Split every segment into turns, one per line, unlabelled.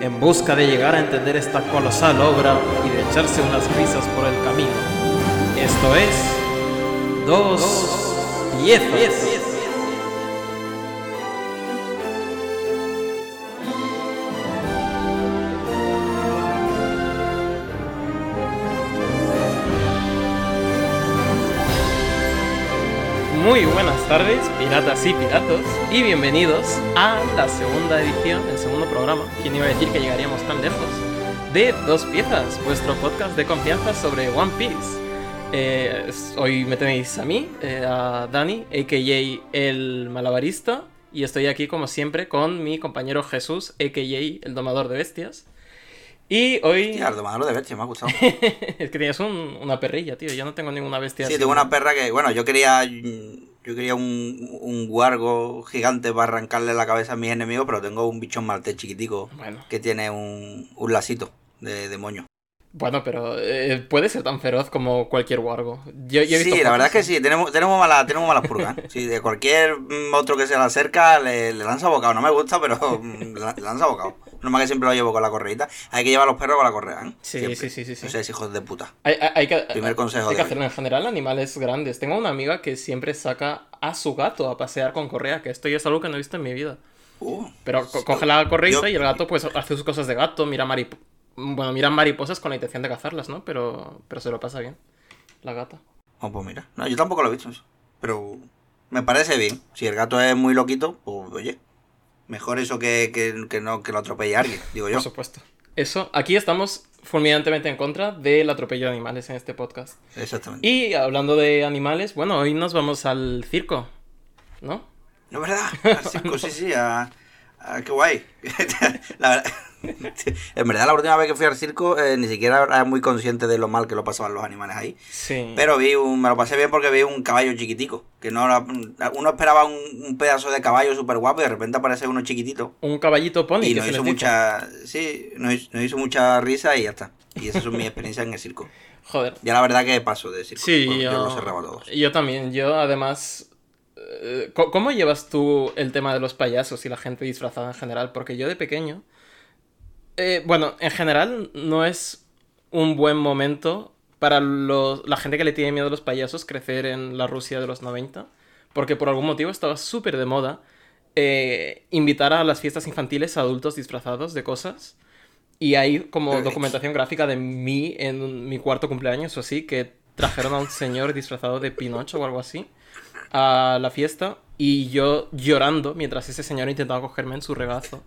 en busca de llegar a entender esta colosal obra y de echarse unas risas por el camino. Esto es Dos Piezas. Muy buenas tardes, piratas y piratos, y bienvenidos a la segunda edición, el segundo programa, ¿quién iba a decir que llegaríamos tan lejos? De Dos Piezas, vuestro podcast de confianza sobre One Piece. Eh, hoy me tenéis a mí, eh, a Dani, a.k.a. el malabarista, y estoy aquí como siempre con mi compañero Jesús, a.k.a. el domador de bestias. Y hoy...
Ya, el domador de bestias me ha gustado.
es que tienes un- una perrilla, tío, yo no tengo ninguna bestia
Sí,
así.
tengo una perra que, bueno, yo quería yo quería un, un guargo gigante para arrancarle la cabeza a mis enemigos, pero tengo un bichón maltés chiquitico
Bueno.
que tiene un, un lacito de, de moño.
Bueno, pero eh, puede ser tan feroz como cualquier wargo. Yo, yo he visto
Sí, la verdad es que sí, tenemos, tenemos, mala- tenemos malas purgas. ¿eh? Sí, de cualquier otro que se le acerca le, le lanza bocado. No me gusta, pero mm, le lanza bocado. No más que siempre lo llevo con la correita. Hay que llevar a los perros con la correa, ¿eh?
Sí,
Siempre.
sí, sí, sí, sí.
No seáis hijos de puta.
Hay, hay- hay que,
Primer consejo
hay que hacerlo en general animales grandes. Tengo una amiga que siempre saca a su gato a pasear con correa, que esto ya es algo que no he visto en mi vida.
Uh,
Pero co- coge la correita
Yo-
y el gato pues hace sus cosas de gato, mira marip bueno, mira mariposas con la intención de cazarlas, ¿no? Pero, pero se lo pasa bien. La gata.
Oh, pues mira. No, yo tampoco lo he visto. Pero me parece bien. Si el gato es muy loquito, pues oye. Mejor eso que, que, que no que lo atropelle a alguien, digo yo.
Por supuesto. Eso, aquí estamos fulminantemente en contra del atropello de animales en este podcast.
Exactamente.
Y hablando de animales, bueno, hoy nos vamos al circo, ¿no?
No verdad. Al circo, sí, sí. A, a- qué guay. la verdad. En verdad, la última vez que fui al circo, eh, ni siquiera era muy consciente de lo mal que lo pasaban los animales ahí.
Sí.
Pero vi un, me lo pasé bien porque vi un caballo chiquitico. Que no era- uno esperaba un, un pedazo de caballo súper guapo y de repente aparece uno chiquitito.
Un caballito pony
Y nos hizo mucha. Sí, nos, hizo- nos hizo mucha risa y ya está. Y esas son mis experiencias en el circo.
Joder.
Ya la verdad que paso de circo.
Sí,
Bueno,
yo,
yo lo cerraba todos.
yo también. Yo además... eh, ¿cómo- ¿Cómo llevas tú el tema de los payasos y la gente disfrazada en general? Porque yo de pequeño... eh, bueno, en general no es un buen momento para los- la gente que le tiene miedo a los payasos crecer en la Rusia de los 90. Porque por algún motivo estaba súper de moda eh, invitar a las fiestas infantiles a adultos disfrazados de cosas. Y hay como
Pero-
documentación gráfica de mí en mi cuarto cumpleaños o así, que trajeron a un señor disfrazado de Pinocho o algo así a la fiesta y yo llorando mientras ese señor intentaba cogerme en su regazo.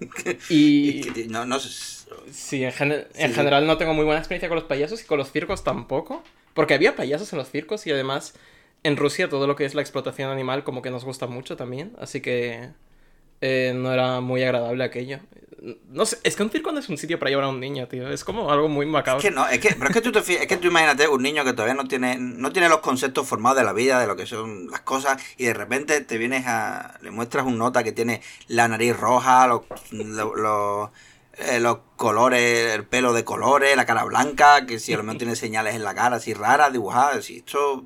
Y
que, no, no sé.
sí, en, gen- en
sí.
general no tengo muy buena experiencia con los payasos y con los circos tampoco, porque había payasos en los circos y además en Rusia todo lo que es la explotación animal como que nos gusta mucho también, así que eh, no era muy agradable aquello. No sé, es que un circo no es un sitio para llevar a un niño, tío. Es como algo muy macabro.
Es que no, es que, pero es que tú te fijas- es que tú imagínate un niño que todavía no tiene, no tiene los conceptos formados de la vida, de lo que son las cosas, y de repente te vienes a, le muestras un nota que tiene la nariz roja, los, lo- lo- eh, los colores, el pelo de colores, la cara blanca, que si a lo mejor tiene señales en la cara así raras, dibujadas, y esto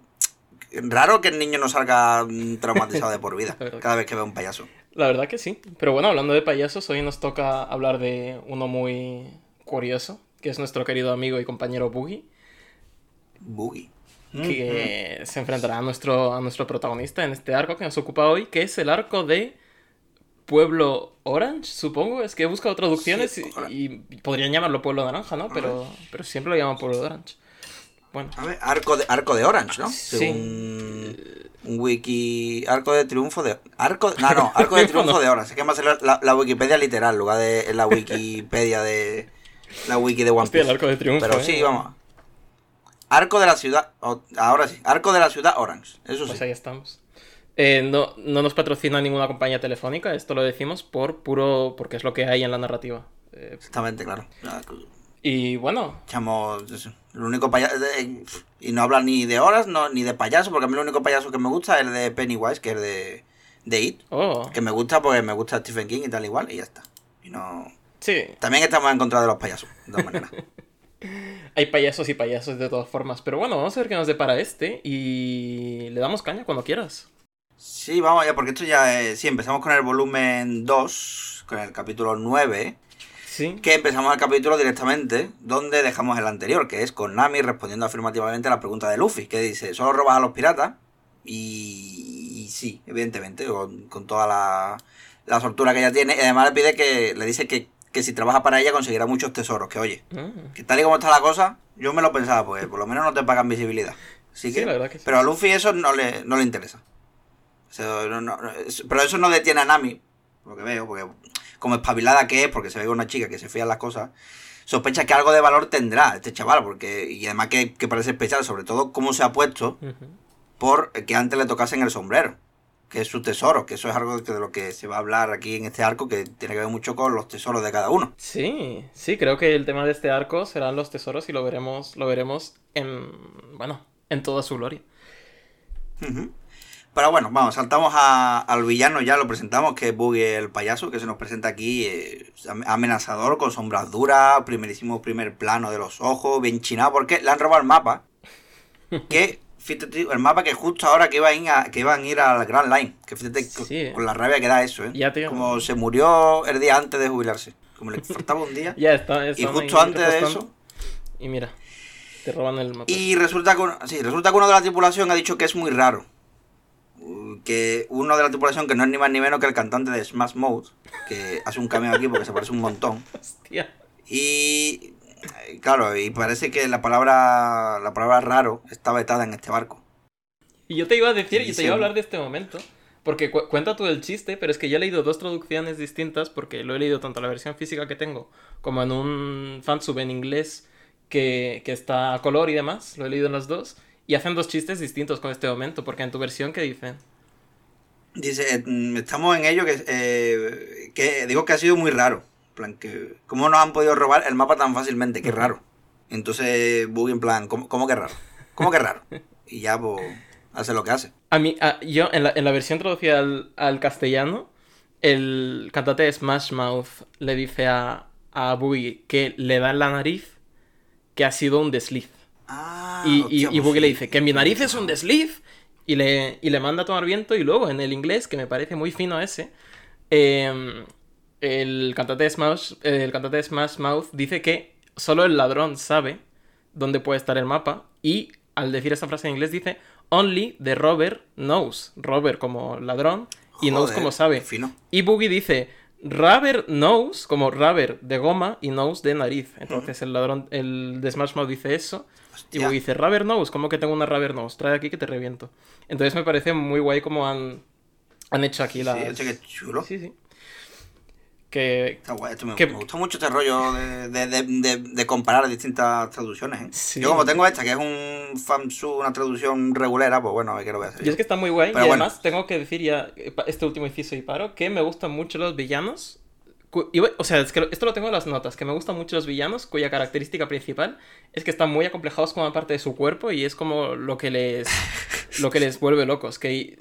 raro que el niño no salga traumatizado de por vida cada vez que ve un payaso.
La verdad que sí. Pero bueno, hablando de payasos, hoy nos toca hablar de uno muy curioso, que es nuestro querido amigo y compañero Boogie,
Boogie.
que se enfrentará a nuestro, a nuestro protagonista en este arco que nos ocupa hoy, que es el arco de Pueblo Orange, supongo. Es que he buscado traducciones
Sí,
y, y podrían llamarlo Pueblo Naranja, ¿no? Pero, pero siempre lo llaman Pueblo Orange. Bueno,
A ver, arco de, arco de Orange, ¿no?
Sí.
Según wiki. Arco de triunfo de. Arco, no, no, arco de
Triunfo
de Orange. Es que va a ser la, la Wikipedia literal, en lugar de la Wikipedia de. La wiki de One
hostia,
Piece.
el arco de triunfo.
Pero
¿eh?
sí, vamos. Arco de la ciudad. ahora sí. Arco de la ciudad Orange. Eso
Pues
sí.
ahí estamos. Eh, no, no nos patrocina ninguna compañía telefónica, esto lo decimos por puro. porque es lo que hay en la narrativa. Eh,
Exactamente, claro.
Y bueno.
Echamos. El único payaso. Y no habla ni de horas no, ni de payaso, porque a mí el único payaso que me gusta es el de Pennywise, que es de, de It.
Oh.
Que me gusta porque me gusta Stephen King y tal igual, y ya está. Y no.
Sí.
También estamos en contra de los payasos, de todas maneras.
Hay payasos y payasos de todas formas. Pero bueno, vamos a ver qué nos depara este. Y le damos caña cuando quieras.
Sí, vamos ya, porque esto ya. es- sí, empezamos con el volumen 2, con el capítulo 9.
Sí.
Que empezamos el capítulo directamente donde dejamos el anterior, que es con Nami respondiendo afirmativamente a la pregunta de Luffy, que dice, solo robas a los piratas. Y, y sí, evidentemente, con, con toda la, la soltura que ella tiene. Y además le pide que, le dice que, que si trabaja para ella conseguirá muchos tesoros. Que oye,
Mm.
que tal y como está la cosa, yo me lo pensaba, pues por lo menos no te pagan visibilidad. Así
Sí,
que,
la verdad que sí.
Pero a Luffy eso no le, no le interesa. O sea, no- no- no- es- pero eso no detiene a Nami, lo que veo, porque como espabilada que es, porque se ve una chica que se fía en las cosas, sospecha que algo de valor tendrá este chaval, porque y además que, que parece especial, sobre todo cómo se ha puesto por que antes le tocasen el sombrero, que es su tesoro, que eso es algo de lo que se va a hablar aquí en este arco, que tiene que ver mucho con los tesoros de cada uno.
Sí, sí, creo que el tema de este arco serán los tesoros y lo veremos, lo veremos en, bueno, en toda su gloria.
Pero bueno, vamos, saltamos a- al villano, ya lo presentamos, que es Boogie el payaso, que se nos presenta aquí eh, am- amenazador, con sombras duras, primerísimo primer plano de los ojos, bien chinado, porque le han robado el mapa, que, fíjate, el mapa que justo ahora que iban a ir, a, que iban a, ir al Grand Line, que fíjate con-
Sí, eh.
con la rabia que da eso, ¿eh?
Ya, tío.
Como se murió el día antes de jubilarse, como le faltaba un día,
Ya está,
y
están
justo antes de eso...
Y mira, te roban el mapa.
Y resulta que, sí, resulta que uno de la tripulación ha dicho que es muy raro. Que uno de la tripulación, que no es ni más ni menos que el cantante de Smash Mouth, que hace un cameo aquí porque se parece un montón.
Hostia.
Y claro, y parece que la palabra la palabra raro está vetada en este barco.
Y yo te iba a decir,
Sí,
y te iba a hablar de este momento, porque cu- cuenta tú el chiste, pero es que ya he leído dos traducciones distintas, porque lo he leído tanto en la versión física que tengo, como en un fansub en inglés que, que está a color y demás, lo he leído en las dos, y hacen dos chistes distintos con este momento, porque en tu versión, ¿qué dicen?
Dice, eh, mm, estamos en ello que, eh, que digo que ha sido muy raro. Plan, que cómo nos han podido robar el mapa tan fácilmente, qué raro. Entonces, Boogie en plan, ¿cómo, cómo que raro? ¿Cómo que raro? Y ya, pues, hace lo que hace.
A mí, a- yo, en la, en la versión traducida al, al castellano, el cantante de Smash Mouth le dice a, a Boogie que le da en la nariz que ha sido un desliz.
Ah,
Y, y,
pues
Boogie le dice que mi nariz es un desliz. Y le, y le manda a tomar viento. Y luego, en el inglés, que me parece muy fino ese, eh, el, cantante de Smash, el cantante de Smash Mouth dice que solo el ladrón sabe dónde puede estar el mapa. Y al decir esta frase en inglés dice, Only the robber knows. Robber como ladrón y knows como sabe.
fino.
Y Boogie dice, Rubber knows, como rubber de goma y nose de nariz. Entonces el ladrón, el de Smash Mouth dice eso. Y. Boogie dice, rubber nose, ¿cómo que tengo una rubber nose? Trae aquí que te reviento. Entonces me parece muy guay como han, han hecho aquí la...
Sí, qué chulo.
Sí, sí. Que...
Está guay, esto me,
que-
me gusta mucho este rollo de, de, de, de- de comparar distintas traducciones. ¿eh?
Sí.
Yo como tengo esta, que es un fansub, una traducción regulera, pues bueno, a ver qué lo voy a hacer.
Y es que está muy guay.
Pero
y
bueno.
además tengo que decir ya, eh, este último inciso y paro, que me gustan mucho los villanos. O sea, es que esto lo tengo en las notas, que me gustan mucho los villanos cuya característica principal es que están muy acomplejados con una parte de su cuerpo y es como lo que les, lo que les vuelve locos. Que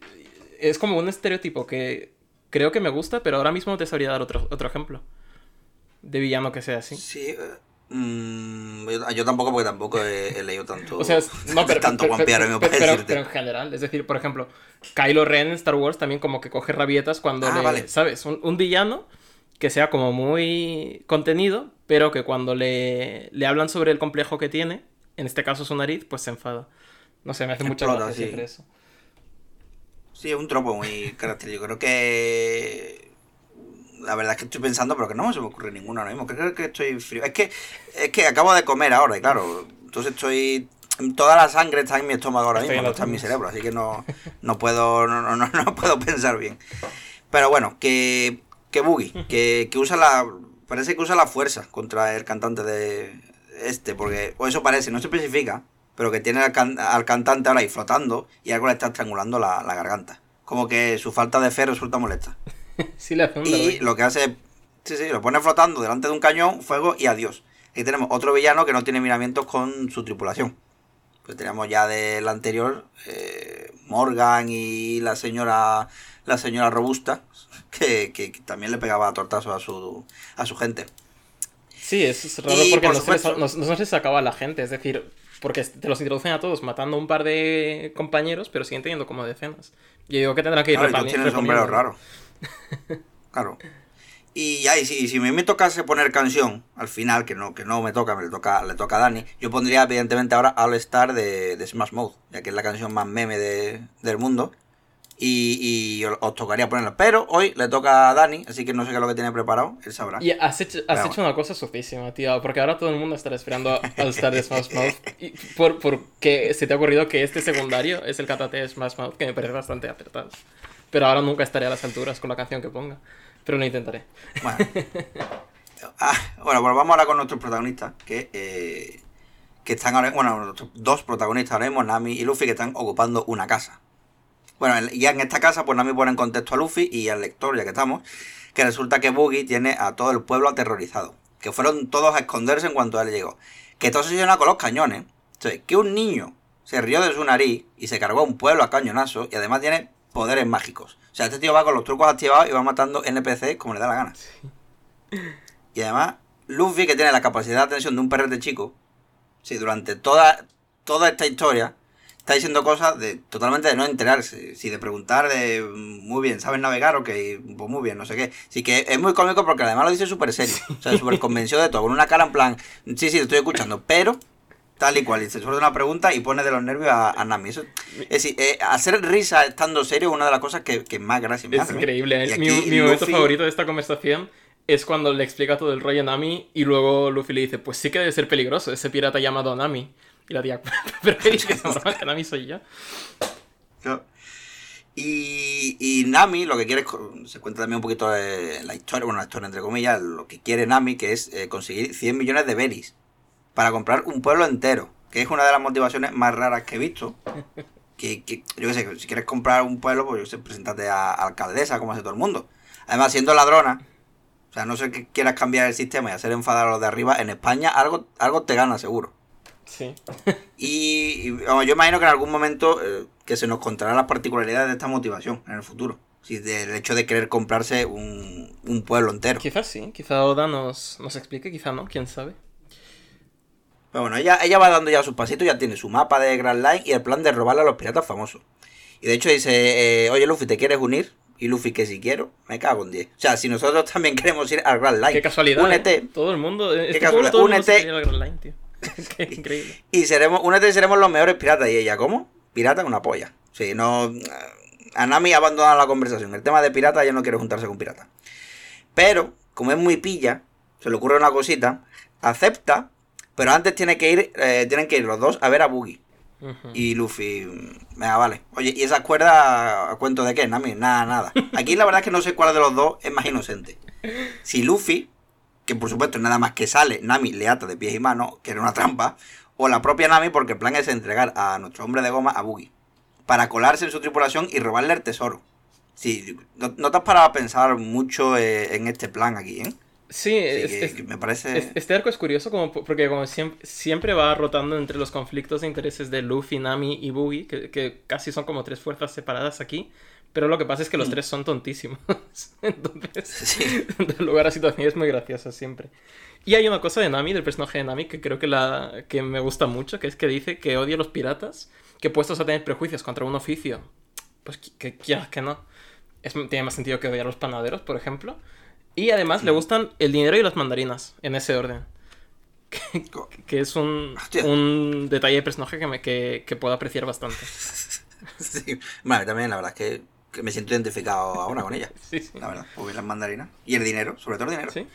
es como un estereotipo que creo que me gusta, pero ahora mismo no te sabría dar otro, otro ejemplo de villano que sea así.
Sí, mm, yo, tampoco, porque tampoco he, he leído tanto,
O sea, es- no, pero,
tanto
pero, pero-
amigo,
pero- pero en general, es decir, por ejemplo, Kylo Ren en Star Wars también como que coge rabietas cuando
Ah,
le,
vale.
¿sabes? Un, un villano que sea como muy contenido, pero que cuando le, le hablan sobre el complejo que tiene, en este caso su nariz, pues se enfada. No sé, me hace mucha gracia
sí.
siempre eso.
Sí, es un tropo muy característico. Creo que. La verdad es que estoy pensando, pero que no se me ocurre ninguno ahora mismo. Creo que estoy frío. Es que, es que acabo de comer ahora, y claro. Entonces estoy. Toda la sangre está en mi estómago ahora
Estoy
mismo, no está en mi cerebro, así que no, no puedo. No, no, no, no puedo pensar bien. Pero bueno, que. Que Boogie, que, que usa la. Parece que usa la fuerza contra el cantante de este, porque. O eso parece, no se especifica. Pero que tiene al, can- al cantante ahora ahí flotando y algo le está estrangulando la, la garganta. Como que su falta de fe resulta molesta.
Sí un
Y lo que hace. Sí, sí, lo pone flotando delante de un cañón, fuego y adiós. Aquí tenemos otro villano que no tiene miramientos con su tripulación. Pues tenemos ya del anterior eh, Morgan y la señora la señora robusta que, que también le pegaba tortazos a su a su gente.
Sí, es raro porque no, se no, se acaba la gente, es decir, porque te los introducen a todos matando un par de compañeros, pero siguen teniendo como decenas. Y digo que tendrá que ir
claro, tiene el sombrero raro. claro. Y ya, y si, si me, me tocase poner canción al final, que no, que no me toca, me le toca, le toca a Dani, yo pondría evidentemente ahora All Star de, de Smash Mouth, ya que es la canción más meme de, del mundo y, os tocaría ponerla. Pero hoy le toca a Dani, así que no sé qué es lo que tiene preparado, él sabrá.
Y has hecho, has hecho una cosa sufísima, tío, porque ahora todo el mundo estará esperando al Star de Smash Mouth. Y por, porque se te ha ocurrido que este secundario es el catate de Smash Mouth, que me parece bastante acertado. Pero ahora nunca estaré a las alturas con la canción que ponga. Pero lo intentaré.
Bueno, ah, bueno pues vamos ahora con nuestros protagonistas, que, eh, que están ahora, bueno, dos protagonistas ahora mismo, Nami y Luffy, que están ocupando una casa. Bueno, ya en esta casa, pues Nami pone en contexto a Luffy y al lector, ya que estamos, que resulta que Boogie tiene a todo el pueblo aterrorizado. Que fueron todos a esconderse en cuanto a él llegó. Que todo se llena con los cañones. Entonces, que un niño se rió de su nariz y se cargó a un pueblo a cañonazo y además tiene poderes mágicos. O sea, este tío va con los trucos activados y va matando NPC como le da la gana. Y además, Luffy, que tiene la capacidad de atención de un perrete chico, sí, durante toda, toda esta historia está diciendo cosas de totalmente de no enterarse, si de preguntar de muy bien, ¿sabes navegar? Ok, pues muy bien, no sé qué. Así que es muy cómico porque además lo dice súper serio, o sea, súper convencido de todo, con una cara en plan, sí, sí, te estoy escuchando, pero tal y cual, y se suelta una pregunta y pone de los nervios a, Nami. Eso, es decir, eh, hacer risa estando serio es una de las cosas que, más gracia me
es hace. Es increíble, mi, mi momento favorito de esta conversación es cuando le explica todo el rollo a Nami y luego Luffy le dice, pues sí que debe ser peligroso ese pirata llamado Nami. Y la tía, ¿pero que Nami soy yo.
Y, Nami lo que quiere se cuenta también un poquito de la historia, bueno, la historia entre comillas, lo que quiere Nami, que es eh, conseguir 100 millones de berries para comprar un pueblo entero, que es una de las motivaciones más raras que he visto. Que, que yo qué sé, si quieres comprar un pueblo, pues yo sé, preséntate a, alcaldesa, como hace todo el mundo. Además, siendo ladrona, o sea, no sé que quieras cambiar el sistema y hacer enfadar a los de arriba, en España algo, algo te gana seguro.
Sí.
y, yo imagino que en algún momento eh, que se nos contará las particularidades de esta motivación en el futuro. Si del hecho de querer comprarse un, un pueblo entero.
Quizás sí, quizá Oda nos, nos explique, quizá no, quién sabe.
Pero bueno, ella, ella va dando ya sus pasitos, ya tiene su mapa de Grand Line y el plan de robarle a los piratas famosos. Y de hecho dice, eh, oye Luffy, ¿te quieres unir? Y Luffy, que si quiero, me cago en 10. O sea, si nosotros también queremos ir al Grand Line.
Qué casualidad. Únete. ¿eh? Todo el mundo. Este Qué casualidad. Todo únete. El Grand Line, tío. increíble.
Y seremos, una vez seremos los mejores piratas. Y ella, ¿cómo? Pirata una polla. Sí, no. A Nami abandona la conversación. El tema de pirata, ella no quiere juntarse con pirata. Pero, como es muy pilla, se le ocurre una cosita. Acepta, pero antes tiene que ir, eh, tienen que ir los dos a ver a Boogie. Y Luffy, venga, vale. Oye, ¿y esa cuerda a cuento de qué? Nami, nada, nada. Aquí la verdad es que no sé cuál de los dos es más inocente. Si Luffy que por supuesto nada más que sale, Nami le ata de pies y manos, que era una trampa, o la propia Nami porque el plan es entregar a nuestro hombre de goma a Boogie, para colarse en su tripulación y robarle el tesoro. Sí, no, te has parado a pensar mucho eh, en este plan aquí, ¿eh?
Sí, me parece... este arco es curioso como, porque como siempre, siempre, va rotando entre los conflictos de intereses de Luffy, Nami y Boogie, que, que, casi son como tres fuerzas separadas aquí. Pero lo que pasa es que los mm. tres son tontísimos. Entonces, sí. lugar a situaciones muy graciosas siempre. Y hay una cosa de Nami, del personaje de Nami, que creo que, la, que me gusta mucho, que es que dice que odia a los piratas, que puestos a tener prejuicios contra un oficio, pues que quieras que, no. Es, tiene más sentido que odiar a los panaderos, por ejemplo. Y además le mm. gustan el dinero y las mandarinas, en ese orden. Que, es un, un, detalle de personaje que, me, que, que puedo apreciar bastante.
Sí, vale, también la verdad es que que me siento identificado ahora con ella. Sí, sí. La verdad, porque las mandarinas. Y el dinero, sobre todo el dinero. Sí.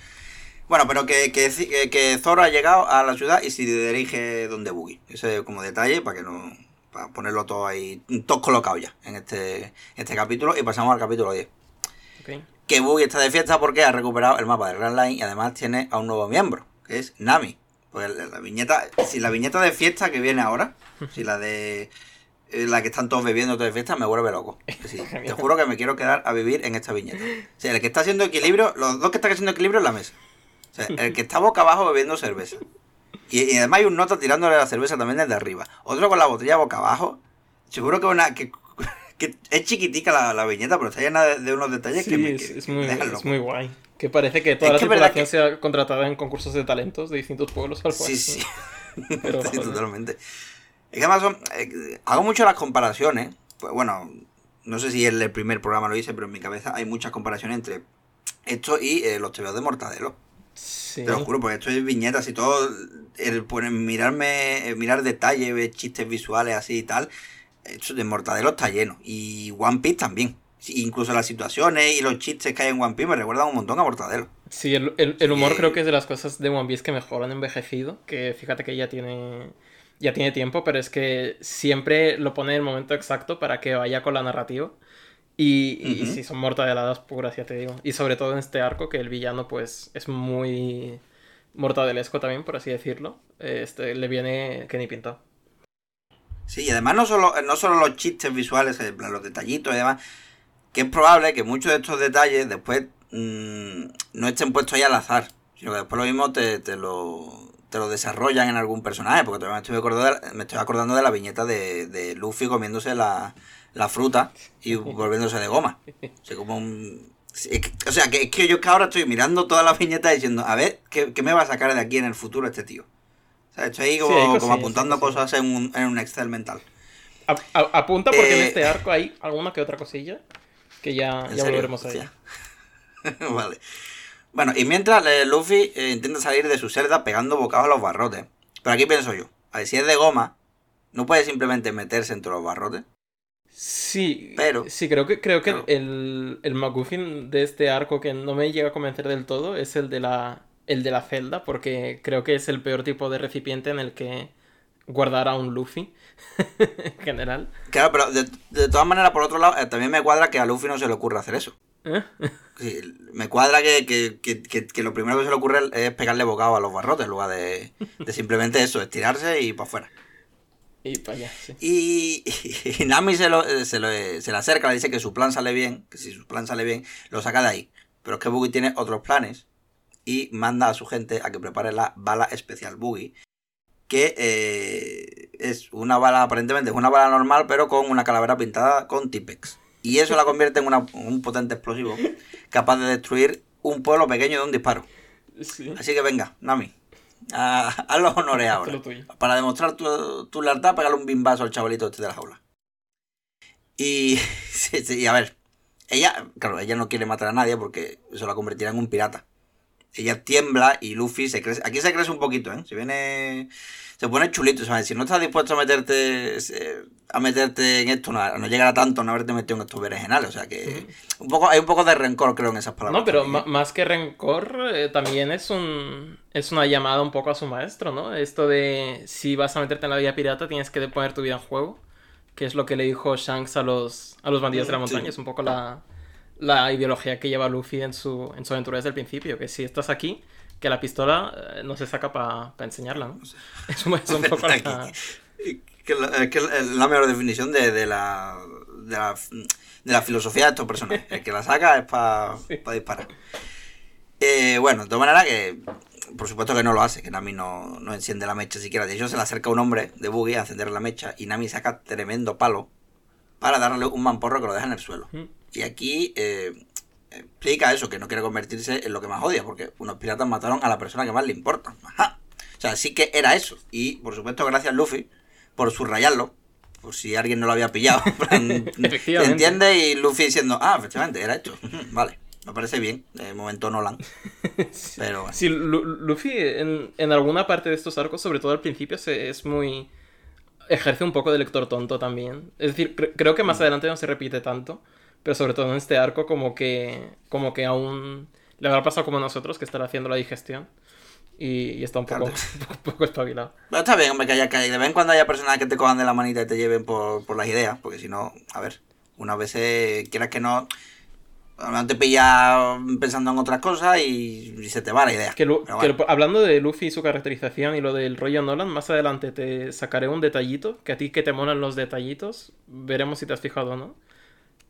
Bueno, pero que, que, que, Zoro ha llegado a la ciudad y se dirige donde Boogie. Ese como detalle para que no. Para ponerlo todo ahí. Todo colocado ya en este, este capítulo. Y pasamos al capítulo 10. Okay. Que Boogie está de fiesta porque ha recuperado el mapa del Grand Line y además tiene a un nuevo miembro, que es Nami. Pues la viñeta. Si la viñeta de fiesta que viene ahora, si la de eh, la que están todos bebiendo de fiesta me vuelve loco. te juro que me quiero quedar a vivir en esta viñeta. O sea, el que está haciendo equilibrio, los dos que están haciendo equilibrio en la mesa. O sea, el que está boca abajo bebiendo cerveza. Y, y además hay un nota tirándole la cerveza también desde arriba. Otro con la botella boca abajo. Seguro que una que, que es chiquitica la, la viñeta, pero está llena de, de unos detalles
Sí,
que me
es,
que
es muy, es guay. Que parece que toda
Es
la
que
tripulación sea contratada en concursos de talentos de distintos pueblos.
Sí, sí.
Pero,
Sí,
joder.
totalmente. Es que además son- eh, hago mucho las comparaciones. Pues bueno, no sé si en el primer programa lo hice, pero en mi cabeza hay muchas comparaciones entre esto y eh, los tebeos de Mortadelo.
Sí.
Te lo juro, porque esto es viñetas y todo. El poner, mirarme, mirar detalles, ver chistes visuales así y tal. Esto de Mortadelo está lleno. Y One Piece también. Incluso las situaciones y los chistes que hay en One Piece me recuerdan un montón a Mortadelo.
Sí, el, el- el humor
Eh,
creo que es de las cosas de One Piece que mejor han envejecido. Que fíjate que ya tiene, ya tiene tiempo, pero es que siempre lo pone en el momento exacto para que vaya con la narrativa. Y, y
Ujú.
sí, son mortadeladas puras, ya te digo. Y sobre todo en este arco, que el villano pues es muy mortadelesco también, por así decirlo. Este, le viene que ni pintado.
Sí, y además no solo, no solo los chistes visuales, los detallitos y demás, que es probable que muchos de estos detalles después mm, no estén puestos ahí al azar, sino que después lo mismo te, te lo, te lo desarrollan en algún personaje, porque todavía me estoy acordando de, me estoy acordando de la viñeta de, de Luffy comiéndose la, la fruta y volviéndose de goma. O sea, como un... sí, es que- o sea, que es que yo que ahora estoy mirando todas las viñetas diciendo, a ver, ¿qué, qué me va a sacar de aquí en el futuro este tío? O sea, estoy ahí
Sí,
como, apuntando cosas en un, en un Excel mental.
A- a- apunta porque en
Eh,
este arco hay alguna que otra cosilla que ya, volveremos a ella.
Vale. Bueno, y mientras eh, Luffy eh, intenta salir de su celda pegando bocados a los barrotes. Pero aquí pienso yo, a ver, si es de goma, no puede simplemente meterse entre los barrotes.
Sí,
Pero-
sí, creo que, creo que el, el MacGuffin de este arco que no me llega a convencer del todo es el de la, el de la celda, porque creo que es el peor tipo de recipiente en el que guardar a un Luffy en general.
Claro, pero de, de todas maneras, por otro lado, eh, también me cuadra que a Luffy no se le ocurra hacer eso.
¿Eh?
Me cuadra que, que- que- lo primero que se le ocurre es pegarle bocado a los barrotes en lugar de, de simplemente eso, estirarse y para afuera.
Y para allá, sí.
Y, y Nami se, lo, se, lo- se le acerca, le dice que su plan sale bien, que si su plan sale bien, lo saca de ahí. Pero es que Boogie tiene otros planes y manda a su gente a que prepare la bala especial Boogie, que eh, es una bala, aparentemente es una bala normal, pero con una calavera pintada con Tipex. Y eso la convierte en una- un potente explosivo capaz de destruir un pueblo pequeño de un disparo.
Sí.
Así que venga, Nami, a, haz los honores ahora. Para demostrar tu, tu lealtad, pegarle un bimbazo al chavalito este de la jaula. Y, sí, a ver, ella, claro, ella no quiere matar a nadie porque eso la convertirá en un pirata. Ella tiembla y Luffy se crece. Aquí se crece un poquito, ¿eh? Se viene. Se pone chulito, ¿sabes? Si no estás dispuesto a meterte. eh, a meterte en esto, no, no llegar a tanto, no haberte metido en estos berenjenales. O sea que. Un poco, hay un poco de rencor, creo, en esas palabras.
No, pero
¿eh?
más que rencor, eh, también es un es una llamada un poco a su maestro, ¿no? Esto de si vas a meterte en la vida pirata tienes que poner tu vida en juego, que es lo que le dijo Shanks a los a los bandidos de la
Mm,
montaña,
sí.
es un poco la, la ideología que lleva Luffy en su en su aventura desde el principio, que si estás aquí, que la pistola eh, no se saca para enseñarla, ¿no? Es un, es un poco la...
Que la- es que es la mejor definición de, de la, de, la, de la filosofía de estos personajes. El que la saca es para
Sí.
disparar. Eh, bueno, de todas maneras que, por supuesto que no lo hace, que Nami no, no enciende la mecha siquiera. De hecho, se le acerca un hombre de buggy a encender la mecha y Nami saca tremendo palo para darle un mamporro que lo deja en el suelo.
Mm.
Y aquí eh, explica eso, que no quiere convertirse en lo que más odia, porque unos piratas mataron a la persona que más le importa. Ajá. O sea, sí que era eso. Y por supuesto, gracias Luffy por subrayarlo. Por si alguien no lo había pillado. ¿Entiende? Y Luffy diciendo, ah, efectivamente, era esto. Vale, me parece bien. De momento Nolan. Pero bueno.
Sí, Lu- Luffy en, en alguna parte de estos arcos, sobre todo al principio, se, es muy... ejerce un poco de lector tonto también. Es decir, cre- creo que
Mm.
más adelante no se repite tanto, pero sobre todo en este arco como que, como que aún le habrá pasado como a nosotros, que estará haciendo la digestión y, y está un poco, un poco espabilado.
Pero está bien, hombre, que haya que de vez en cuando haya personas que te cojan de la manita y te lleven por, por las ideas, porque si no, a ver, unas veces quieras que no, te pilla pensando en otras cosas y, y se te va la idea.
Que Lu- hablando de Luffy y su caracterización y lo del rollo Nolan, más adelante te sacaré un detallito, que a ti que te molan los detallitos, veremos si te has fijado o no.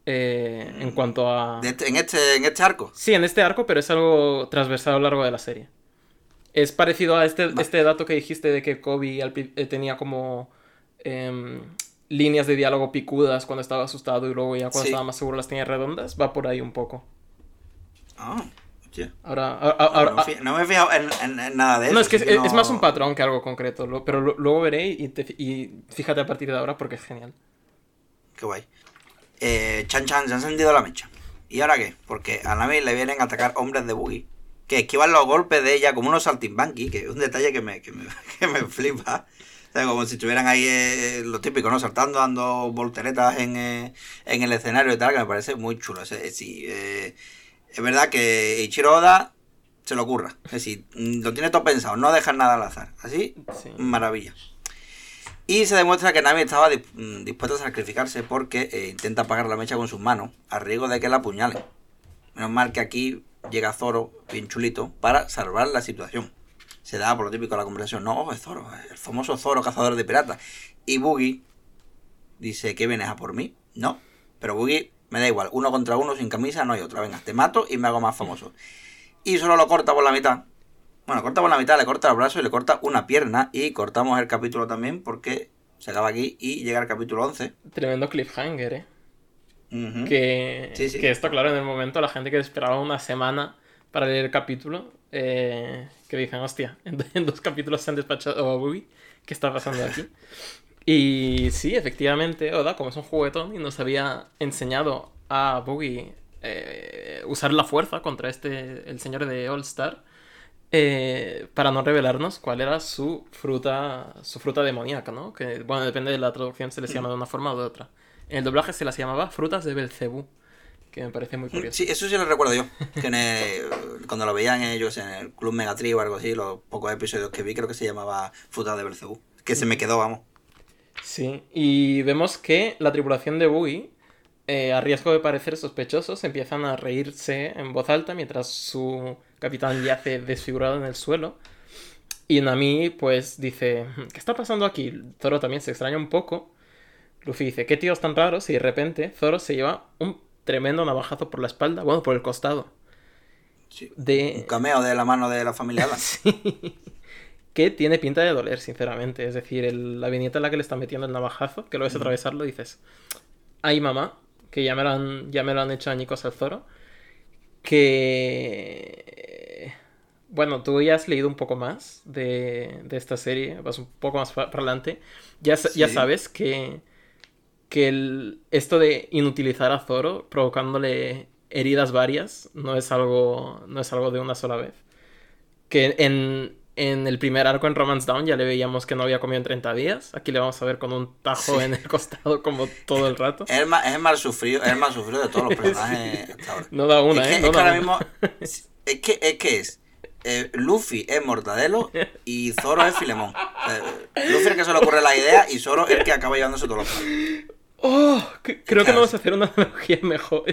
Eh, en cuanto a...
Este- en, este, en este arco.
Sí, en este arco, pero es algo transversal a lo largo de la serie. Es parecido a este, este dato que dijiste de que Kobe eh, tenía como em, líneas de diálogo picudas cuando estaba asustado y luego ya cuando estaba más seguro las tenía redondas. Va por ahí un poco.
Ah.
Ahora,
no, me he fijado en, nada de eso.
No, es que es, más un patrón que algo concreto. pero luego veré y, fíjate a partir de ahora porque es genial.
Qué guay. Eh, Chan Chan se ha encendido la mecha. ¿Y ahora qué? Porque a Nami le vienen a atacar hombres de buggy que esquivan los golpes de ella como unos saltimbanqui, que es un detalle que me, que me, flipa. Como si estuvieran ahí eh, lo típico, ¿no? Saltando, dando volteretas en, eh, en, el escenario y tal, que me parece muy chulo. sí, eh, es verdad que Ichiro Oda se lo ocurra. Es decir, mm, lo tiene todo pensado, no dejar nada al azar. Así, maravilla. Y se demuestra que Nami estaba mm, dispuesta a sacrificarse porque intenta apagar la mecha con sus manos, a riesgo de que la apuñale. Menos mal que aquí llega Zoro, bien chulito, para salvar la situación. Se da por lo típico la conversación. No, es Zoro, el famoso Zoro, cazador de piratas. Y Boogie dice, ¿qué vienes a por mí? No, pero Boogie me da igual, uno contra uno sin camisa no hay otra. Venga, te mato y me hago más famoso. Y solo lo corta por la mitad. Bueno, corta por la mitad, le corta el brazo y le corta una pierna. Y cortamos el capítulo también porque se acaba aquí y llega el capítulo 11.
Tremendo cliffhanger, ¿eh? que, que esto, claro, en el momento la gente que esperaba una semana para leer el capítulo, eh, que dicen, hostia, en, dos capítulos se han despachado a Boogie, ¿qué está pasando aquí? Y sí, efectivamente, Oda, como es un juguetón y nos había enseñado a Boogie eh, usar la fuerza contra este, el señor de All Star, eh, para no revelarnos cuál era su fruta, su fruta demoníaca, ¿no? Que, bueno, depende de la traducción, se les llama de una forma o de otra. En el doblaje se las llamaba frutas de Belcebú, que me parece muy curioso.
Sí, eso sí lo recuerdo yo, que cuando lo veían ellos en el Club Megatri o algo así, los pocos episodios que vi, creo que se llamaba frutas de Belcebú, que se me quedó, vamos.
Sí, y vemos que la tripulación de Bui, eh, a riesgo de parecer sospechosos, empiezan a reírse en voz alta mientras su capitán yace desfigurado en el suelo. Y Nami, pues, dice, ¿qué está pasando aquí? Zoro también se extraña un poco. Luffy dice, ¿qué tíos tan raros? Y de repente Zoro se lleva un tremendo navajazo por la espalda, bueno, por el costado.
Sí, de... Un cameo de la mano de la familia
sí. Que tiene pinta de doler, sinceramente. Es decir, la viñeta en la que le están metiendo el navajazo, que lo ves atravesarlo, dices, ay mamá, que ya me lo han, ya me lo han hecho añicos al Zoro, que... Bueno, tú ya has leído un poco más de, esta serie, vas un poco más para adelante, ya, ya sabes que, que esto de inutilizar a Zoro provocándole heridas varias no es algo, no es algo de una sola vez. Que en, en el primer arco en Romance Down ya le veíamos que no había comido en 30 días. Aquí le vamos a ver con un tajo en el costado como todo el rato.
Es, más, es mal sufrido, es más sufrido de todos los personajes ahora.
No da una,
¿eh?
es que
ahora mismo. Es que es. Que es eh, Luffy es Mortadelo y Zoro es Filemón. Luffy es el que se le ocurre la idea y Zoro es el que acaba llevándose todos los
Oh, creo que no vamos a hacer una analogía mejor.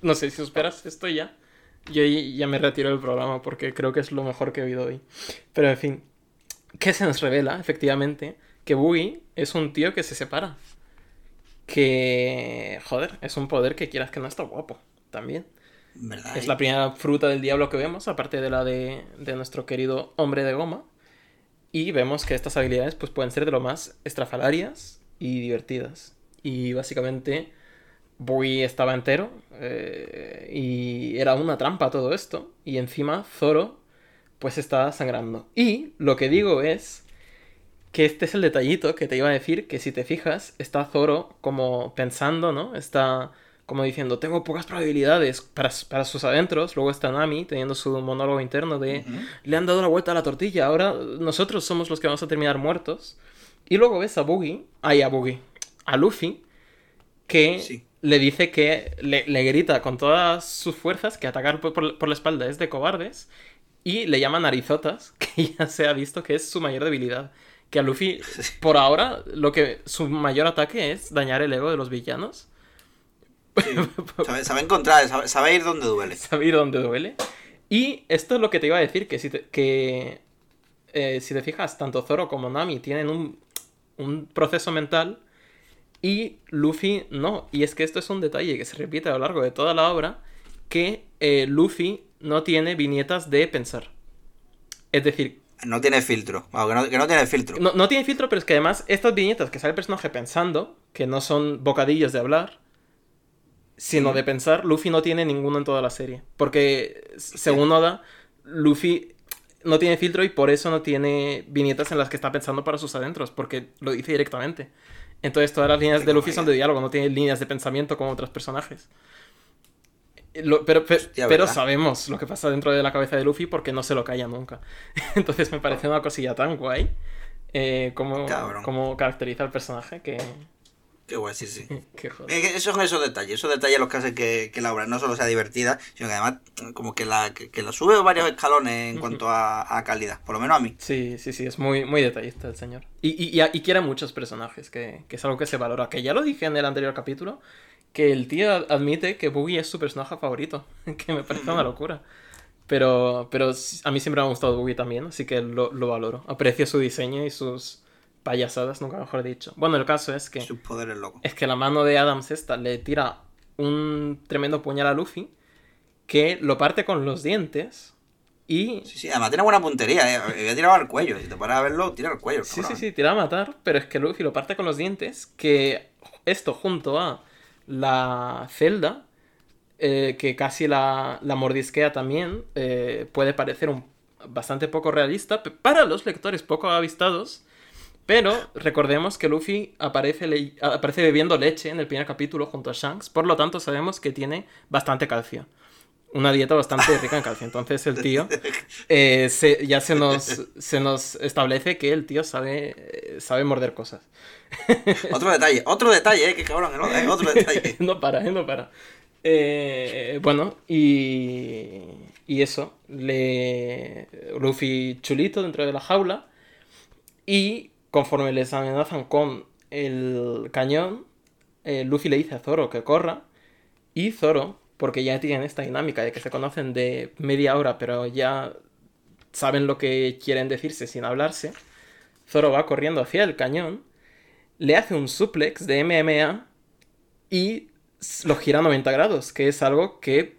No sé si esperas esto ya. Yo ya me retiro del programa porque creo que es lo mejor que he oído hoy. Pero en fin, ¿qué se nos revela? Efectivamente, que Boogie es un tío que se separa. Que, joder, es un poder que quieras que no está guapo también. Es la primera fruta del diablo que vemos, aparte de la de, de nuestro querido hombre de goma. Y vemos que estas habilidades pues, pueden ser de lo más estrafalarias y divertidas. Y básicamente Boy estaba entero eh, y era una trampa todo esto. Y encima Zoro pues estaba sangrando. Y lo que digo es que este es el detallito que te iba a decir, que si te fijas, está Zoro como pensando, ¿no? Está como diciendo, tengo pocas probabilidades para, sus adentros. Luego está Nami teniendo su monólogo interno de, le han dado la vuelta a la tortilla, ahora nosotros somos los que vamos a terminar muertos. Y luego ves a Boogie, ay, a Boogie, a Luffy, que le dice que le, grita con todas sus fuerzas que atacar por, la espalda es de cobardes y le llama narizotas, que ya se ha visto que es su mayor debilidad. Que a Luffy, por ahora, lo que su mayor ataque es dañar el ego de los villanos.
Sabe, encontrar, sabe, ir donde duele.
Sabe ir donde duele. Y esto es lo que te iba a decir, que si te, que, eh, si te fijas, tanto Zoro como Nami tienen un, un proceso mental y Luffy no. Y es que esto es un detalle que se repite a lo largo de toda la obra, que eh, Luffy no tiene viñetas de pensar. Es decir,
no tiene filtro. Que, no, tiene filtro.
No, no, tiene filtro, pero es que además estas viñetas que sale el personaje pensando, que no son bocadillos de hablar, sino de pensar, Luffy no tiene ninguno en toda la serie. Porque, según Oda, Luffy no tiene filtro y por eso no tiene viñetas en las que está pensando para sus adentros, porque lo dice directamente. Entonces todas las líneas de Luffy son de diálogo, no tiene líneas de pensamiento como otros personajes. pero, pero sabemos lo que pasa dentro de la cabeza de Luffy porque no se lo calla nunca. Entonces me parece una cosilla tan guay eh, como, como caracteriza al personaje que,
Qué guay, sí, sí. Qué esos son esos detalles, esos detalles los que hacen que, la obra no solo sea divertida, sino que además como que la, que, la sube varios escalones en cuanto a, calidad, por lo menos a mí.
Sí, sí, sí, es muy, muy detallista el señor. Y, y, quiere muchos personajes, que, es algo que se valora. Que ya lo dije en el anterior capítulo, que el tío admite que Boogie es su personaje favorito, que me parece una locura. Pero, pero a mí siempre me ha gustado Boogie también, así que lo, lo valoro. Aprecio su diseño y sus payasadas, nunca mejor dicho. Bueno, el caso es que.
Sus poderes locos.
Es que la mano de Adams esta le tira un tremendo puñal a Luffy que lo parte con los dientes y.
Sí, sí, además tiene buena puntería, eh. Había tirado al cuello. Si te paras a verlo, tira al cuello.
Sí, sí, sí, tira a matar, pero es que Luffy lo parte con los dientes. Que esto junto a la celda, eh, que casi la, la mordisquea también, eh, puede parecer un bastante poco realista. Para los lectores poco avistados pero recordemos que Luffy aparece, aparece bebiendo leche en el primer capítulo junto a Shanks, por lo tanto sabemos que tiene bastante calcio. Una dieta bastante rica en calcio. Entonces el tío eh, ya se nos, se nos establece que el tío sabe, sabe morder cosas.
otro detalle, otro detalle, eh, que cabrón, eh, otro detalle.
no para, eh, no para. Eh, bueno, y, y eso, le Luffy chulito dentro de la jaula y Conforme les amenazan con el cañón, eh, Luffy le dice a Zoro que corra. Y Zoro, porque ya tienen esta dinámica de que se conocen de media hora, pero ya saben lo que quieren decirse sin hablarse. Zoro va corriendo hacia el cañón, le hace un suplex de MMA y lo gira a 90 grados, que es algo que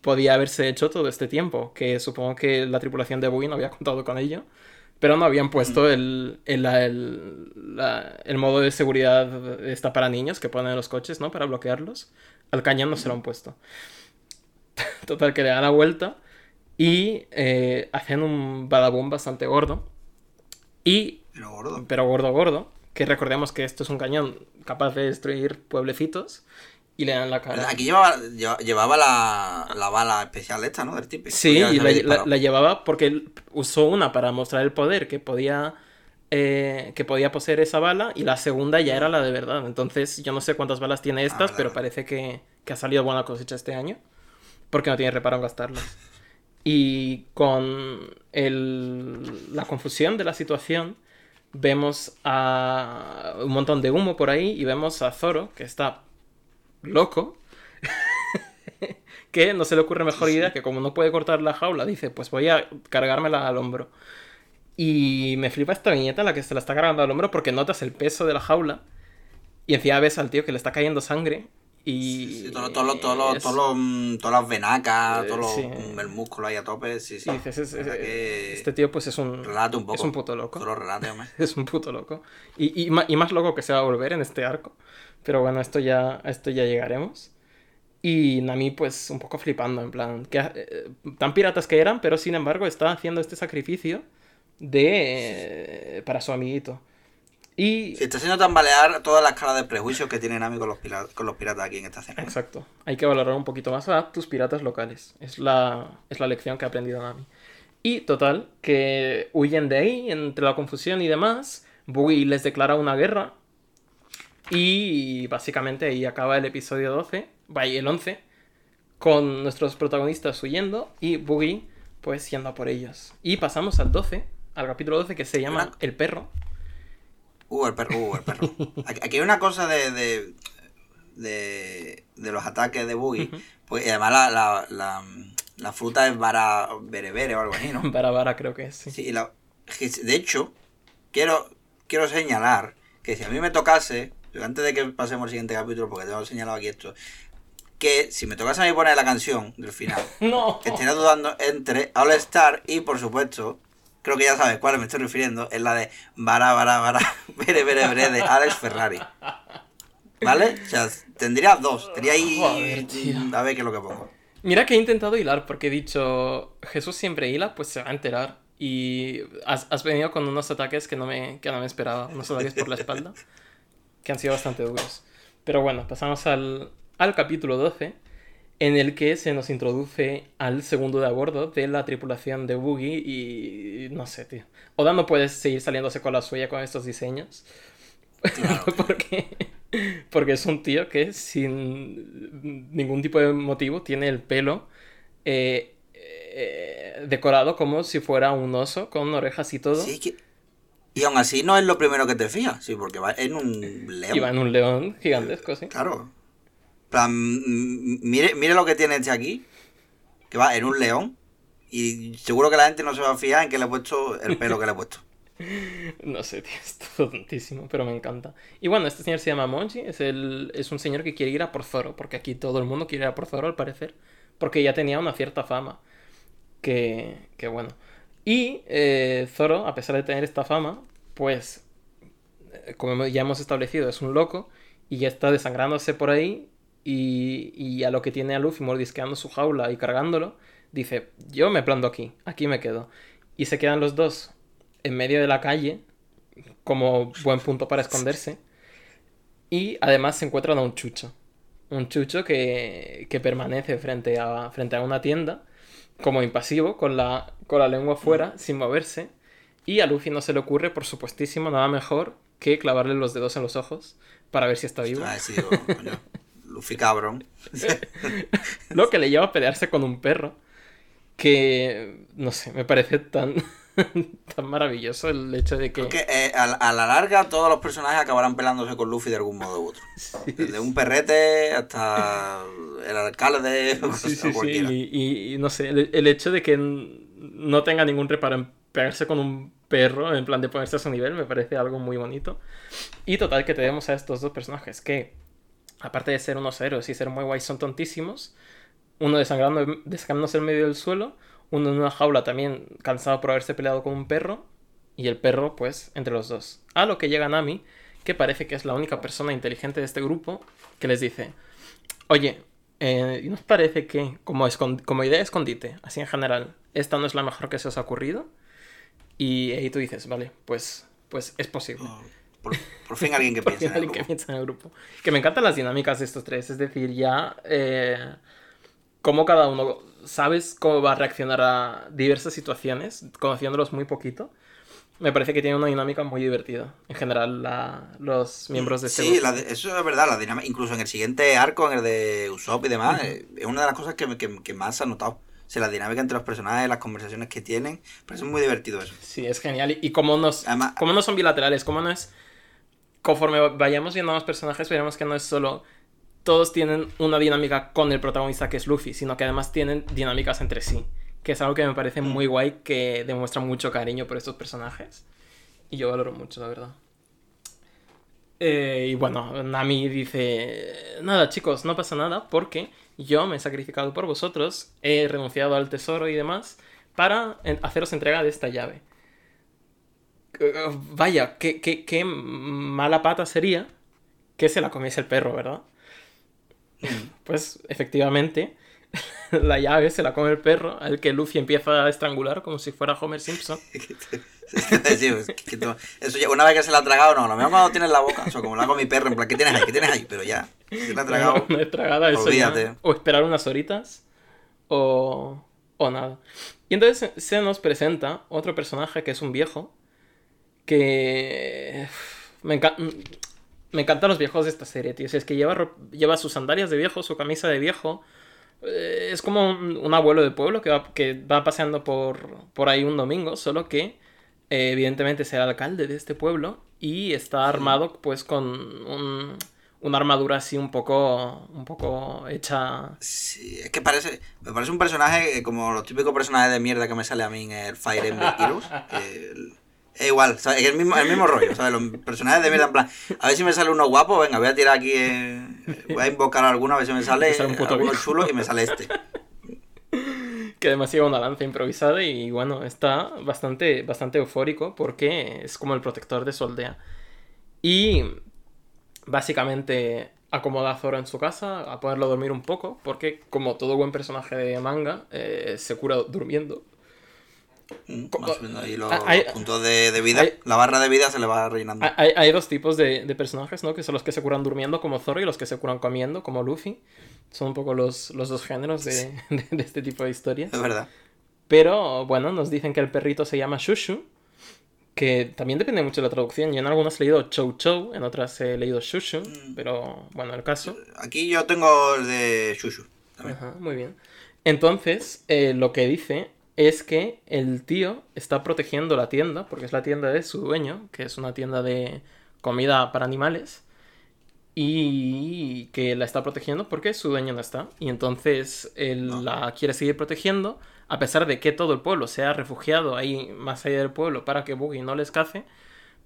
podía haberse hecho todo este tiempo, que supongo que la tripulación de Bowie no había contado con ello pero no habían puesto el, el, el, modo de seguridad esta para niños que ponen en los coches, ¿no? Para bloquearlos. Al cañón no se lo han puesto. Total, que le dan la vuelta y eh, hacen un badaboom bastante gordo. Y...
Pero gordo.
Pero gordo, gordo. Que recordemos que esto es un cañón capaz de destruir pueblecitos y le dan la cara.
Aquí llevaba, llevaba la, la, bala especial esta, ¿no? Del tipo.
Sí, y la, la, llevaba porque él usó una para mostrar el poder que podía, eh, que podía poseer esa bala y la segunda ya era la de verdad. Entonces yo no sé cuántas balas tiene estas, ah, pero parece que, que, ha salido buena cosecha este año porque no tiene reparo en gastarlas. Y con el, la confusión de la situación vemos a un montón de humo por ahí y vemos a Zoro que está loco que no se le ocurre mejor idea que como no puede cortar la jaula, dice, pues voy a cargármela al hombro. Y me flipa esta viñeta en la que se la está cargando al hombro porque notas el peso de la jaula y encima ves al tío que le está cayendo sangre y...
todas las venacas, todo el músculo ahí a tope, sí, sí.
este tío pues es un...
Relate un poco.
Es un puto loco.
Relate,
es un puto loco. Y, y, y, más loco que se va a volver en este arco. Pero bueno, esto ya, esto ya llegaremos. Y Nami, pues, un poco flipando, en plan, que, eh, tan piratas que eran, pero sin embargo está haciendo este sacrificio de eh, para su amiguito. Y...
Está haciendo tambalear toda la escala de prejuicios que tiene Nami con los, con los piratas aquí en esta escena.
Exacto. Hay que valorar un poquito más a tus piratas locales. Es la, es la lección que ha aprendido Nami. Y total, que huyen de ahí, entre la confusión y demás. Buggy les declara una guerra y básicamente ahí acaba el episodio 12, vaya el 11, con nuestros protagonistas huyendo y Boogie pues yendo a por ellos. Y pasamos al 12, al capítulo 12 que se llama El perro.
Uh, el perro, uh, el perro. Aquí hay una cosa de, de, de, los ataques de Boogie. Pues además la, la, la, la, fruta es vara berebere o algo así, ¿no?
Vara vara creo que es, sí.
sí de hecho, quiero, quiero señalar que si a mí me tocase antes de que pasemos al siguiente capítulo, porque tengo señalado aquí esto, que si me tocase a mí poner la canción del final,
No.
estaría dudando entre All Star y, por supuesto, creo que ya sabes cuál me estoy refiriendo, es la de Bara, Bara, Bara, Bere, Bere, Bere de Alex Ferrari. ¿Vale? O sea, tendría dos. Tendría ahí.
Joder, tío.
A ver qué es lo que pongo.
Mira que he intentado hilar porque he dicho, Jesús siempre hila, pues se va a enterar. Y has, has venido con unos ataques que no, me, que no me esperaba, unos ataques por la espalda, que han sido bastante duros. Pero bueno, pasamos al, al capítulo 12, en el que se nos introduce al segundo de a bordo de la tripulación de Boogie y no sé, tío. Oda no puede seguir saliéndose con la suya con estos diseños.
Claro.
porque, porque es un tío que sin ningún tipo de motivo tiene el pelo eh, eh, decorado como si fuera un oso con orejas y todo.
Sí, que... Y aún así no es lo primero que te fijas, sí, porque va en un león.
Y va en un león gigantesco, sí.
Claro. Plan, mire, mire lo que tiene este aquí, que va en un león. Y seguro que la gente no se va a fijar en que le he puesto el pelo que le he puesto.
No sé, tío, es todo tontísimo, pero me encanta. Y bueno, este señor se llama Monji, es, el, es un señor que quiere ir a por Zoro, porque aquí todo el mundo quiere ir a por Zoro al parecer, porque ya tenía una cierta fama. Que, que bueno. Y eh, Zoro, a pesar de tener esta fama, pues, eh, como ya hemos establecido, es un loco y ya está desangrándose por ahí. Y, y a lo que tiene a Luffy mordisqueando su jaula y cargándolo, dice: Yo me planto aquí, aquí me quedo. Y se quedan los dos en medio de la calle, como buen punto para esconderse. Y además se encuentran a un chucho. Un chucho que, que permanece frente a, frente a una tienda, como impasivo, con la, con la lengua fuera, sin moverse. Y a Luffy no se le ocurre, por supuestísimo, nada mejor que clavarle los dedos en los ojos para ver si está vivo.
Ah, sí, Luffy cabrón.
Lo que le lleva a pelearse con un perro. Que, no sé, me parece tan, tan maravilloso el hecho de que...
Porque eh, a, a la larga todos los personajes acabarán peleándose con Luffy de algún modo u otro. Desde un perrete hasta alcalde
Sí, sí, sí. Y, y- y no sé, el, el hecho de que no tenga ningún reparo en pegarse con un perro, en plan de ponerse a su nivel, me parece algo muy bonito. Y total, que tenemos a estos dos personajes que, aparte de ser unos héroes y ser muy guays, son tontísimos. Uno desangrando, desangrándose en medio del suelo, uno en una jaula también cansado por haberse peleado con un perro, y el perro, pues, entre los dos. A lo que llega Nami, que parece que es la única persona inteligente de este grupo, que les dice, oye, eh, ¿y ¿nos parece que como, como idea de escondite, así en general, esta no es la mejor que se os ha ocurrido? Y ahí tú dices, vale, pues, pues es posible.
Por, por fin alguien que
fin
en el
que
grupo.
piensa en el grupo. Que me encantan las dinámicas de estos tres, es decir, ya eh, cómo cada uno sabes cómo va a reaccionar a diversas situaciones, conociéndolos muy poquito. Me parece que tiene una dinámica muy divertida. En general, la- los miembros de este
Sí, la de- eso es verdad, la dinámica, incluso en el siguiente arco, en el de Usopp y demás, eh, es una de las cosas que, que, que más se ha notado. O sea, la dinámica entre los personajes, las conversaciones que tienen, parece muy divertido eso.
Sí, es genial. Y, y cómo, nos,
Además-
cómo no son bilaterales, cómo no es... Conforme vayamos viendo a más personajes, veremos que no es solo... Todos tienen una dinámica con el protagonista que es Luffy, sino que además tienen dinámicas entre sí. Que es algo que me parece muy guay, que demuestra mucho cariño por estos personajes. Y yo valoro mucho, la verdad. Eh, y bueno, Nami dice, nada chicos, no pasa nada porque yo me he sacrificado por vosotros, he renunciado al tesoro y demás para haceros entrega de esta llave. Eh, Vaya, qué, qué- qué mala pata sería que se la comiese el perro, ¿verdad? Pues efectivamente, la llave se la come el perro, al que Luffy empieza a estrangular como si fuera Homer Simpson.
Sí, es que tú- eso ya, una vez que se la ha tragado, no, lo mismo cuando tienes la boca, o sea, como la hago mi perro, en plan, ¿qué tienes ahí? ¿Qué tienes ahí? Pero ya, se la ha tragado.
Tragada, eso ya-. O esperar unas horitas. O, o nada. Y entonces se- nos presenta otro personaje que es un viejo. Que. Me, enca- me encantan los viejos de esta serie, tío. Si es que lleva, lleva sus sandalias de viejo, su camisa de viejo. Eh, Es como un, un abuelo de pueblo que va, que va paseando por, por ahí un domingo, solo que eh, evidentemente será el alcalde de este pueblo y está armado pues con un- una armadura así un poco, un poco hecha...
Sí, es que parece, me parece un personaje eh, como los típicos personajes de mierda que me sale a mí en el Fire Emblem Heroes. el- Es igual, ¿sabes? Es el mismo, el mismo rollo, ¿sabes? Los personajes de mierda, en plan, a ver si me sale uno guapo, venga, voy a tirar aquí, eh, voy a invocar a alguno, a ver si me sale
sale
chulo y me sale este.
que además lleva una lanza improvisada y bueno, está bastante, bastante eufórico porque es como el protector de su aldea. Y básicamente acomoda a Zoro en su casa a poderlo dormir un poco porque como todo buen personaje de manga eh, se cura durmiendo.
Ahí los,
hay-
los puntos de, de vida.
hay-
la barra de vida se le va rellenando.
Hay, hay dos tipos de, de personajes, ¿no? Que son los que se curan durmiendo como Zoro y los que se curan comiendo como Luffy. Son un poco los, los dos géneros de, este tipo de historias.
Es verdad.
Pero bueno, nos dicen que el perrito se llama Shushu, que también depende mucho de la traducción. Yo en algunas he leído Chou Chou, en otras he leído Shushu,
Mm.
pero bueno, el caso.
Aquí yo tengo el de Shushu.
Ajá, muy bien. Entonces, eh, lo que dice es que el tío está protegiendo la tienda, porque es la tienda de su dueño, que es una tienda de comida para animales, y que la está protegiendo porque su dueño no está. Y entonces él
No.
la quiere seguir protegiendo, a pesar de que todo el pueblo se ha refugiado ahí más allá del pueblo para que Buggy no les cace,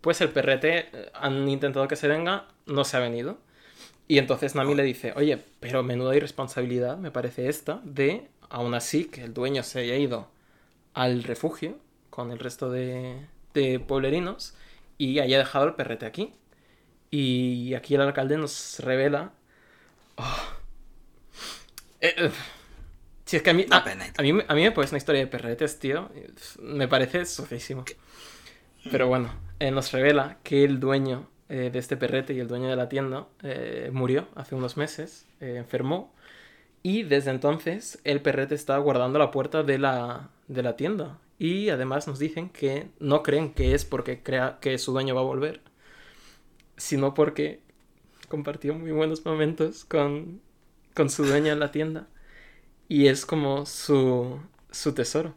pues el perrete eh, han intentado que se venga, no se ha venido. Y entonces Nami le dice, oye, pero menuda irresponsabilidad me parece esta de, aún así, que el dueño se haya ido al refugio con el resto de, de pueblerinos y haya dejado el perrete aquí. Y aquí el alcalde nos revela... Oh. Eh, eh, si es que a mí, a, a mí, me- a mí me pones una historia de perretes, tío. Me parece sucísimo. Pero bueno, eh, nos revela que el dueño eh, de este perrete y el dueño de la tienda murió hace unos meses, enfermó. Y desde entonces el perrete está guardando la puerta de la, de la tienda. Y además nos dicen que no creen que es porque crea que su dueño va a volver, sino porque compartió muy buenos momentos con, con su dueño en la tienda. Y es como su, su tesoro.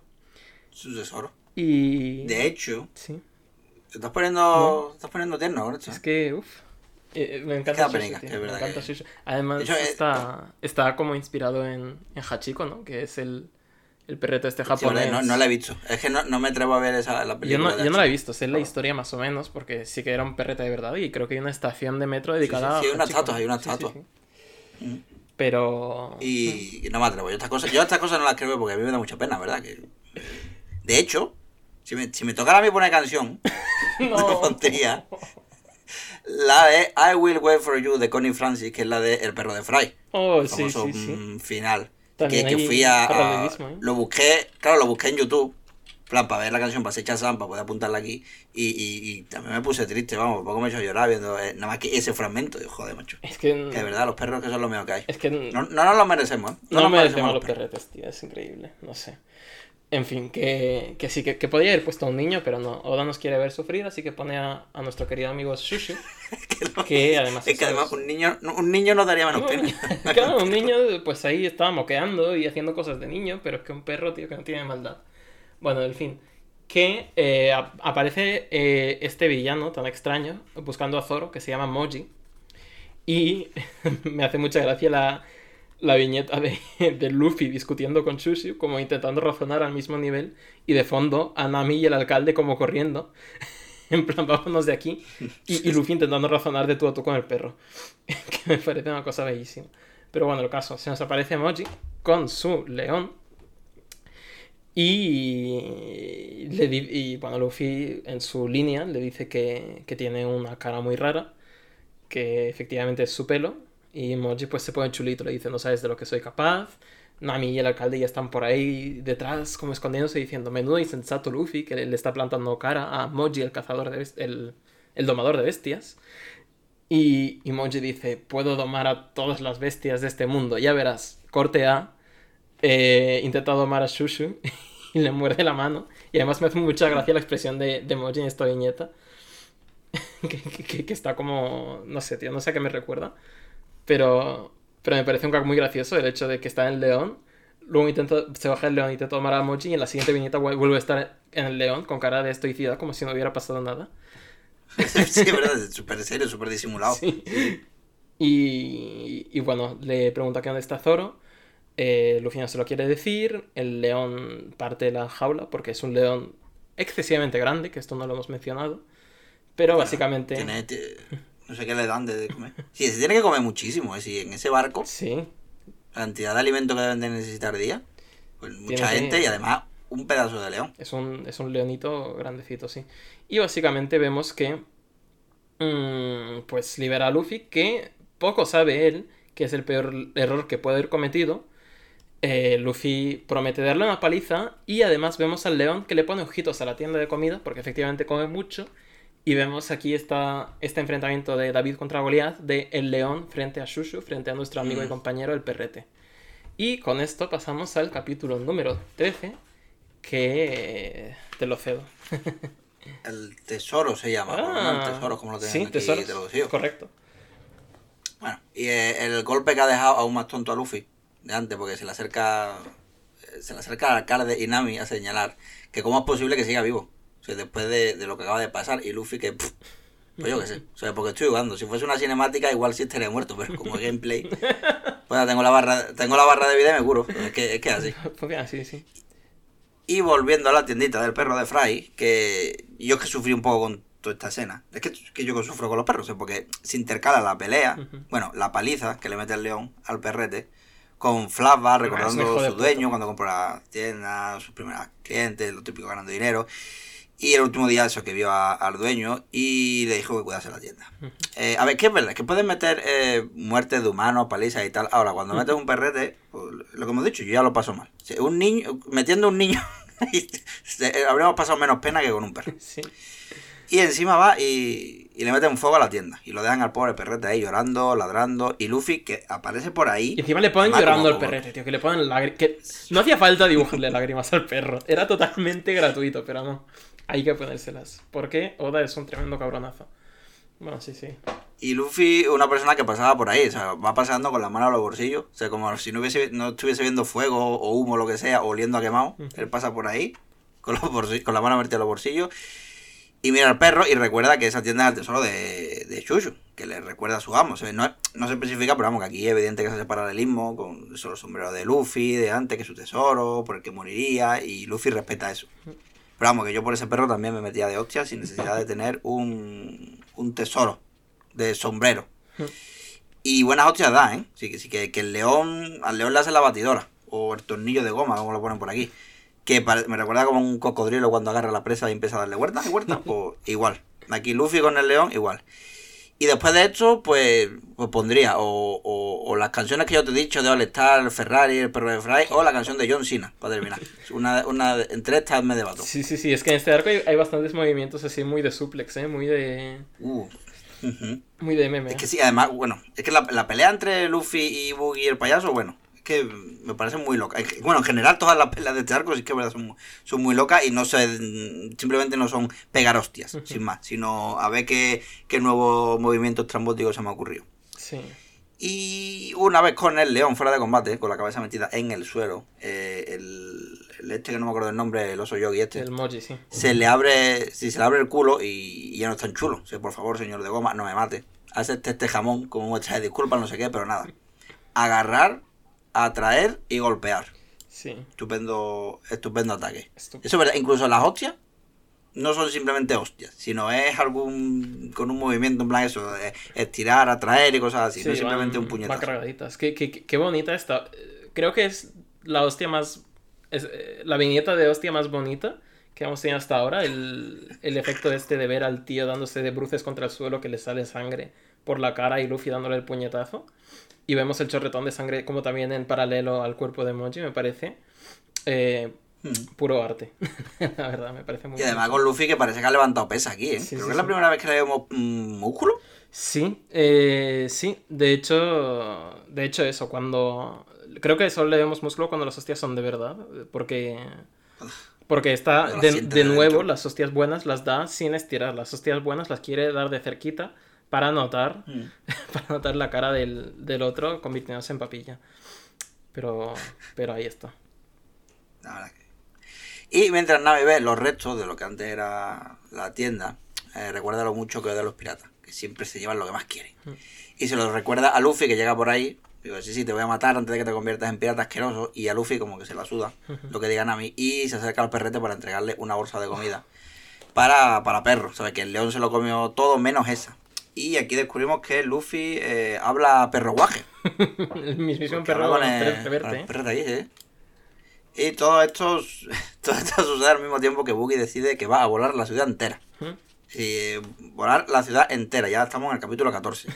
Su tesoro.
Y...
De hecho,
Sí.
te estás poniendo, te estás poniendo tierno ahora.
Es que, uff. Me encanta
Queda
Shushu,
penica,
tío,
es verdad
Me encanta
que-.
Además,
hecho, eh,
está, está como inspirado en, en Hachiko, ¿no? Que es el, el perrete este
Sí,
japonés.
no, no la he visto. Es que no, no me atrevo a ver esa la
yo
película.
no,
de
yo no la he visto, sé la historia más o menos, porque sí que era un perrete de verdad y creo que hay una estación de metro
sí,
dedicada
sí, hay
a
una estatua, hay una
Sí, sí,
estatua.
sí.
Mm.
Pero...
Y, no me atrevo. Yo estas cosas, yo estas cosas no las creo porque a mí me da mucha pena, ¿verdad? Que, de hecho, si me, si me tocara a mí poner canción,
No.
no pondría la de I Will Wait For You de Connie Francis, que es la de El perro de Fry.
Oh,
El
sí,
famoso
sí, sí.
mm, final.
También
que, que fui a,
¿eh?
Lo busqué, claro, lo busqué en YouTube. plan, para ver la canción, para ser Shazam, para poder apuntarla aquí. Y, y, y también me puse triste, vamos, poco me he hecho llorar viendo eh, nada más que ese fragmento. Digo, joder, macho.
Es que...
Que de verdad, los perros que son lo mejor que hay.
Es que...
No, no nos lo merecemos, ¿eh?
No,
nos
me merecemos los perretes, tío, es increíble, no sé. En fin, que, que sí, que, que podría haber puesto a un niño, pero no. Oda nos quiere ver sufrir, así que pone a, a nuestro querido amigo Shushu, que además
Es que además un niño, un niño nos daría menos
No,
pena.
claro, un niño pues ahí estaba moqueando y haciendo cosas de niño, pero es que un perro, tío, que no tiene maldad. Bueno, en fin, que eh, ap- aparece eh, este villano tan extraño buscando a Zoro, que se llama Moji, y me hace mucha gracia la, la viñeta de, de Luffy discutiendo con Shushu, como intentando razonar al mismo nivel, y de fondo a Nami y el alcalde como corriendo. En plan, vámonos de aquí. Y, Luffy intentando razonar de tú a tú con el perro. que me parece una cosa bellísima. Pero bueno, el caso, se nos aparece Moji con su león. Y, le y bueno, Luffy en su línea le dice que, que tiene una cara muy rara, que efectivamente es su pelo. Y Moji pues se pone chulito, le dice, no sabes de lo que soy capaz. Nami y el alcalde ya están por ahí detrás, como escondiéndose, diciendo, menudo insensato Luffy, que le, está plantando cara a Moji, el cazador de el, el domador de bestias. Y, y Moji dice, puedo domar a todas las bestias de este mundo, ya verás, corte A, eh, intenta domar a Shushu y le muerde la mano. Y además me hace mucha gracia la expresión de, de Moji en esta viñeta. que- que- que está como, no sé, tío, no sé a qué me recuerda. Pero, pero me parece un gag muy gracioso el hecho de que está en el león. Luego intenta, se baja el león y intenta tomar a Mochi y en la siguiente viñeta vuel- vuelve a estar en el león con cara de estoicidad como si no hubiera pasado nada.
sí, verdad, es súper serio, súper disimulado.
Sí. Y, y bueno, le pregunta que dónde está Zoro. Eh, Luffy no se lo quiere decir. El león parte de la jaula porque es un león excesivamente grande, que esto no lo hemos mencionado. Pero básicamente.
Tiene, ti- no sé qué le dan de comer. Sí, se tiene que comer muchísimo. Es decir, en ese barco,
Sí,
la cantidad de alimento que deben de necesitar día. Pues mucha
Tiene que-
gente y además un pedazo de león.
es un, es un leonito grandecito, sí. Y básicamente vemos que. mm, pues libera a Luffy, que poco sabe él, que es el peor error que puede haber cometido. Eh, Luffy promete darle una paliza y además vemos al león que le pone ojitos a la tienda de comida porque efectivamente come mucho y vemos aquí esta, este enfrentamiento de David contra Goliath de el león frente a Shushu, frente a nuestro amigo y
Mm.
compañero el perrete. Y con esto pasamos al capítulo número 13 que te lo cedo.
El tesoro se llama. lo menos el tesoro, como lo tienen
Ah, sí,
aquí
tesoros,
traducido.
correcto.
Bueno, y eh, el golpe que ha dejado aún más tonto a Luffy de antes, porque se le acerca eh, se le acerca al alcalde Inami a señalar que cómo es posible que siga vivo. Sea, después de, de lo que acaba de pasar, y Luffy que... pff, pues yo qué sé, o sea, porque estoy jugando. Si fuese una cinemática, igual sí estaría muerto, pero como gameplay, pues tengo la barra, tengo la barra de vida y me curo. Es que es que es así.
Funciona así, sí.
Y volviendo a la tiendita del perro de Fry, que yo es que sufrí un poco con toda esta escena. Es que, que yo que sufro con los perros, ¿eh? porque se intercala la pelea, bueno, la paliza que le mete el león al perrete, con flashback recordando
Ah, hijo
a su dueño cuando compró la tienda, sus primeros clientes, lo típico ganando dinero. Y el último día eso que vio a- al dueño y le dijo que cuidase la tienda. Eh, a ver, que es verdad, que pueden meter eh, muertes de humanos, palizas y tal. Ahora, cuando metes un perrete, pues, lo que hemos dicho, yo ya lo paso mal. Un niño, metiendo un niño, se- habríamos pasado menos pena que con un perro.
Sí.
Y encima va y, y le meten fuego a la tienda. Y lo dejan al pobre perrete ahí llorando, ladrando. Y Luffy, que aparece por ahí.
Y encima le ponen llorando al perrete, tío, que le ponen lágrimas. No hacía falta dibujarle lágrimas al perro. Era totalmente gratuito, pero no. Hay que ponérselas. Porque Oda es un tremendo cabronazo. Bueno, sí, sí.
Y Luffy, una persona que pasaba por ahí, o sea, va pasando con las manos a los bolsillos, o sea, como si no, hubiese, no estuviese viendo fuego o humo o lo que sea, oliendo a quemado,
Ujú.
él pasa por ahí, con, los bolsillos, con la mano metida en los bolsillos, y mira al perro y recuerda que esa tienda es el tesoro de, de Shushu, que le recuerda a su amo, o sea, no, no se especifica, pero vamos, que aquí es evidente que se hace paralelismo con eso, los sombreros de Luffy, de antes, que es su tesoro, por el que moriría, y Luffy respeta eso. Pero vamos, que yo por ese perro también me metía de hostia sin necesidad de tener un, un tesoro de sombrero.
Mm.
Y buenas hostias da, ¿eh? Sí, que, sí, que, que el león, al león le hace la batidora. O el tornillo de goma, como lo ponen por aquí. Que me recuerda como un cocodrilo cuando agarra la presa y empieza a darle vueltas y vueltas. Pues igual. Aquí Luffy con el león, igual. Y después de esto, pues, pues pondría o, o, o las canciones que yo te he dicho de All Star, Ferrari, el perro de Fry, o la canción de John Cena, para terminar. Una, una, entre estas me debato.
Sí, sí, sí. Es que en este arco hay, hay bastantes movimientos así muy de suplex, ¿eh? Muy de.
Uh.
Muy de meme.
Es que sí, además, bueno, es que la, la pelea entre Luffy y Buggy y el payaso, bueno, que me parece muy loca. Bueno, en general todas las peleas de este arco sí que verdad son, son muy locas y no se, simplemente no son pegar hostias, sin más, sino a ver qué, qué nuevos movimientos trambóticos se me ha ocurrido.
Sí.
Y una vez con el león fuera de combate, con la cabeza metida en el suelo, eh, el, el este que no me acuerdo el nombre, el oso yogi este,
El Moji, sí.
se le abre, si se le abre el culo y, y ya no es tan chulo. O sea, por favor, señor de goma, no me mate. Hace este, este jamón como muestra de disculpa, no sé qué, pero nada. Agarrar, atraer y golpear.
Sí.
Estupendo, estupendo ataque. Eso es verdad, incluso las hostias no son simplemente hostias, sino es algún con un movimiento en plan eso, de estirar, atraer y cosas así,
Sí,
no es simplemente
van-
un puñetazo.
cargaditas. Qué, qué, qué- bonita está. Eh, Creo que es la hostia más. es, eh, la viñeta de hostia más bonita que hemos tenido hasta ahora. El, el efecto este de ver al tío dándose de bruces contra el suelo que le sale sangre por la cara y Luffy dándole el puñetazo. Y vemos el chorretón de sangre como también en paralelo al cuerpo de Moji, me parece. Eh,
Hmm.
puro arte. la verdad, me parece muy
Y además con Luffy que parece que ha levantado pesa aquí, ¿eh?
Sí,
Creo
sí,
que es la primera vez que le vemos mm, músculo.
Sí, eh, sí, de hecho, de hecho eso, cuando... Creo que solo le vemos músculo cuando las hostias son de verdad, porque... Porque está, de,
siente
de
de
nuevo,
dentro.
las hostias buenas las da sin estirar, las hostias buenas las quiere dar de cerquita para notar, para notar la cara del, del otro convirtiéndose en papilla. Pero, pero ahí está.
La verdad que- Y mientras Nami ve los restos de lo que antes era la tienda, eh, recuerda lo mucho que a los piratas, que siempre se llevan lo que más quieren.
Mm.
Y se lo recuerda a Luffy que llega por ahí Digo, sí, sí, te voy a matar antes de que te conviertas en pirata asqueroso. Y a Luffy como que se la suda lo que digan a mí. Y se acerca al perrete para entregarle una bolsa de comida para, para perros. ¿Sabes? Que el león se lo comió todo menos esa. Y aquí descubrimos que Luffy eh, habla perro guaje.
el perro
con el- con
¿eh?
perro de ahí, ¿eh? Y todo esto, todo esto sucede al mismo tiempo que Buggy decide que va a volar la ciudad entera. Sí, volar la ciudad entera, ya estamos en el capítulo 14.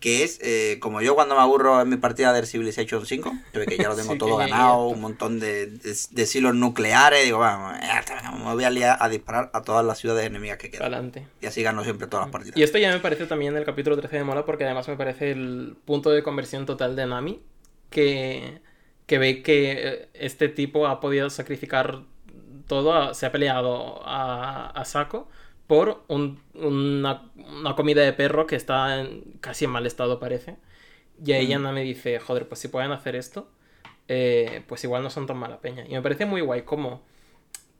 Que es, eh, como yo cuando me aburro en mi partida del Civilization 5, yo ve que ya lo tengo
Sí,
todo ganado, un montón de, de, de silos nucleares, digo, vamos, está, me voy a liar a disparar a todas las ciudades enemigas que quedan.
Adelante.
Y así gano siempre todas las partidas.
Y esto ya me parece también el capítulo 13 de Mola, porque además me parece el punto de conversión total de Nami, que, que ve que eh, este tipo ha podido sacrificar todo, se ha peleado a, a saco por un- una, una comida de perro que está en- casi en mal estado, parece. Y a ella
Mm.
Nami dice, joder, pues si pueden hacer esto, eh, pues igual no son tan mala peña. Y me parece muy guay cómo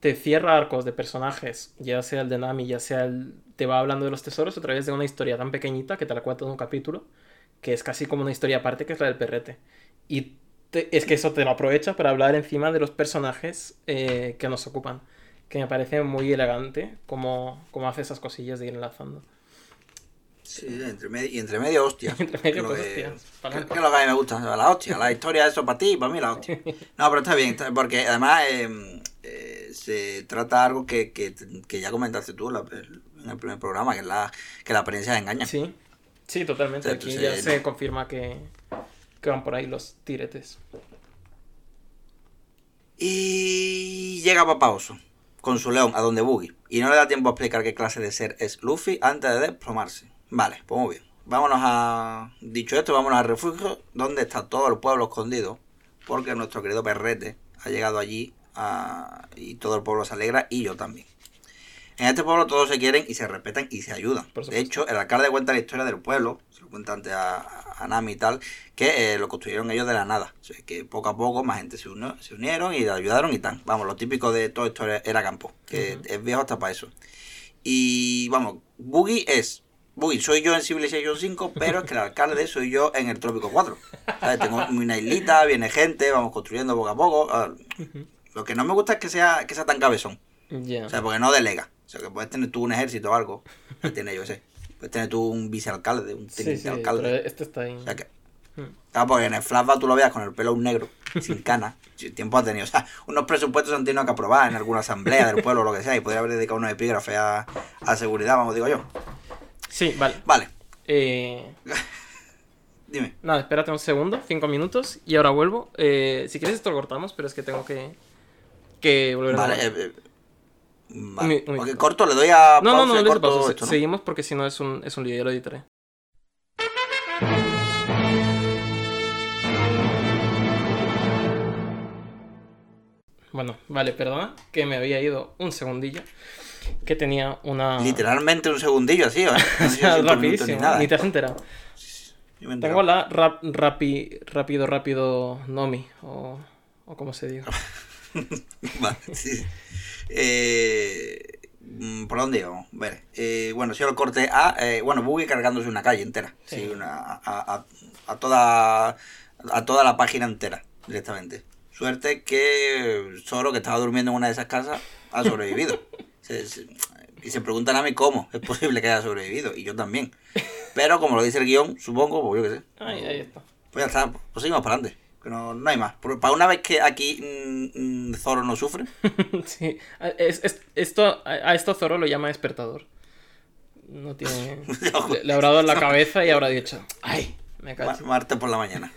te cierra arcos de personajes, ya sea el de Nami, ya sea el... te va hablando de los tesoros a través de una historia tan pequeñita que te la cuenta en un capítulo, que es casi como una historia aparte, que es la del perrete. Y te- es que eso te lo aprovecha para hablar encima de los personajes eh, que nos ocupan, que me parece muy elegante como, como hace esas cosillas de ir enlazando.
Sí, entre medio, y entre medio, hostia.
Entre medio, pues,
que-
hostias,
que-
pa'lante.
que es lo que a mí me gusta, la hostia, la historia, eso para ti, para mí la hostia. No, pero está bien, porque además eh, eh, se trata algo que, que, que ya comentaste tú en la- en el primer programa, que es la, que la apariencia engaña.
Sí, sí, totalmente. Aquí ya
Entonces,
se confirma que, que van por ahí los tiretes.
Y llega Papá Oso con su león a donde Buggy. Y no le da tiempo a explicar qué clase de ser es Luffy antes de desplomarse. Vale, pues muy bien. Vámonos a. Dicho esto, vámonos al refugio donde está todo el pueblo escondido. Porque nuestro querido perrete ha llegado allí ah, y todo el pueblo se alegra y yo también. En este pueblo todos se quieren y se respetan y se ayudan. De hecho, el alcalde cuenta la historia del pueblo, se lo cuenta antes a, a Nami y tal, que eh, lo construyeron ellos de la nada. O sea, que poco a poco más gente se, unió- se unieron y le ayudaron y tal. Vamos, lo típico de todo esto era, era campo, que es viejo hasta para eso. Y vamos, Boogie es. Boogie, soy yo en Civilization 5, pero es que el alcalde soy yo en el Trópico 4. ¿Sabes? Tengo una islita, viene gente, vamos construyendo poco a poco. Ah, Lo que no me gusta es que sea, que sea tan cabezón. O sea, porque no delega. O sea, que puedes tener tú un ejército o algo. Que tiene, yo sé. Puedes tener tú un vicealcalde, un
sí,
alcalde.
pero este está ahí.
O sea que. Claro, porque en el flashback tú lo veas con el pelo un negro, sin cana. Tiempo ha tenido. O sea, unos presupuestos han tenido que aprobar en alguna asamblea del pueblo o lo que sea. Y podría haber dedicado unos epígrafes a, a seguridad, vamos, digo yo.
Sí, vale.
Vale,
Eh,
dime.
nada, espérate un segundo, cinco minutos, y ahora vuelvo. Eh, si quieres esto lo cortamos, pero es que tengo que, que volver a
Vale, eh, eh, vale.
Un un
corto, le doy a.
No, no,
pausa
no, no,
corto esto, ¿no?
Seguimos porque si no es un, es un lío, ya lo editaré. Bueno, vale, perdona, que me había ido un segundillo. Que tenía una.
Literalmente un segundillo así, ¿eh? No
rapidísimo,
ni nada.
ni te has enterado.
Me
Tengo la rap, rapi, rápido, rápido Nomi, o, o como se diga.
Vale, sí. Eh, ¿Por dónde íbamos? Vale. Eh, bueno, si yo lo corte a. eh, bueno, Buggy cargándose una calle entera. Sí,
Sí.
una, a, a- a toda. A toda la página entera, directamente. Suerte que Zoro, que estaba durmiendo en una de esas casas, ha sobrevivido. Se- se- y se preguntan a mí cómo es posible que haya sobrevivido. Y yo también. Pero como lo dice el guion, supongo, pues yo qué sé.
Ahí, ahí está.
Pues ya está, pues seguimos para adelante. Que no, no hay más. Para una vez que aquí mm, mm, Zoro no sufre,
sí. a- es- es- esto, a, esto Zoro lo llama despertador. No tiene. le, le habrá dado en la cabeza y habrá dicho. ¡Ay! Me cacho.
martes por la mañana.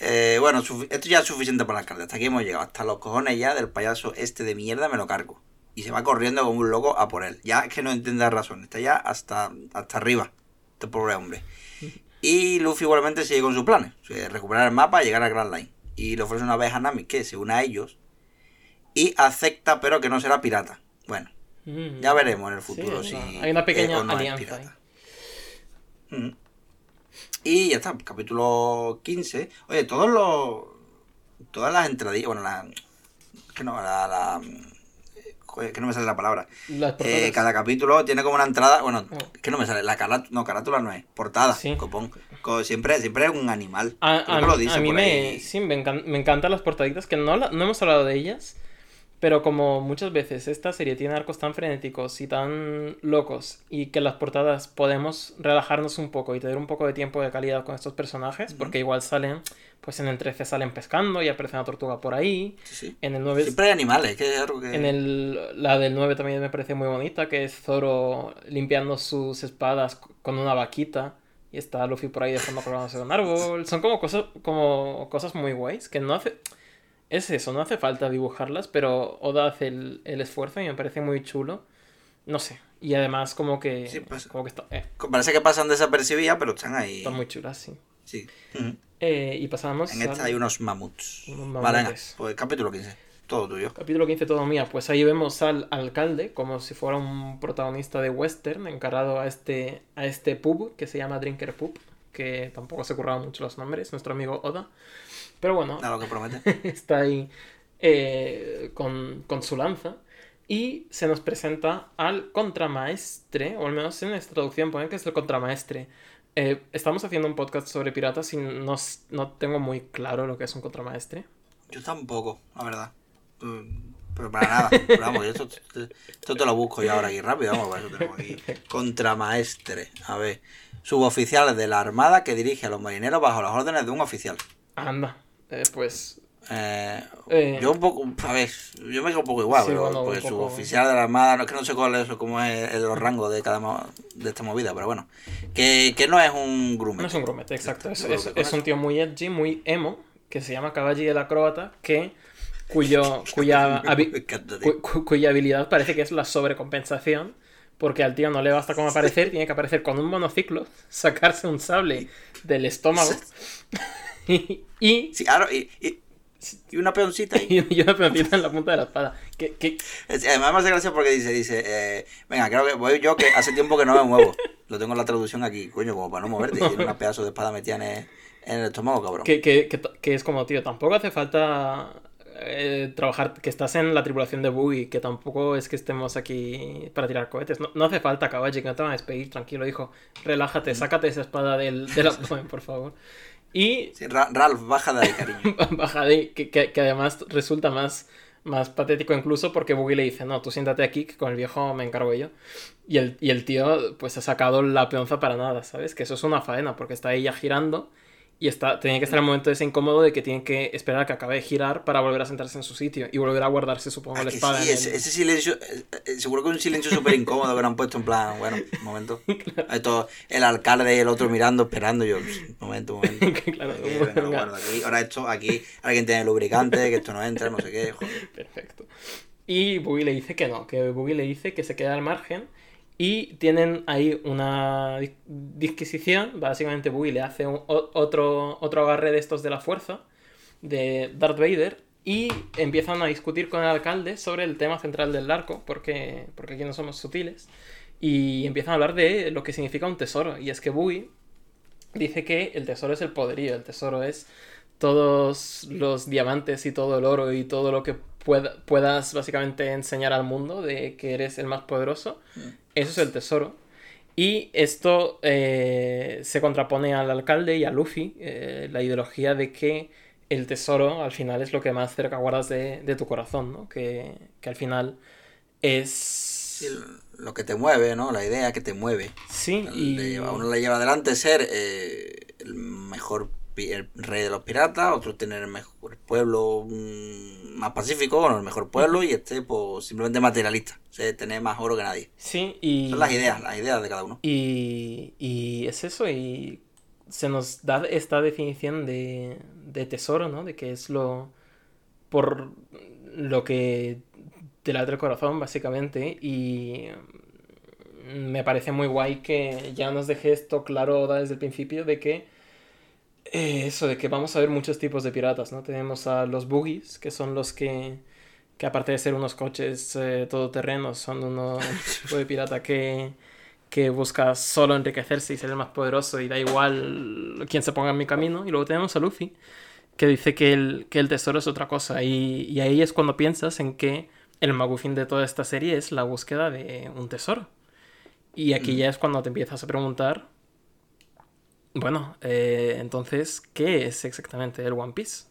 Eh, bueno, esto ya es suficiente para el alcalde. Hasta aquí hemos llegado. Hasta los cojones ya del payaso este de mierda me lo cargo. Y se va corriendo como un loco a por él. Ya es que no entiende la razón. Está ya hasta, hasta arriba. Este pobre hombre. Y Luffy igualmente sigue con sus planes. Recuperar el mapa y llegar a Grand Line. Y le ofrece una vez a Nami que se una a ellos. Y acepta, pero que no será pirata. Bueno,
Mm.
ya veremos en el futuro
Sí,
si.
hay una- pequeña
es
alianza
pirata. Mm. Y ya está, capítulo 15. Oye, todos los. Todas las entradillas. Bueno, la. Que no, la. la joder, que no me sale la palabra. Eh, cada capítulo tiene como una entrada, bueno, es que no me sale, la carátula, no, carátula no es, portada,
Sí.
copón. Co- siempre, siempre es un animal.
A, a mí-
lo dice
a mí
por
me, sí, me, encan- me encantan las portaditas, que no, la- no hemos hablado de ellas, pero como muchas veces esta serie tiene arcos tan frenéticos y tan locos y que las portadas podemos relajarnos un poco y tener un poco de tiempo de calidad con estos personajes, porque igual salen, pues en el 13 salen pescando y aparece una tortuga por ahí,
Sí, sí.
en el 9...
Siempre hay animales, que es algo que...
En el, la del 9 también me parece muy bonita, que es Zoro limpiando sus espadas con una vaquita. Y está Luffy por ahí dejando colgándose de un árbol. Son como cosas, como cosas muy guays, que no hace... Es eso, no hace falta dibujarlas, pero Oda hace el, el esfuerzo y me parece muy chulo. No sé. Y además como que...
Sí, pues-
como que está, eh,
Parece que pasan desapercibidas, pero están ahí.
están muy chulas, sí.
Sí.
Eh, y pasamos
En esta hay unos mamuts.
Unos
Vale, venga,
mamutes.
pues capítulo 15. Todo tuyo.
Capítulo 15, todo mía. Pues ahí vemos al alcalde como si fuera un protagonista de western encarado a este, a este pub que se llama Drinker Pub, que tampoco se curraban mucho los nombres, nuestro amigo Oda. Pero bueno,
A lo que promete.
está ahí eh, con, con su lanza y se nos presenta al contramaestre, o al menos en esta traducción ponen que es el contramaestre. Eh, estamos haciendo un podcast sobre piratas y no, no tengo muy claro lo que es un contramaestre.
Yo tampoco, la verdad. Mm, Pero para nada. Pero vamos, yo esto, esto te lo busco yo ahora aquí rápido. Vamos, para eso tenemos aquí. Contramaestre. A ver. Suboficiales de la Armada que dirige a los marineros bajo las órdenes de un oficial.
Anda, eh, pues
Eh,
Eh.
yo un poco, a ver, yo me quedo un poco igual,
Sí,
pero
bueno,
porque
poco.
suboficial de la Armada, no es que no sé cuál es cómo es el, los rangos de cada de esta movida, pero bueno. Que, que no es un grumete.
No es un grumete, exacto. Es, es- un tío muy edgy, muy emo, que se llama Caballi el Acróbata, que cuyo, cuya, habi- cu- cu- cuya habilidad parece que es la sobrecompensación, porque al tío no le basta con aparecer, tiene que aparecer con un monociclo, sacarse un sable del estómago y,
Sí, claro, y, y, y una peoncita ahí.
y una pelotita en la punta de la espada. Que-
Es- Además me hace gracia porque dice, dice, eh, venga, creo que voy yo que hace tiempo que no me muevo. Lo tengo en la traducción aquí, coño, como para no moverte. Y tiene una pedazo de espada metida en el, en el estómago, cabrón.
que, que, que, que es como, tío, tampoco hace falta eh, trabajar, que estás en la tripulación de Boogie, que tampoco es que estemos aquí para tirar cohetes. No, no hace falta, Kawaji, que no te van a despedir, tranquilo, hijo. Relájate, sácate esa espada del, del abdomen, por favor. Y
Sí, Ra- Ralph, baja de cariño.
baja de que, que, que además resulta más, más patético incluso porque Boogie le dice, no, tú siéntate aquí, que con el viejo me encargo yo. Y el, y el tío pues ha sacado la peonza para nada, ¿sabes? Que eso es una faena, porque está ella girando y está, tiene que estar en el momento ese incómodo de que tiene que esperar a que acabe de girar para volver a sentarse en su sitio y volver a guardarse, supongo,
Ah,
la espada.
sí, ese,
el-
ese silencio, eh, eh, seguro que un silencio súper incómodo que han puesto en plan, bueno, un momento. Esto, el alcalde y el otro mirando, esperando, yo, momento, momento.
Claro,
Aquí, venga. guardo aquí. Ahora esto, aquí, alguien tiene lubricante, que esto no entra, no sé qué, joder.
Perfecto. Y Boogie le dice que no, que Boogie le dice que se queda al margen y tienen ahí una dis- disquisición. Básicamente Boogie le hace otro, otro agarre de estos de la fuerza de Darth Vader y empiezan a discutir con el alcalde sobre el tema central del arco, porque, porque aquí no somos sutiles, y empiezan a hablar de lo que significa un tesoro. Y es que Boogie dice que el tesoro es el poderío, el tesoro es todos los diamantes y todo el oro y todo lo que pueda- puedas básicamente enseñar al mundo de que eres el más poderoso. Eso es el tesoro. Y esto eh, se contrapone al alcalde y a Luffy, eh, la ideología de que el tesoro al final es lo que más cerca guardas de, de tu corazón, ¿no? Que, que al final es...
Sí, lo que te mueve, ¿no? La idea que te mueve.
Sí, y...
a uno le lleva adelante ser eh, el mejor el rey de los piratas, otro tener el mejor pueblo más pacífico, bueno, el mejor pueblo, y este, pues, simplemente materialista. O sea, tener más oro que nadie.
Sí, y...
Son las ideas, las ideas de cada uno.
Y, y es eso, y se nos da esta definición de, de tesoro, ¿no? De que es lo por lo que te late el corazón, básicamente, y me parece muy guay que ya nos deje esto claro desde el principio de que eh, eso, de que vamos a ver muchos tipos de piratas, ¿no? Tenemos a los boogies, que son los que, que aparte de ser unos coches eh, todoterrenos, son unos tipo de pirata que, que busca solo enriquecerse y ser el más poderoso y da igual quién se ponga en mi camino. Y luego tenemos a Luffy, que dice que el, que el tesoro es otra cosa. Y, y ahí es cuando piensas en que el magufín de toda esta serie es la búsqueda de un tesoro. Y aquí ya es cuando te empiezas a preguntar, bueno, eh, entonces, ¿qué es exactamente el One Piece?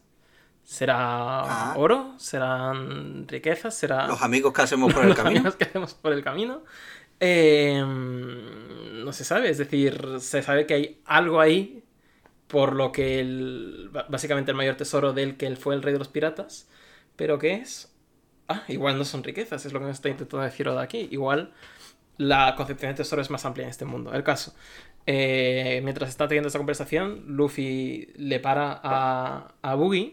¿Será
Ah.
oro? ¿Serán riquezas? ¿Será
Los amigos que hacemos por el
los
camino.
amigos que hacemos por el camino? Eh, no se sabe, es decir, se sabe que hay algo ahí por lo que el, básicamente el mayor tesoro del que él fue el rey de los piratas, pero ¿qué es? Ah, igual no son riquezas, es lo que me está intentando decir Oda aquí. Igual la concepción de tesoro es más amplia en este mundo. El caso, eh, mientras está teniendo esta conversación, Luffy le para a, a Boogie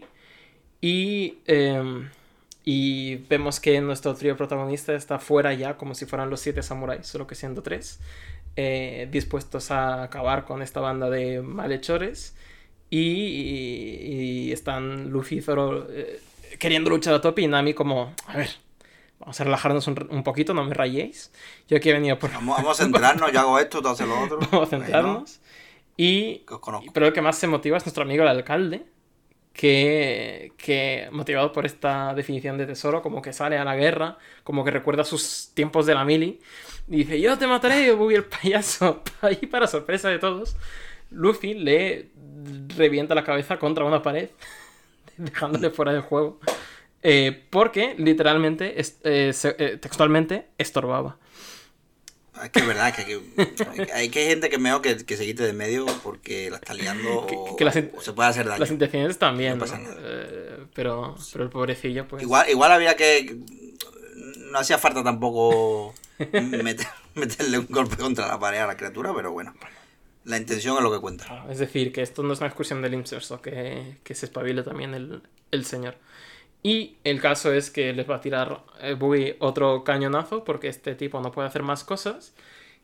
y, eh, y vemos que nuestro trío protagonista está fuera ya, como si fueran los siete samuráis, solo que siendo tres, eh, dispuestos a acabar con esta banda de malhechores. Y están Luffy y Zoro eh, queriendo luchar a tope y Nami como, a ver, vamos a relajarnos un, un poquito, no me rayéis. Yo aquí he venido por...
Vamos, vamos a centrarnos, yo hago esto, tú haces lo otro.
Vamos a centrarnos. Y pero el que más se motiva es nuestro amigo el alcalde, que, que motivado por esta definición de tesoro, como que sale a la guerra, como que recuerda sus tiempos de la mili, y dice, yo te mataré, Boogie el payaso, ahí para sorpresa de todos. Luffy le revienta la cabeza contra una pared, dejándole fuera del juego, eh, porque literalmente, es- eh, se- eh, textualmente, estorbaba.
Es que es verdad, es que hay, hay que hay gente que mejor que, que se quite de medio porque la está liando
Que-
o,
que las
o se puede hacer daño.
Las intenciones también,
No pasa nada.
Pero, pero el pobrecillo, pues...
Igual, igual había que. No hacía falta tampoco meter- meterle un golpe contra la pared a la criatura, pero bueno. La intención es lo que cuenta.
Ah, Es decir, que esto no es una excursión del inserso, que, que se espabile también el, el señor. Y el caso es que les va a tirar eh, otro cañonazo, porque este tipo no puede hacer más cosas.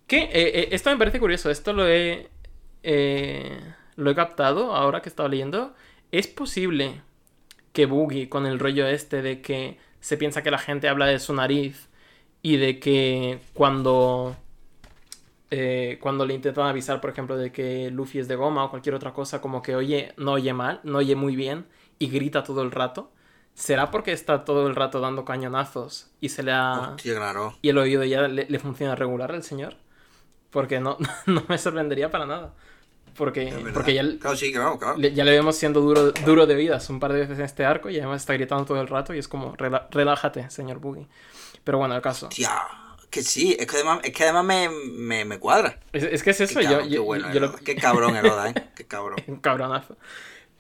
Que eh, eh, esto me parece curioso, esto lo he, eh, lo he captado ahora que estaba leyendo. Es posible que Boogie, con el rollo este de que se piensa que la gente habla de su nariz y de que cuando eh, cuando le intentan avisar, por ejemplo, de que Luffy es de goma o cualquier otra cosa, como que oye, no oye mal, no oye muy bien y grita todo el rato. ¿Será porque está todo el rato dando cañonazos y se le ha...
Hostia, claro.
y el oído ya le, le funciona regular al señor? Porque no, no me sorprendería para nada. Porque, porque ya,
Claro, sí, claro, claro.
le, ya le vemos siendo duro, duro de vidas un par de veces en este arco y además está gritando todo el rato y es como, "Rela- relájate, señor Boogie. Pero bueno, el caso.
Hostia, que sí, es que además, es que además me, me, me cuadra.
Es, es que es eso,
Qué,
yo,
cabrón, qué
yo-
bueno
yo lo-.
Qué cabrón el Oda, ¿eh? Qué cabrón.
un cabronazo.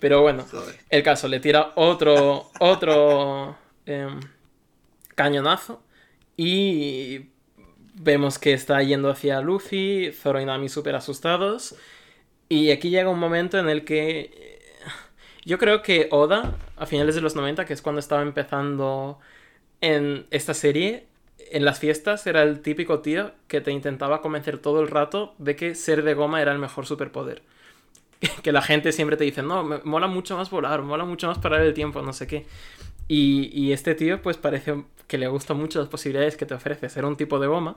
Pero bueno,
Joder.
el caso, le tira otro, otro em, cañonazo y vemos que está yendo hacia Luffy, Zoro y Nami súper asustados. Y aquí llega un momento en el que eh, yo creo que Oda, a finales de los 90, que es cuando estaba empezando en esta serie, en las fiestas era el típico tío que te intentaba convencer todo el rato de que ser de goma era el mejor superpoder que la gente siempre te dice, no, me mola mucho más volar, mola mucho más parar el tiempo, no sé qué. Y, y este tío, pues parece que le gustan mucho las posibilidades que te ofrece ser un tipo de goma.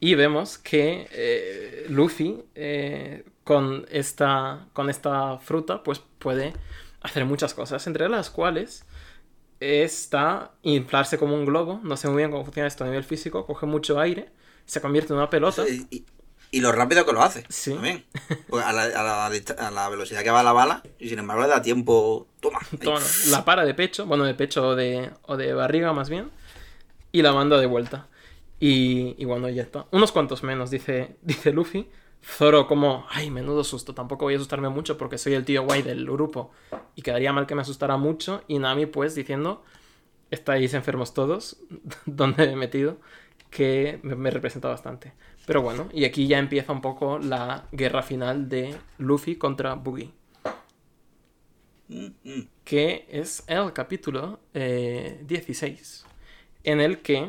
Y vemos que eh, Luffy, eh, con, esta, con esta fruta, pues puede hacer muchas cosas, entre las cuales está inflarse como un globo. No sé muy bien cómo funciona esto a nivel físico, coge mucho aire, se convierte en una pelota.
Y- lo rápido que lo hace.
Sí.
También. Pues a, la, a, la, a la velocidad que va la bala, y sin embargo le da tiempo. Toma.
Toma, la para de pecho, bueno, de pecho o de, o de barriga más bien, y la manda de vuelta. Y, y bueno, ya está. Unos cuantos menos, dice, dice Luffy. Zoro como, ay, menudo susto, tampoco voy a asustarme mucho porque soy el tío guay del grupo. Y quedaría mal que me asustara mucho. Y Nami pues diciendo, estáis enfermos todos, donde me he metido, que me, me representa bastante. Pero bueno, y aquí ya empieza un poco la guerra final de Luffy contra Boogie. Que es el capítulo eh, 16, en el que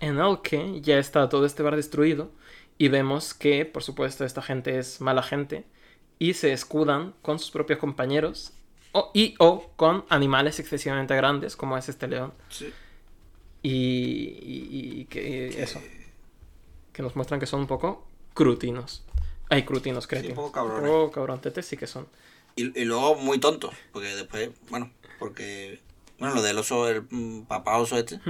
en el que ya está todo este bar destruido y vemos que, por supuesto, esta gente es mala gente y se escudan con sus propios compañeros o, y o con animales excesivamente grandes como es este león.
Sí.
y, y- y que eso que nos muestran que son un poco crutinos. Ay, crutinos, creo.
un poco cabrones.
Un poco cabrontetes sí que son.
Y, y luego muy tontos, porque después, bueno, porque Bueno, lo del oso, el mm, papá oso este.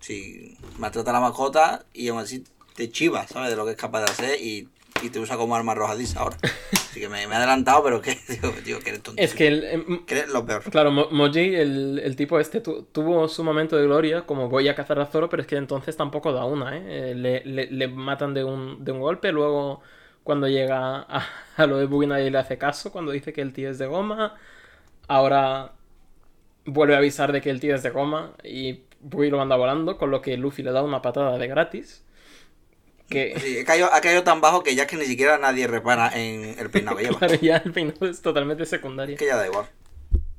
Si maltrata a la mascota y aún así te chivas, ¿sabes? De lo que es capaz de hacer y, y te usa como arma arrojadiza ahora. Así que me, me he adelantado, pero que digo, que eres tonto.
Es que, el,
Que eres lo peor.
claro, Mo- Moji, el, el tipo este, tu- tuvo su momento de gloria, como voy a cazar a Zoro, pero es que entonces tampoco da una, ¿eh? Eh, le, le- le matan de un, de un golpe, luego cuando llega a, a lo de Buggy nadie le hace caso, cuando dice que el tío es de goma, ahora vuelve a avisar de que el tío es de goma y Buggy lo manda volando, con lo que Luffy le da una patada de gratis. Que
Sí, ha, caído, ha caído tan bajo que ya es que ni siquiera nadie repara en el peinado que lleva.
claro, ya el peinado es totalmente secundario.
Es que ya da igual.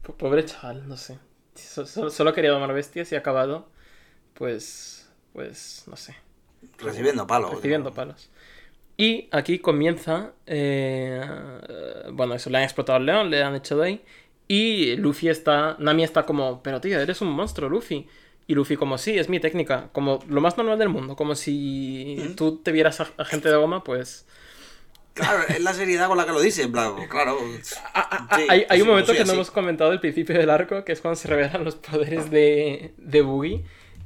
Po- Pobre chaval, no sé. So- so- Solo quería domar bestias y ha acabado, pues, pues, no sé,
Recibiendo palos.
recibiendo palos. Y aquí comienza, eh, bueno, eso, le han explotado al león, le han hecho de ahí. Y Luffy está, Nami está como, pero tío, eres un monstruo, Luffy. Y Luffy como, sí, es mi técnica, como lo más normal del mundo, como si tú te vieras a, a gente de goma, pues...
Claro, es la seriedad con la que lo dice, en plan, claro. Sí,
hay, hay un momento que no hemos comentado al principio del arco, que es cuando se revelan los poderes de, de Buggy.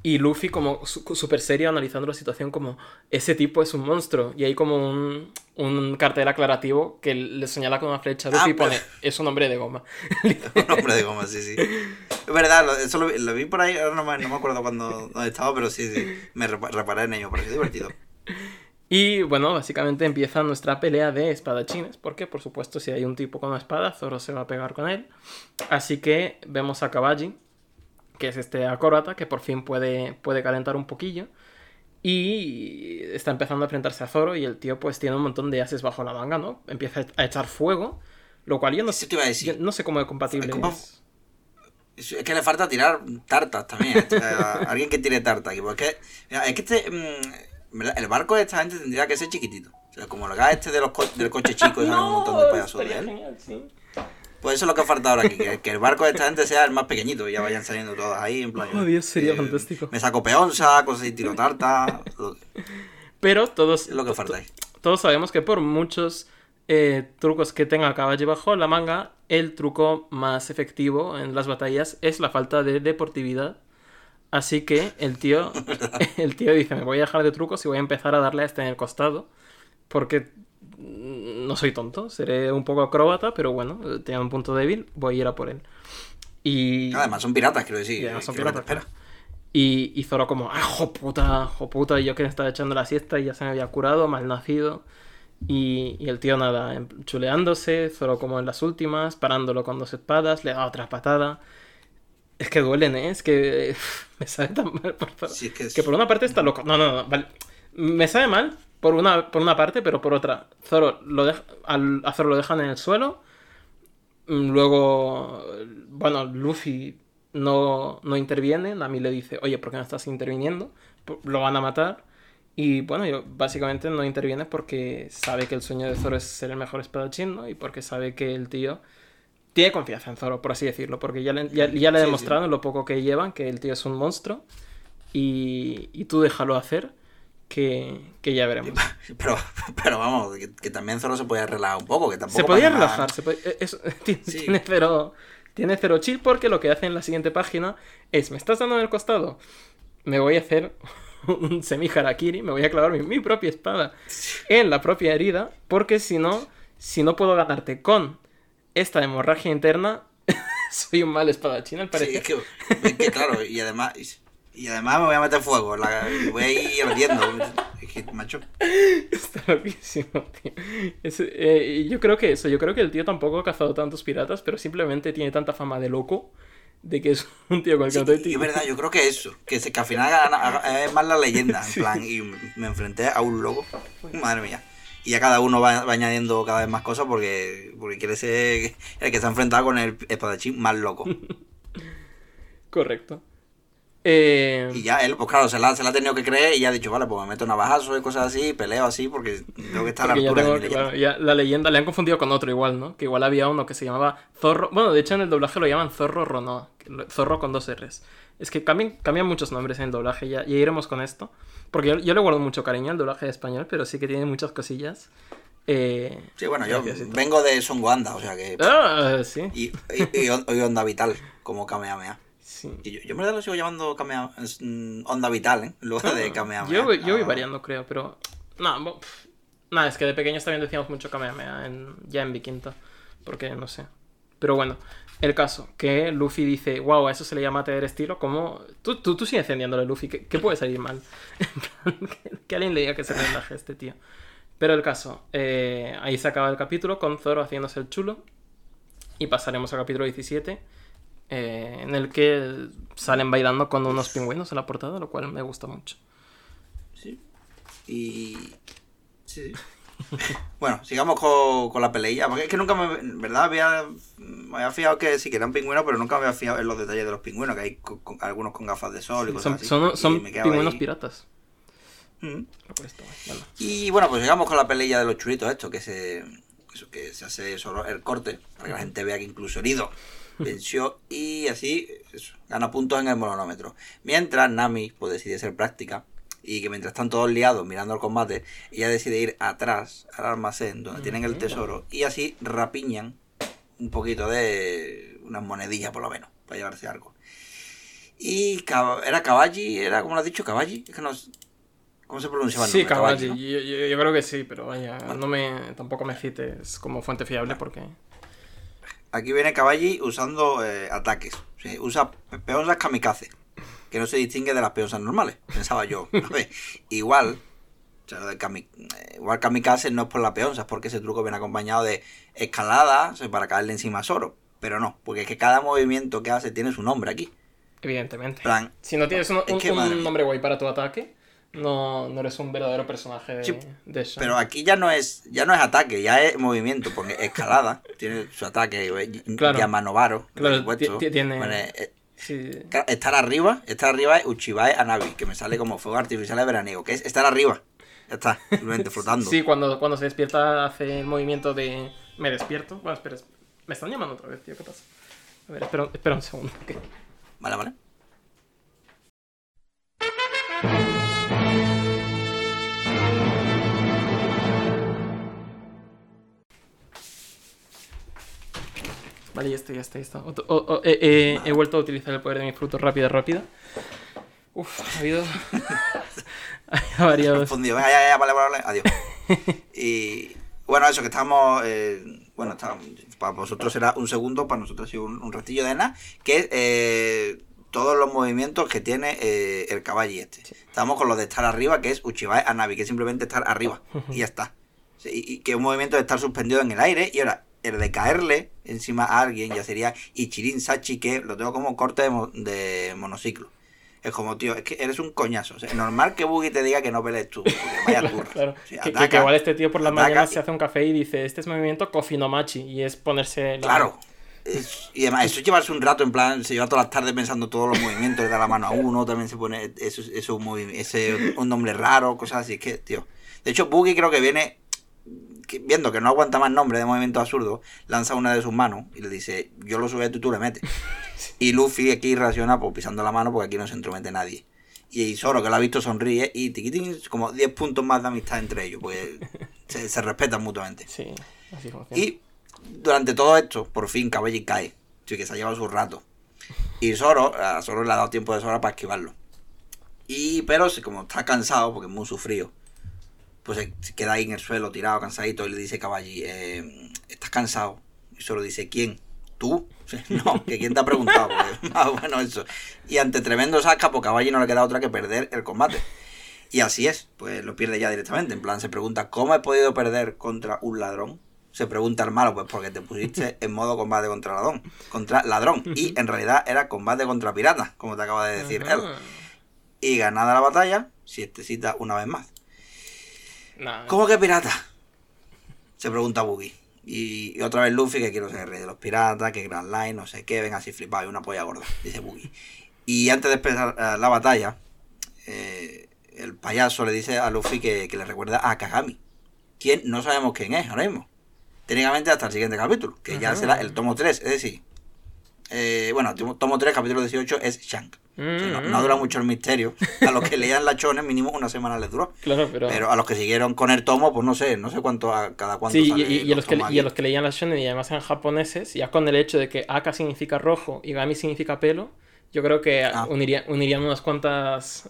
Y Luffy como súper serio analizando la situación como ese tipo es un monstruo. Y hay como un, un cartel aclarativo que le señala con una flecha a Luffy
Ah,
y pone
pero-
es un hombre de goma.
Un hombre de goma, sí, sí. Es verdad, eso lo, vi- lo vi por ahí, ahora no me, no me acuerdo cuándo dónde estaba, pero sí, sí. Me repa- reparé en ello, pareció divertido.
Y bueno, básicamente empieza nuestra pelea de espadachines, porque por supuesto si hay un tipo con una espada, Zoro se va a pegar con él. Así que vemos a Kabaji, que es este acróbata que por fin puede, puede calentar un poquillo. Y está empezando a enfrentarse a Zoro y el tío pues tiene un montón de ases bajo la manga, ¿no? Empieza a echar fuego, lo cual yo no, sé,
te iba a decir.
yo no sé cómo de compatible
¿Cómo?
es.
Es es que le falta tirar tartas también. a alguien que tire tartas aquí. Porque mira, es que este. mm, el barco de esta gente tendría que ser chiquitito. O sea, como el gas este de los co- del coche chico sale un montón de payasos de
estaría
él.
genial, sí.
Pues eso es lo que falta ahora aquí. Que, que el barco de esta gente sea el más pequeñito y ya vayan saliendo todas ahí. En plan,
Oh, Dios, sería
eh,
fantástico.
Me saco peonza, cosas y tiro tarta. lo-
Pero todos,
Es lo que falta ahí.
todos sabemos que por muchos eh, trucos que tenga caballo bajo la manga, el truco más efectivo en las batallas es la falta de deportividad. Así que el tío, el tío dice, me voy a dejar de trucos y voy a empezar a darle a este en el costado. Porque no soy tonto, seré un poco acróbata, pero bueno, tiene un punto débil, voy a ir a por él. Y...
Además, son piratas, quiero decir.
Y además son
¿qué es lo que
piratas,
espera?
Y, y Zoro como, ah, joputa, joputa, y yo que me estaba echando la siesta y ya se me había curado, mal nacido. Y, y el tío nada, em- chuleándose, Zoro como en las últimas, parándolo con dos espadas, le da otra patada. Es que duelen, ¿eh? Es que me sabe tan mal por.
Sí, es que es-
Que por una parte está loco. No, no, no, vale. Me sabe mal por una, por una parte, pero por otra. Zoro lo deja, al, a Zoro lo dejan en el suelo. Mm, Luego, bueno, Luffy no, no interviene. Nami le dice, oye, ¿por qué no estás interviniendo? Lo van a matar. Y bueno, yo- básicamente no interviene porque sabe que el sueño de Zoro es ser el mejor espadachín, ¿no? Y porque sabe que el tío tiene confianza en Zoro, por así decirlo. Porque ya le, ya, ya le
Sí,
en lo poco que llevan que el tío es un monstruo. Y, y tú déjalo hacer, que, que ya veremos.
Pero, pero vamos, que, que también Zoro se podía relajar un poco. Que tampoco
Se podía
nada.
relajar, se podía- eh, tiene,
Sí.
tiene cero, tiene cero chill porque lo que hace en la siguiente página es, me estás dando en el costado, me voy a hacer un semi harakiri, me voy a clavar mi, mi propia espada en la propia herida, porque si no, si no puedo ganarte con esta hemorragia interna, soy un mal espadachín al
Sí,
parecer.
es que, es que claro, y además, y además me voy a meter fuego, la, voy a ir ardiendo. Es que, macho,
Está loquísimo, tío. Es, eh, y yo creo que eso, yo creo que el tío tampoco ha cazado tantos piratas, pero simplemente tiene tanta fama de loco de que es un tío con el que
sí,
no
es verdad, yo creo que eso, que, se- que al final es más la leyenda, en plan, y me enfrenté a un loco, madre mía. Y ya cada uno va, va añadiendo cada vez más cosas porque, porque quiere ser el que se ha enfrentado con el espadachín más loco.
Correcto. Eh,
Y ya él, pues claro, se la, se la ha tenido que creer y ya ha dicho, vale, pues me meto navajazo y cosas así, peleo así porque tengo que estar a la altura
tengo-
de mi leyenda.
ya la leyenda le han confundido con otro igual, ¿no? Que igual había uno que se llamaba Zorro. Bueno, de hecho en el doblaje lo llaman Zorro Rono. que lo- Zorro con dos R's. Es que cambian, cambian muchos nombres en el doblaje, ya, ya iremos con esto. Porque yo, yo le guardo mucho cariño al doblaje de español, pero sí que tiene muchas cosillas. Eh,
Sí, bueno, yo vengo de Son Wanda, o sea que...
Ah, sí.
Y, y onda vital, como Kamehameha.
Sí.
Y yo, yo en verdad lo sigo llamando Kamea- es, mm, Onda Vital, ¿eh? Lugar de Kamehameha.
Yo, voy- yo voy
Ah,
variando, creo, pero. No, nada, es que de pequeños también decíamos mucho Kamehameha en, ya en Vikinta. Porque no sé. Pero bueno, el caso, que Luffy dice, wow, a eso se le llama tener estilo. ¿Cómo? Tú, tú, tú sigues encendiéndole, Luffy. ¿Qué, qué puede salir mal? Que, que alguien le diga que se relaje este tío. Pero el caso, eh, ahí se acaba el capítulo con Zoro haciéndose el chulo. Y pasaremos al capítulo 17, eh, en el que salen bailando con unos pingüinos en la portada, lo cual me gusta mucho.
Sí. Y. Sí, sí. bueno, sigamos con, con la peleilla. Porque es que nunca me. En verdad, había, me había fijado que sí que eran pingüinos, pero nunca me había fijado en los detalles de los pingüinos. Que hay co- con- algunos con gafas de sol y cosas
Son,
así.
son,
y
son pingüinos
ahí.
piratas.
Mm. Y bueno, pues llegamos con la pelea de los churitos, esto, que se, eso, que se hace solo el corte, para que la gente vea que incluso herido venció y así eso, gana puntos en el monómetro. Mientras Nami pues, decide ser práctica y que mientras están todos liados mirando el combate, ella decide ir atrás al almacén donde tienen el tesoro y así rapiñan un poquito de unas monedillas por lo menos, para llevarse algo. Y era Caballi, era como lo has dicho, Caballi, es que no ¿Cómo se pronunciaba el
Sí,
nombre?
Caballi.
¿no?
Yo, yo- yo creo que sí, pero vaya, no me, tampoco me cites como fuente fiable porque...
Aquí viene Caballi usando eh, ataques. Usa pe- peonzas kamikaze. Que no se distingue de las peonzas normales. Pensaba yo. A ver, igual. o sea, lo de eh, igual kamikaze no es por la peonza, es porque ese truco viene acompañado de escalada o sea, para caerle encima a Zoro. Pero no, porque es que cada movimiento que hace tiene su nombre aquí.
Evidentemente.
plan,
Si no tienes un, un-
que,
nombre guay para tu ataque, no, no eres un verdadero personaje de,
Sí,
de Shan.
Pero aquí ya no es ya no es ataque, ya es movimiento, porque escalada tiene su ataque, eh,
Claro.
Yamanovaro,
Claro, tiene-
Bueno, eh,
Sí.
Estar arriba, estar arriba es Uchibae Anabi, que me sale como fuego artificial de veraniego, que es estar arriba. Ya está, simplemente flotando.
Sí, cuando, cuando se despierta hace el movimiento de... Me despierto. Bueno, espera. Me están llamando otra vez, tío, ¿qué pasa? A ver, espera, espera un segundo. que-
Vale, vale.
Vale, ya está, ya está, ya está. Otro- o- o- eh, eh, He vuelto a utilizar el poder de mi fruto rápida, rápida. Uf, ha habido... ha variado.
Venga, ya, ya, vale, vale, vale, adiós. Y bueno, eso que estamos. eh, bueno, está- para vosotros será un segundo, para nosotros ha sido un, un ratillo de nada, que es eh, todos los movimientos que tiene eh, el caballo este. Estamos con lo de estar arriba, que es Uchibae Anabi, que es simplemente estar arriba, y ya está. Sí, y, y que es un movimiento de estar suspendido en el aire, y ahora el de caerle encima a alguien ya sería Ichirin Sachi, que lo tengo como corte de, mo- de monociclo. Es como, tío, es que eres un coñazo. O sea, normal que Boogie te diga que no pelees tú, porque vaya turra.
Claro,
O sea,
que, que-
ataca,
que igual este tío por la mañana
y-
se hace un café y dice, este es movimiento Kofi no Machi, y es ponerse... la-
Claro. Es- y además, eso es llevarse un rato, en plan, se lleva todas las tardes pensando todos los movimientos, le da la mano a uno, también se pone eso, eso un, ese, un nombre raro, cosas así. Es que, tío. De hecho, Boogie creo que viene, que- viendo que no aguanta más nombre de movimiento absurdo, lanza una de sus manos y le dice, yo lo subo y tú le metes. Y Luffy aquí reacciona pues, pisando la mano porque aquí no se entromete nadie. Y Zoro, que lo ha visto, sonríe y tiquitín, como 10 puntos más de amistad entre ellos, pues se, se respetan mutuamente.
Sí, así funciona.
Y durante todo esto, por fin Caballi cae. Sí, que se ha llevado su rato. Y Zoro, a Zoro le ha dado tiempo de sobra para esquivarlo. Y, pero como está cansado, porque es muy sufrido, pues se se queda ahí en el suelo, tirado, cansadito, y le dice Caballi, eh, ¿estás cansado? Y Zoro dice, ¿quién? ¿Tú? No, que quién te ha preguntado. Más bueno eso. Y ante tremendo pues Caballi no le queda otra que perder el combate. Y así es, pues lo pierde ya directamente. En plan, se pregunta, ¿cómo he podido perder contra un ladrón? Se pregunta el malo, pues porque te pusiste en modo combate contra ladrón. Contra ladrón. Y en realidad era combate contra pirata, como te acaba de decir él. Y ganada la batalla, siestecita una vez más.
Nah,
¿Cómo que pirata? Se pregunta Boogie. Y, y otra vez Luffy, que quiero ser el rey de los piratas, que Grand Line, no sé qué, ven así flipado y una polla gorda, dice Boogie. Y antes de empezar eh, la batalla, eh, el payaso le dice a Luffy que, que le recuerda a Kagami. Quien no sabemos quién es ahora mismo. Técnicamente hasta el siguiente capítulo, que ya será el tomo 3, es decir, eh, bueno, tomo- tomo 3, capítulo 18 es Shank. O sea, no, no dura mucho el misterio. A los que leían la chones, mínimo una semana les duró.
Claro, pero...
Pero a los que siguieron con el tomo, pues no sé, no sé cuánto a cada cuánto
Sí, y,
sale
y- y a los que, y a los que leían y además eran japoneses, ya con el hecho de que Aka significa rojo y Gami significa pelo, Yo creo que
Ah.
uniría, unirían unas cuantas.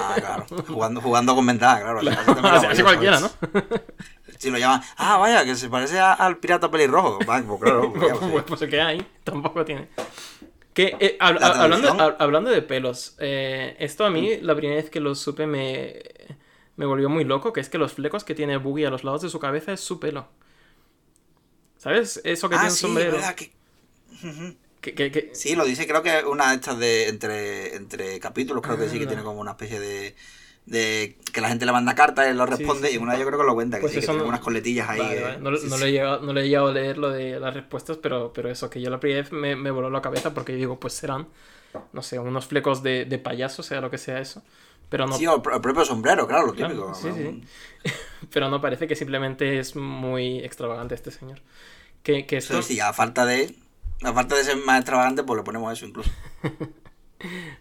Ah, claro. Jugando, jugando con ventaja, claro.
Así, cualquiera, ¿no?
Si lo llaman, ah, vaya, que se parece a- al pirata pelirrojo. Va, pues claro, pues, pues,
que hay, tampoco tiene. Que, eh, hab-
La
hab- hablando, hab- hablando de pelos, eh, esto a mí la primera vez que lo supe me, me volvió muy loco, que es que los flecos que tiene Boogie a los lados de su cabeza es su pelo. ¿Sabes? Eso que
Ah,
tiene un
sí,
sombrero.
que-
Que, que- que-
Sí, lo dice, creo que una de estas de entre, entre capítulos, creo que sí, que
Ah.
tiene como una especie de, de que la gente le manda cartas, él lo responde
sí.
y una yo creo que lo cuenta, que
Pues
sí, que tiene
no-
unas coletillas ahí.
Vale, vale. No,
sí,
no
sí.
le he llegado, no le he llegado a leer lo de las respuestas, pero, pero eso, que yo la primera vez me, me voló la cabeza porque digo, pues serán, no sé, unos flecos de, de payaso, sea lo que sea eso. Pero no,
Sí, o el pro- el propio sombrero, claro, lo
Claro,
típico.
sí, sí. pero no parece que simplemente es muy extravagante este señor. Que, que esto,
sí, a falta de a falta de ser más extravagante, pues le ponemos eso incluso.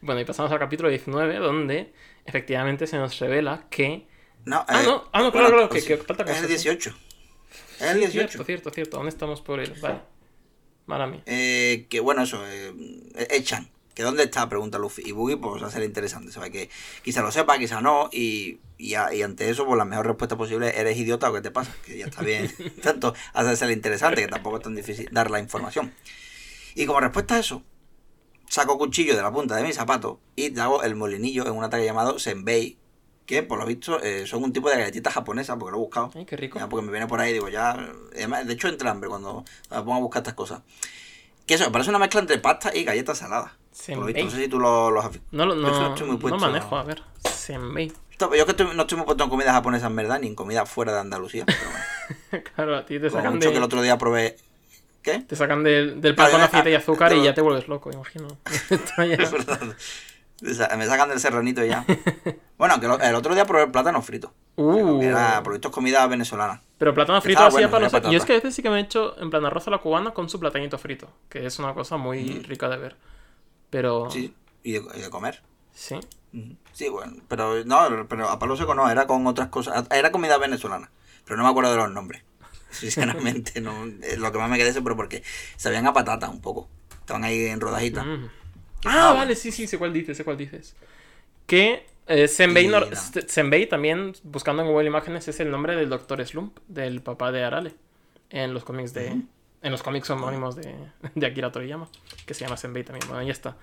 Bueno, y pasamos al capítulo 19, donde efectivamente se nos revela que...
No,
Ah,
eh,
no, ah, no, claro, claro, que-
sí,
que falta
Es el
cosas,
18. Es el 18.
Cierto, cierto, cierto, aún estamos por él, vale. Mala mía.
Eh, que bueno, eso, eh, echan. Que dónde está, pregunta Luffy. Y Buggy, pues va a ser interesante. ¿sabes? Que quizá lo sepa, quizá no. Y, y, a- y ante eso, pues la mejor respuesta posible es, ¿eres idiota o qué te pasa? Que ya está bien. Tanto hacerse interesante, que tampoco es tan difícil dar la información. Y como respuesta a eso, saco cuchillo de la punta de mi zapato y te hago el molinillo en un ataque llamado Senbei. Que por lo visto eh, son un tipo de galletita japonesa, porque lo he buscado.
Ay, qué rico.
Ya, porque me viene por ahí, digo, ya. además, de hecho, entra hambre cuando me pongo a buscar estas cosas. Que eso, parece una mezcla entre pasta y galletas saladas. Por lo visto, no sé si tú lo, los has.
No, lo-
que
no,
estoy muy
no
puesto-
manejo, a ver. Senbei.
Yo es que estoy- no estoy muy puesto en comida japonesa en verdad, ni en comida fuera de Andalucía. Pero bueno.
claro, a ti te sacan,
mucho que el
de,
otro día probé. ¿Qué?
te sacan del, del pan con
ya-
aceite y azúcar y ya te vuelves loco, imagino.
Es verdad. Me sa- Me sacan del serranito ya. Bueno, que el otro día probé el plátano frito.
Uh.
Que era, es comida venezolana.
Pero plátano frito así
bueno,
a palos.
tenía
Yo es que a veces sí que me he hecho en plan arroz a la cubana con su platanito frito, que es una cosa muy rica de ver. Pero
Sí, y de, y de comer.
sí.
Sí, bueno, pero no, pero a palo seco no, era con otras cosas. Era comida venezolana, pero no me acuerdo de los nombres. Sinceramente, no, eh, lo que más me quedé es pero porque sabían a patata un poco. Estaban ahí en rodajitas.
Mm.
Ah,
vale, sí, sí, sé cuál dices, sé cuál dices. Que eh, Senbei,
Y
no-
nada.
S- Senbei también, buscando en Google Imágenes, es el nombre del Doctor Slump, del papá de Arale, en los cómics de... En los cómics homónimos de, de Akira Toriyama, que se llama Senbei también. Bueno, ya está.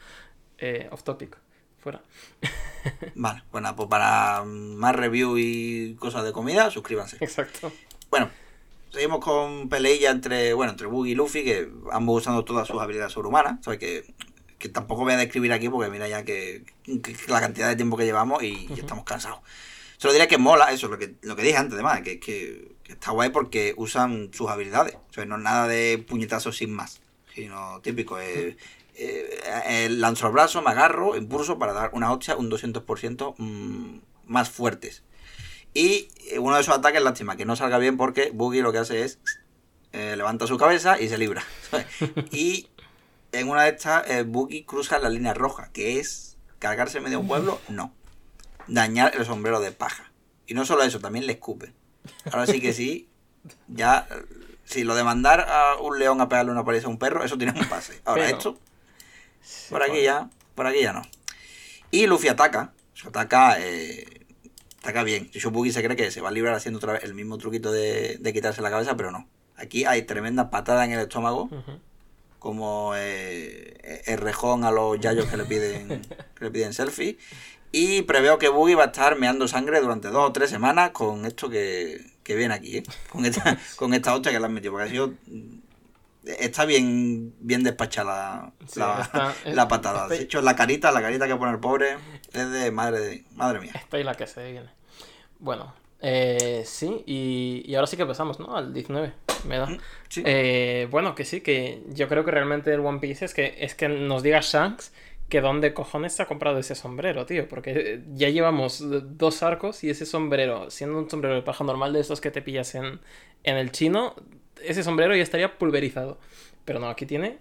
Eh, off topic. Fuera.
Vale, bueno, pues para más review y cosas de comida, suscríbanse.
Exacto.
Bueno, seguimos con peleilla entre, bueno, entre Buggy y Luffy, que ambos usando todas sus habilidades sobrehumanas. ¿sabes? Que, que tampoco voy a describir aquí porque mira ya que, que la cantidad de tiempo que llevamos y, estamos cansados. Solo diré que mola eso, lo que, lo que dije antes, además, que, que, que está guay porque usan sus habilidades. O sea, no es nada de puñetazos sin más, sino típico. eh, eh, lanzo el brazo, me agarro, impulso para dar una hostia un 200% mm, más fuertes. Y eh, uno de esos ataques, lástima, que no salga bien porque Boogie lo que hace es eh, levanta su cabeza y se libra. y en una de estas, eh, Boogie cruza la línea roja, que es cargarse medio un pueblo, no. Dañar el sombrero de paja. Y no solo eso, también le escupe. Ahora sí que sí, ya, eh, si lo de mandar a un león a pegarle una paliza a un perro, eso tiene un pase. Ahora
Pero-
esto, por aquí ya, por aquí ya no. Y Luffy ataca, se ataca, eh, ataca bien. Boogie se cree que se va a librar haciendo otra vez el mismo truquito de, de quitarse la cabeza, pero no. Aquí hay tremenda patada en el estómago, como eh, el rejón a los yayos que le piden, que le piden selfie. Y preveo que Boogie va a estar meando sangre durante dos o tres semanas con esto que, que viene aquí, ¿eh? Con esta, con esta hostia que le han metido. Porque ha sido. Está bien, bien despachada la,
Sí,
la,
está-
la patada. De hecho, la carita, la carita que pone el pobre es de madre, de- madre mía.
Esta y la que se viene. Bueno, eh, sí, y, y ahora sí que pasamos, ¿no? Al 19, me da.
Sí.
Eh, bueno, que sí, que yo creo que realmente el One Piece es que, es que nos diga Shanks que dónde cojones se ha comprado ese sombrero, tío. Porque eh, ya llevamos dos arcos y ese sombrero, siendo un sombrero de paja normal de esos que te pillas en, en el chino, ese sombrero ya estaría pulverizado. Pero no, aquí tiene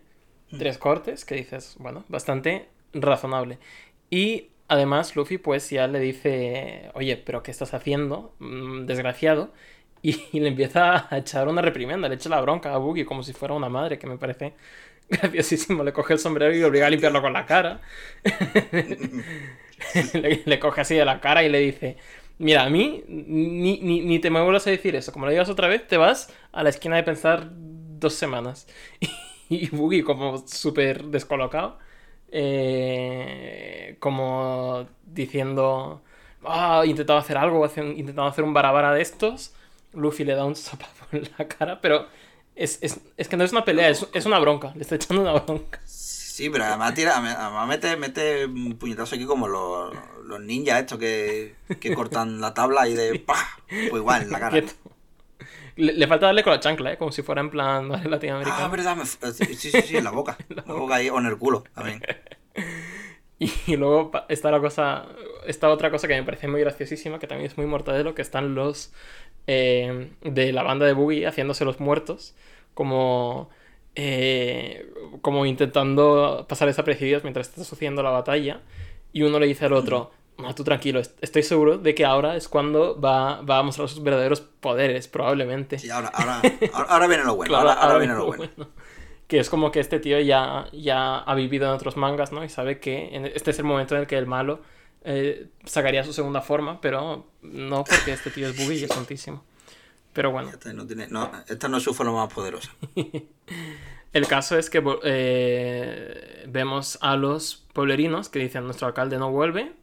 tres cortes que dices, bueno, bastante razonable. Y además Luffy pues ya le dice, oye, pero ¿qué estás haciendo? Mm, desgraciado. Y, y le empieza a echar una reprimenda, le echa la bronca a Boogie como si fuera una madre, que me parece graciosísimo. Le coge el sombrero y le obliga a limpiarlo con la cara. le, le coge así de la cara y le dice: Mira, a mí ni, ni, ni te me vuelvas a decir eso. Como lo digas otra vez, te vas a la esquina de pensar dos semanas. Y Boogie, como súper descolocado, eh, como diciendo, ah, intentado hacer algo, intentando hacer un barabara de estos. Luffy le da un sopapo en la cara, pero es, es- es que no es una pelea, es, es una bronca. Le está echando una bronca.
Sí, pero además tira, además mete, mete un puñetazo aquí como los, los ninjas estos que, que cortan la tabla y de ¡pah! Pues igual en la cara.
Le, le falta darle con la chancla, ¿eh? como si fuera en plan.
Ah,
latinoamericano.
verdad, me f- sí, sí, sí, en la boca. En la boca ahí, o en el culo también.
Y luego está la cosa, esta otra cosa que me parece muy graciosísima, que también es muy mortadelo, que están los eh, de la banda de Boogie haciéndose los muertos, como, eh, como intentando pasar desapercibidos mientras está sucediendo la batalla. Y uno le dice al otro, no, tú tranquilo, est- estoy seguro de que ahora es cuando va, va a mostrar sus verdaderos poderes, probablemente.
Sí, ahora, ahora, ahora, viene lo bueno.
Claro,
ahora, ahora viene lo bueno.
bueno. Que es como que este tío ya, ya ha vivido en otros mangas, ¿no? Y sabe que en- este es el momento en el que el malo eh, sacaría su segunda forma, pero no porque este tío es buggy y es tontísimo. Pero bueno,
Esta no, tiene, no, esta no es su forma más poderosa.
el caso es que eh, vemos a los pueblerinos que dicen nuestro alcalde no vuelve,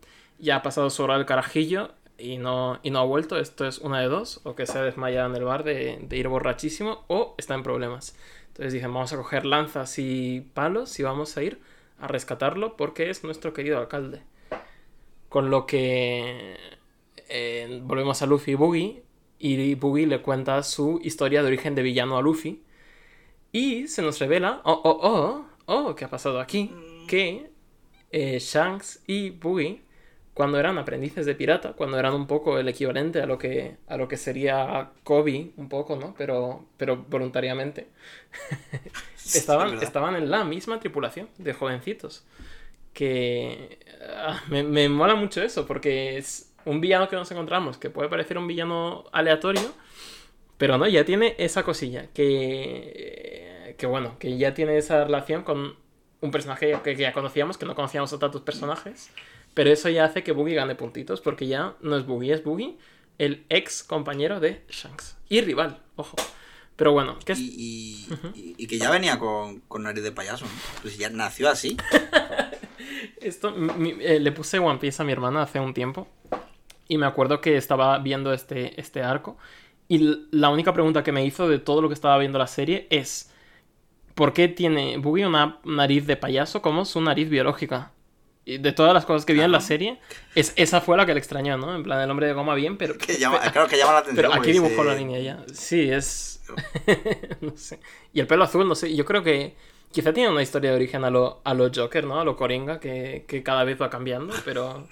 ya ha pasado su hora del carajillo y no, y no ha vuelto. Esto es una de dos, o que se ha desmayado en el bar de, de ir borrachísimo o está en problemas. Entonces dicen, vamos a coger lanzas y palos y vamos a ir a rescatarlo porque es nuestro querido alcalde. Con lo que eh, volvemos a Luffy y Boogie y Boogie le cuenta su historia de origen de villano a Luffy. Y se nos revela, oh, oh, oh, oh, ¿qué ha pasado aquí? Que eh, Shanks y Boogie, cuando eran aprendices de pirata, cuando eran un poco el equivalente a lo que, a lo que sería Kobe, un poco, ¿no? Pero, pero voluntariamente, estaban, estaban en la misma tripulación de jovencitos. Que ah, me, me mola mucho eso, porque es un villano que nos encontramos, que puede parecer un villano aleatorio, pero no, ya tiene esa cosilla, que, que bueno, que ya tiene esa relación con un personaje que, que ya conocíamos, que no conocíamos a tantos personajes, pero eso ya hace que Boogie gane puntitos, porque ya no es Boogie, es Boogie, el ex compañero de Shanks. Y rival, ojo. Pero bueno, ¿qué es?
Y, y, y- y que ya venía con, con nariz de payaso. ¿no? Pues ya nació así.
Esto mi- eh, le puse One Piece a mi hermana hace un tiempo y me acuerdo que estaba viendo este, este arco y la única pregunta que me hizo de todo lo que estaba viendo la serie es ¿por qué tiene Boogie una nariz de payaso como su nariz biológica? Y de todas las cosas que vi en la serie, es, esa fue la que le extrañó, ¿no? En plan, el hombre de goma bien, pero...
Que llama, claro que llama la atención.
pero aquí dibujó
dice-
la línea ya. Sí, es. no sé. Y el pelo azul, no sé. Yo creo que quizá tiene una historia de origen a lo, a lo Joker, ¿no? A lo Coringa, que, que cada vez va cambiando, pero.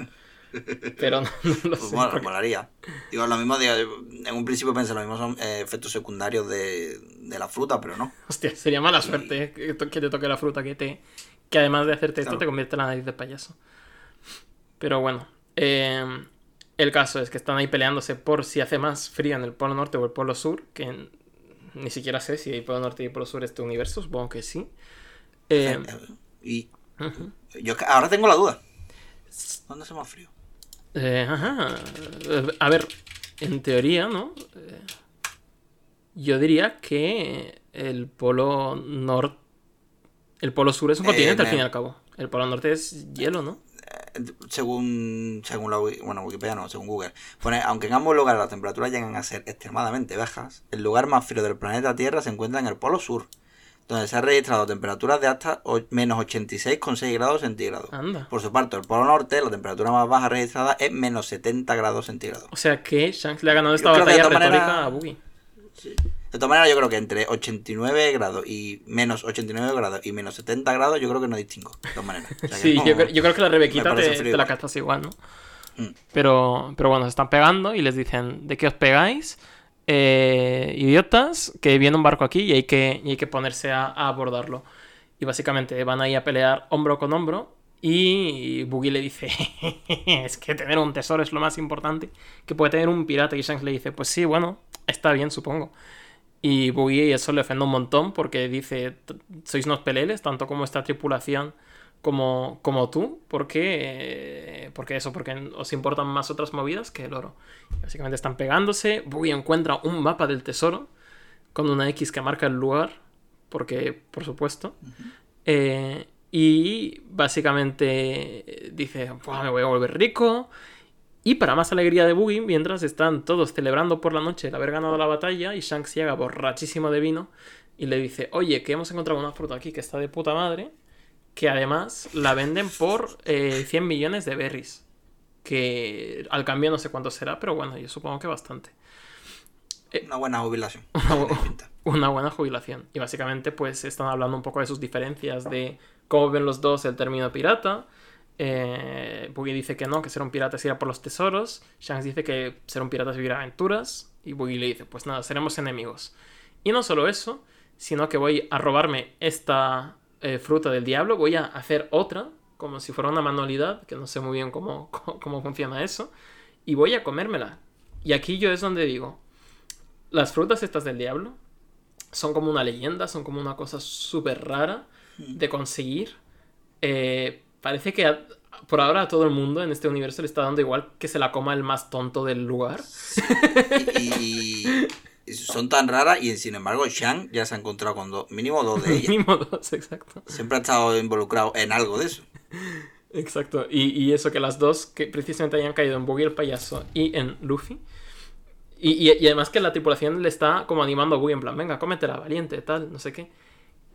Pero no, no lo
Pues
sé.
mola-
porque-
molaría. Digo, lo mismo, digo, en un principio pensé lo mismo son eh, efectos secundarios de, de la fruta, pero no.
Hostia, sería mala suerte ¿eh? que, te toque la fruta que te. Que además de hacerte esto, te convierte en la nariz de payaso. Pero bueno. eh, el caso es que están ahí peleándose por si hace más frío en el Polo Norte o el Polo Sur, que ni siquiera sé si hay Polo Norte y Polo Sur este universo, supongo que sí. Eh,
Y
ujú.
yo ahora tengo la duda. ¿Dónde hace más frío?
Eh, ajá. Eh, A ver, en teoría, ¿no? Eh, yo diría que el polo norte. El polo sur es un
Eh,
continente al fin y al cabo. El polo norte es hielo, ¿no?
Según, según la bueno, Wikipedia no, según Google. Pone, aunque en ambos lugares las temperaturas llegan a ser extremadamente bajas, el lugar más frío del planeta Tierra se encuentra en el Polo Sur, donde se han registrado temperaturas de hasta menos 86,6 grados centígrados.
Anda.
Por su parte, el Polo Norte, la temperatura más baja registrada es menos 70 grados centígrados.
O sea que Shanks le ha ganado esta
Yo
batalla retórica
maneras-
a Boogie.
De todas maneras, yo creo que entre 89 grados y menos 89 grados y menos 70 grados, yo creo que no distingo. De todas maneras. O sea que
Sí, yo, creo- yo creo que la Rebequita te, te la castas igual, ¿no?
Mm.
Pero, pero bueno, se están pegando y les dicen, ¿de qué os pegáis? Eh, idiotas, que viene un barco aquí y hay que, y hay que ponerse a, abordarlo. Y básicamente van ahí a pelear hombro con hombro y Boogie le dice, es que tener un tesoro es lo más importante que puede tener un pirata. Y Shanks le dice, pues sí, bueno, está bien, supongo. Y Boogie eso le ofende un montón porque dice, sois unos peleles, tanto como esta tripulación como, como tú, porque, porque eso, porque os importan más otras movidas que el oro. Básicamente están pegándose, Boogie encuentra un mapa del tesoro con una X que marca el lugar, porque, por supuesto, eh, y básicamente dice, me voy a volver rico. Y para más alegría de Boogie, mientras están todos celebrando por la noche el haber ganado la batalla, y Shanks llega borrachísimo de vino y le dice, oye, que hemos encontrado una fruta aquí que está de puta madre, que además la venden por 100 eh, millones de berries. Que al cambio no sé cuánto será, pero bueno, yo supongo que bastante.
Eh, una buena jubilación.
Una, buena jubilación. Y básicamente pues están hablando un poco de sus diferencias, de cómo ven los dos el término pirata. Eh, Boogie dice que no, que ser un pirata es ir a por los tesoros. Shanks dice que ser un pirata es vivir aventuras. Y Boogie le dice, pues nada, seremos enemigos. Y no solo eso, sino que voy a robarme esta eh, fruta del diablo, voy a hacer otra, como si fuera una manualidad, que no sé muy bien cómo, cómo funciona eso, y voy a comérmela. Y aquí yo es donde digo, las frutas estas del diablo son como una leyenda, son como una cosa súper rara hmm. de conseguir. Eh, parece que por ahora a todo el mundo en este universo le está dando igual que se la coma el más tonto del lugar.
y, son tan raras y sin embargo Shang ya se ha encontrado con dos, mínimo dos de ellas.
mínimo dos, exacto.
Siempre ha estado involucrado en algo de eso.
Exacto, y, eso que las dos que precisamente hayan caído en Boogie el payaso y en Luffy. Y, además que la tripulación le está como animando a Boogie en plan, venga, cómetela, valiente, tal, no sé qué.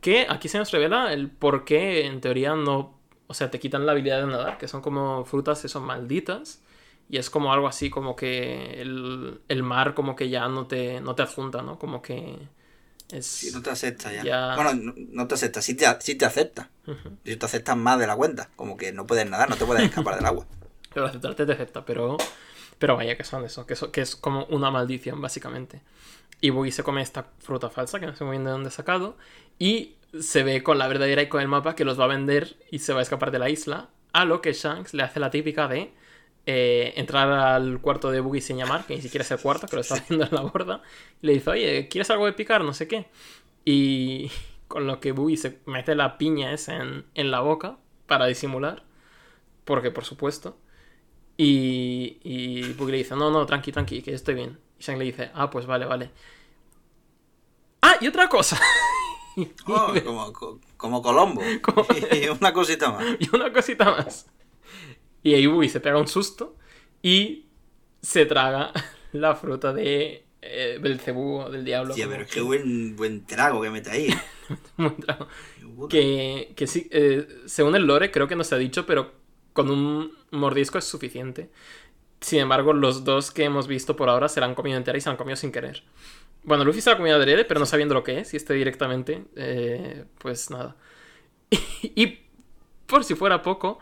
Que aquí se nos revela el por qué en teoría no... O sea, te quitan la habilidad de nadar, que son como frutas que son malditas y es como algo así, como que el, mar como que ya no te, no te adjunta, ¿no? Como que es...
Sí, no te acepta ya. Bueno, no, te acepta, sí te, te acepta. Si te aceptas más de la cuenta, como que no puedes nadar, no te puedes escapar del agua.
Pero aceptarte te acepta, pero... Pero vaya que son eso, que, que es como una maldición, básicamente. Y Boogie se come esta fruta falsa, que no sé muy bien de dónde ha sacado, y se ve con la verdadera y con el mapa que los va a vender y se va a escapar de la isla, a lo que Shanks le hace la típica de eh, entrar al cuarto de Boogie sin llamar, que ni siquiera es el cuarto, que lo está haciendo en la borda. Y le dice, oye, ¿quieres algo de picar? No sé qué. Y con lo que Boogie se mete la piña esa en, en la boca para disimular. Porque, por supuesto. Y, y Boogie le dice, no, no, tranqui, tranqui, que estoy bien. Y Shang le dice, ah, pues vale, vale. Ah, y otra cosa.
Oh, como, como, Colombo. y una cosita más.
Y una cosita más. Y ahí Boogie se pega un susto y se traga la fruta de eh, Belcebú del diablo.
Sí, pero qué buen, buen trago que mete ahí. buen
trago. Que, que sí, eh, según el lore, creo que no se ha dicho, pero con un mordisco es suficiente. Sin embargo, los dos que hemos visto por ahora se la han comido entera y se la han comido sin querer. Bueno, Luffy se la ha comido adrede, pero no sabiendo lo que es, y este directamente, eh, pues nada. y por si fuera poco,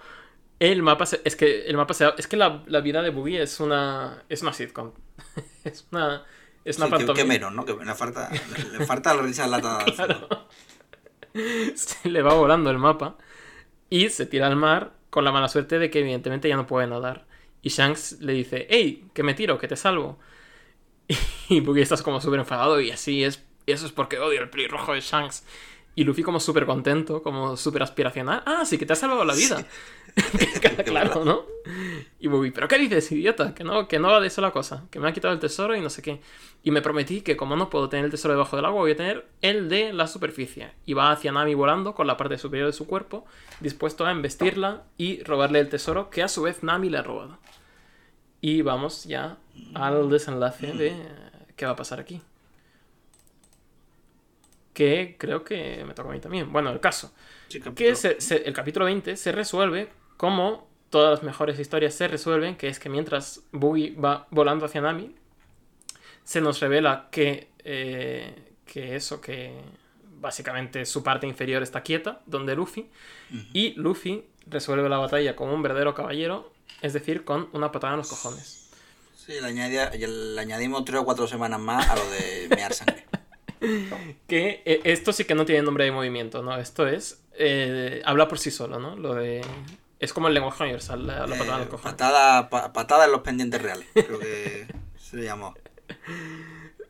el mapa es que el mapa es que la, vida de Boogie es una es una sitcom. es una es una
sí, que, menos, ¿no? Que le falta le falta la risa lata. Claro.
Se le va volando el mapa y se tira al mar con la mala suerte de que evidentemente ya no puede nadar. Y Shanks le dice, hey, que me tiro, que te salvo. Y Boogie estás como súper enfadado y así es. eso es porque odio el pelirrojo de Shanks. Y Luffy como súper contento, como súper aspiracional. Ah, sí, que te ha salvado la vida. claro, ¿no? Y Bobby, ¿pero qué dices, idiota? Que no, que no va de eso la cosa. Que me ha quitado el tesoro y no sé qué. Y me prometí que como no puedo tener el tesoro debajo del agua, voy a tener el de la superficie. Y va hacia Nami volando con la parte superior de su cuerpo, dispuesto a embestirla y robarle el tesoro que a su vez Nami le ha robado. Y vamos ya al desenlace de qué va a pasar aquí que creo que me toca a mí también. Bueno, el caso. que el capítulo 20 se resuelve como todas las mejores historias se resuelven, que es que mientras Boogie va volando hacia Nami, se nos revela que, eh, que eso, que básicamente su parte inferior está quieta, donde Luffy, y Luffy resuelve la batalla como un verdadero caballero, es decir, con una patada en los cojones.
Sí, le, añadimos tres o cuatro semanas más a lo de mear sangre.
que eh, esto sí que no tiene nombre de movimiento, ¿no? Esto es. Eh, habla por sí solo, ¿no? Lo de. Es como el lenguaje universal, la, patada
en los Patada, en los pendientes reales, creo que se llamó.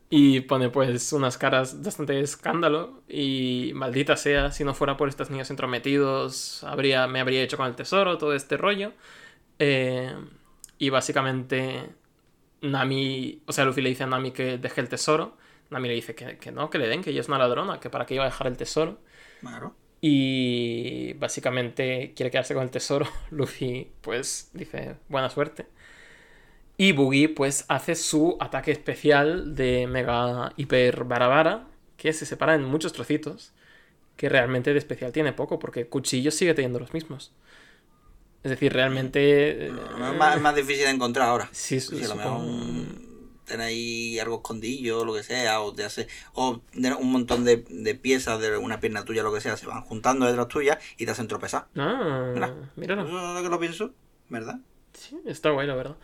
Y pone pues unas caras bastante de escándalo y maldita sea, si no fuera por estos niños entrometidos, habría, me habría hecho con el tesoro, todo este rollo. Eh, y básicamente Nami, o sea, Luffy le dice a Nami que deje el tesoro. Nami le dice que, que no, que le den, que ella es una ladrona, que para qué iba a dejar el tesoro.
Claro.
Y básicamente quiere quedarse con el tesoro. Luffy pues dice buena suerte. Y Boogie pues hace su ataque especial de Mega Hiper Barabara, que se separa en muchos trocitos, que realmente de especial tiene poco, porque Cuchillo sigue teniendo los mismos. Es decir, realmente...
Es más, es más difícil de encontrar ahora.
Sí, supongo-
mejor tenéis algo escondillo o lo que sea, o te hace, o un montón de, de piezas de una pierna tuya, lo que sea, se van juntando detrás tuya y te hacen tropezar.
Ah,
Mira.
míralo.
Eso es lo que lo pienso, ¿verdad?
Sí, está guay, la verdad.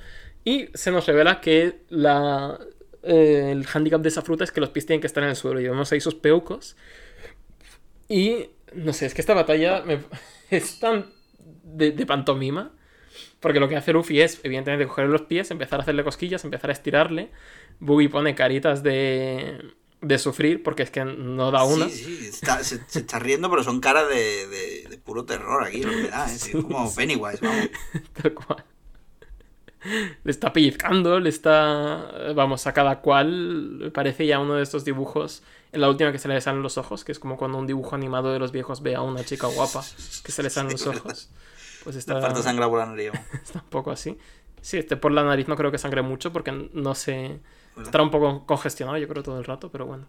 Y se nos revela que la, eh, el handicap de esa fruta es que los pies tienen que estar en el suelo. Y vemos ahí sus peucos. Y no sé, es que esta batalla me- es tan de, de pantomima. Porque lo que hace Luffy es, evidentemente, coger los pies, empezar a hacerle cosquillas, empezar a estirarle. Boogie pone caritas de, de sufrir porque es que no da una.
Sí, sí, está- se, se está riendo, pero son caras de, de, de puro terror aquí, lo que da, ¿eh? Sí, es como Pennywise, vamos.
Tal cual. Le está pellizcando, le está. Vamos, a cada cual. Parece ya uno de estos dibujos. En la última que se le salen los ojos, que es como cuando un dibujo animado de los viejos ve a una chica guapa que se le salen los ojos. Pues está,
Falta sangre por la nariz.
está un poco así. Sí, este por la nariz no creo que sangre mucho porque no sé.
¿Verdad?
Estará un poco congestionado, yo creo, todo el rato, pero bueno.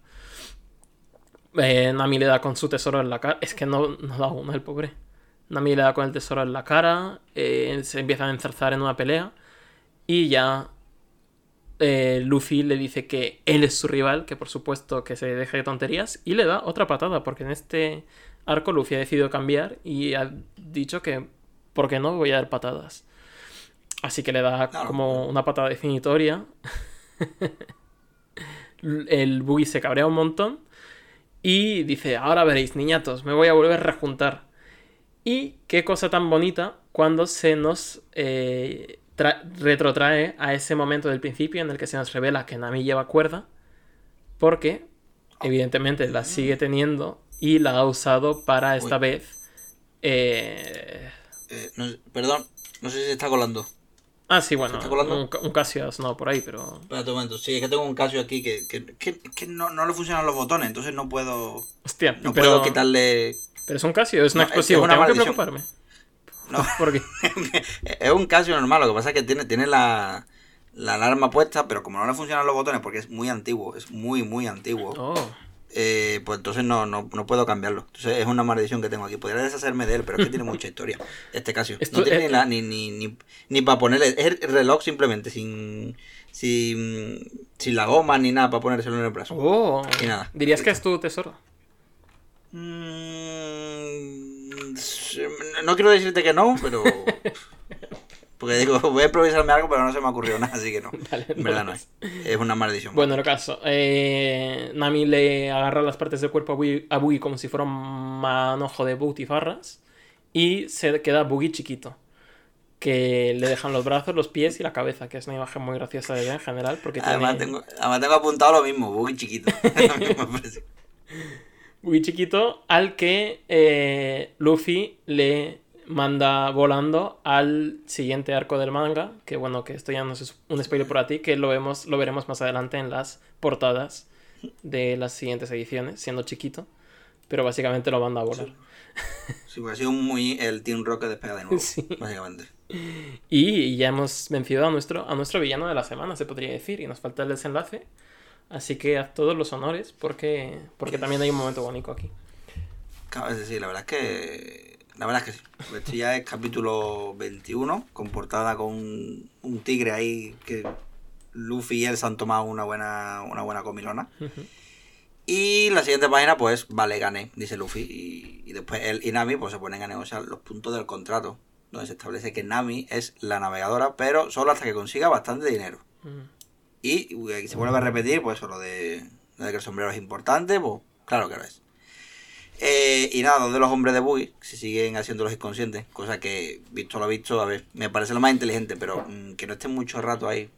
Eh, Nami le da con su tesoro en la cara. Es que no, no da una el pobre. Nami le da con el tesoro en la cara. eh, se empiezan a enzarzar en una pelea. Y ya. eh, Luffy le dice que él es su rival, que por supuesto que se deje de tonterías. Y le da otra patada, porque en este arco Luffy ha decidido cambiar y ha dicho que. ¿Por qué no voy a dar patadas? Así que le da como una patada definitoria. el Buggy se cabrea un montón y dice, ahora veréis, niñatos, me voy a volver a rejuntar. Y qué cosa tan bonita cuando se nos eh, tra- retrotrae a ese momento del principio en el que se nos revela que Nami lleva cuerda, porque evidentemente la sigue teniendo y la ha usado para esta
Uy.
vez... eh,
Eh, no perdón, no sé si se está colando.
Ah, sí, bueno, un, ca- un Casio ha sonado por ahí, pero...
Espérate un momento. Sí, es que tengo un Casio aquí que, que, que, que no, no le funcionan los botones, entonces no puedo
Hostia,
no
pero,
puedo quitarle...
pero es un Casio, es un
No,
explosivo,
es una
tengo que
maldición.
preocuparme.
No,
Porque...
es un Casio normal, lo que pasa es que tiene, tiene la, la alarma puesta, pero como no le funcionan los botones porque es muy antiguo, es muy, muy antiguo,
Oh,
eh, pues entonces no, no, no puedo cambiarlo. Entonces es una maldición que tengo aquí. Podría deshacerme de él, pero es que tiene mucha historia este Casio.
Esto-
no tiene
eh,
ni, la- ni, ni, ni, ni para ponerle... Es el reloj simplemente, sin, sin, sin la goma ni nada para ponérselo en el brazo.
oh.
Y nada.
¿Dirías que es tu tesoro?
Mm, no quiero decirte que no, pero. Porque digo, voy a improvisarme algo, pero no se me ocurrió nada, así que no.
Vale,
En
no
verdad no es. Es una maldición.
Bueno, en el caso, eh, Nami le agarra las partes del cuerpo a Boogie, a Boogie como si fuera un manojo de butifarras y se queda Boogie chiquito. Que le dejan los brazos, los pies y la cabeza, que es una imagen muy graciosa de ver en general. Porque
además,
tiene
tengo, además tengo apuntado lo mismo, Boogie chiquito.
Boogie chiquito al que eh, Luffy le manda volando al siguiente arco del manga. Que bueno, que esto ya no es un spoiler por a ti, que lo, vemos, lo veremos más adelante en las portadas de las siguientes ediciones, siendo chiquito. Pero básicamente lo manda a volar.
Sí, ha sido muy el Team Rocket despega de nuevo,
Sí.
básicamente.
Y ya hemos vencido a nuestro, a nuestro villano de la semana, se podría decir, y nos falta el desenlace. Así que haz todos los honores porque, porque también hay un momento bonito aquí.
Claro, decir, la verdad es que. La verdad es que sí. Este ya es capítulo 21, con portada con un, tigre ahí que Luffy y él se han tomado una buena, una buena comilona. Y la siguiente página, pues, vale, gané, dice Luffy. Y, y después él y Nami pues se ponen a negociar los puntos del contrato. Donde se establece que Nami es la navegadora, pero solo hasta que consiga bastante dinero.
Mm.
Y uy, aquí se vuelve a repetir, pues, lo de, lo de que el sombrero es importante, pues, claro que lo es. Eh, y nada, dos de los hombres de Buggy se siguen haciendo los inconscientes, cosa que, visto lo visto, a ver, me parece lo más inteligente, pero mm, que no estén mucho rato ahí.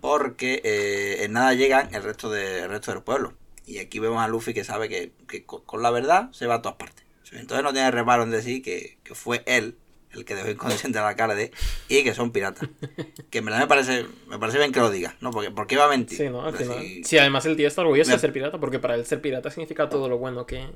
porque eh, en nada llegan el resto, de, el resto del pueblo. Y aquí vemos a Luffy que sabe que, que co- con la verdad se va a todas partes. Entonces no tiene reparo en decir que, que fue él el que dejó inconsciente a la Carde y que son piratas. Que en verdad me parece, me parece bien que lo diga, ¿no? Porque, ¿Por qué va a mentir?
Sí, ¿no? Al final.
decir,
Sí, además el tío está orgulloso de
Me-
ser pirata, porque para él ser pirata significa todo lo bueno que...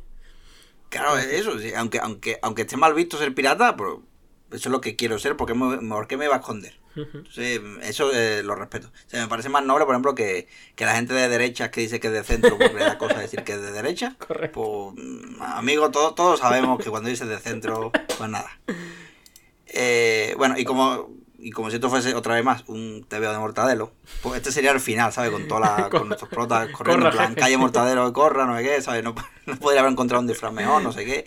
Claro, es eso, sí, aunque, aunque, aunque esté mal visto ser pirata, pero eso es lo que quiero ser, porque me, ¿por qué me va a esconder? Entonces, eso eh, lo respeto. O sea, me parece más noble, por ejemplo, que, que la gente de derechas que dice que es de centro, porque le da cosa decir que es de derecha.
Correcto.
Pues, mm, amigo, todos, todos sabemos que cuando dices de centro, pues nada. Eh, bueno, y como, y como si esto fuese otra vez más un TVO de Mortadelo, pues este sería el final, ¿sabes? Con toda la, con nuestros protas corriendo, en plan, calle Mortadelo, corra, no sé qué, ¿sabes? No, no podría haber encontrado un disfraz mejor, no sé qué.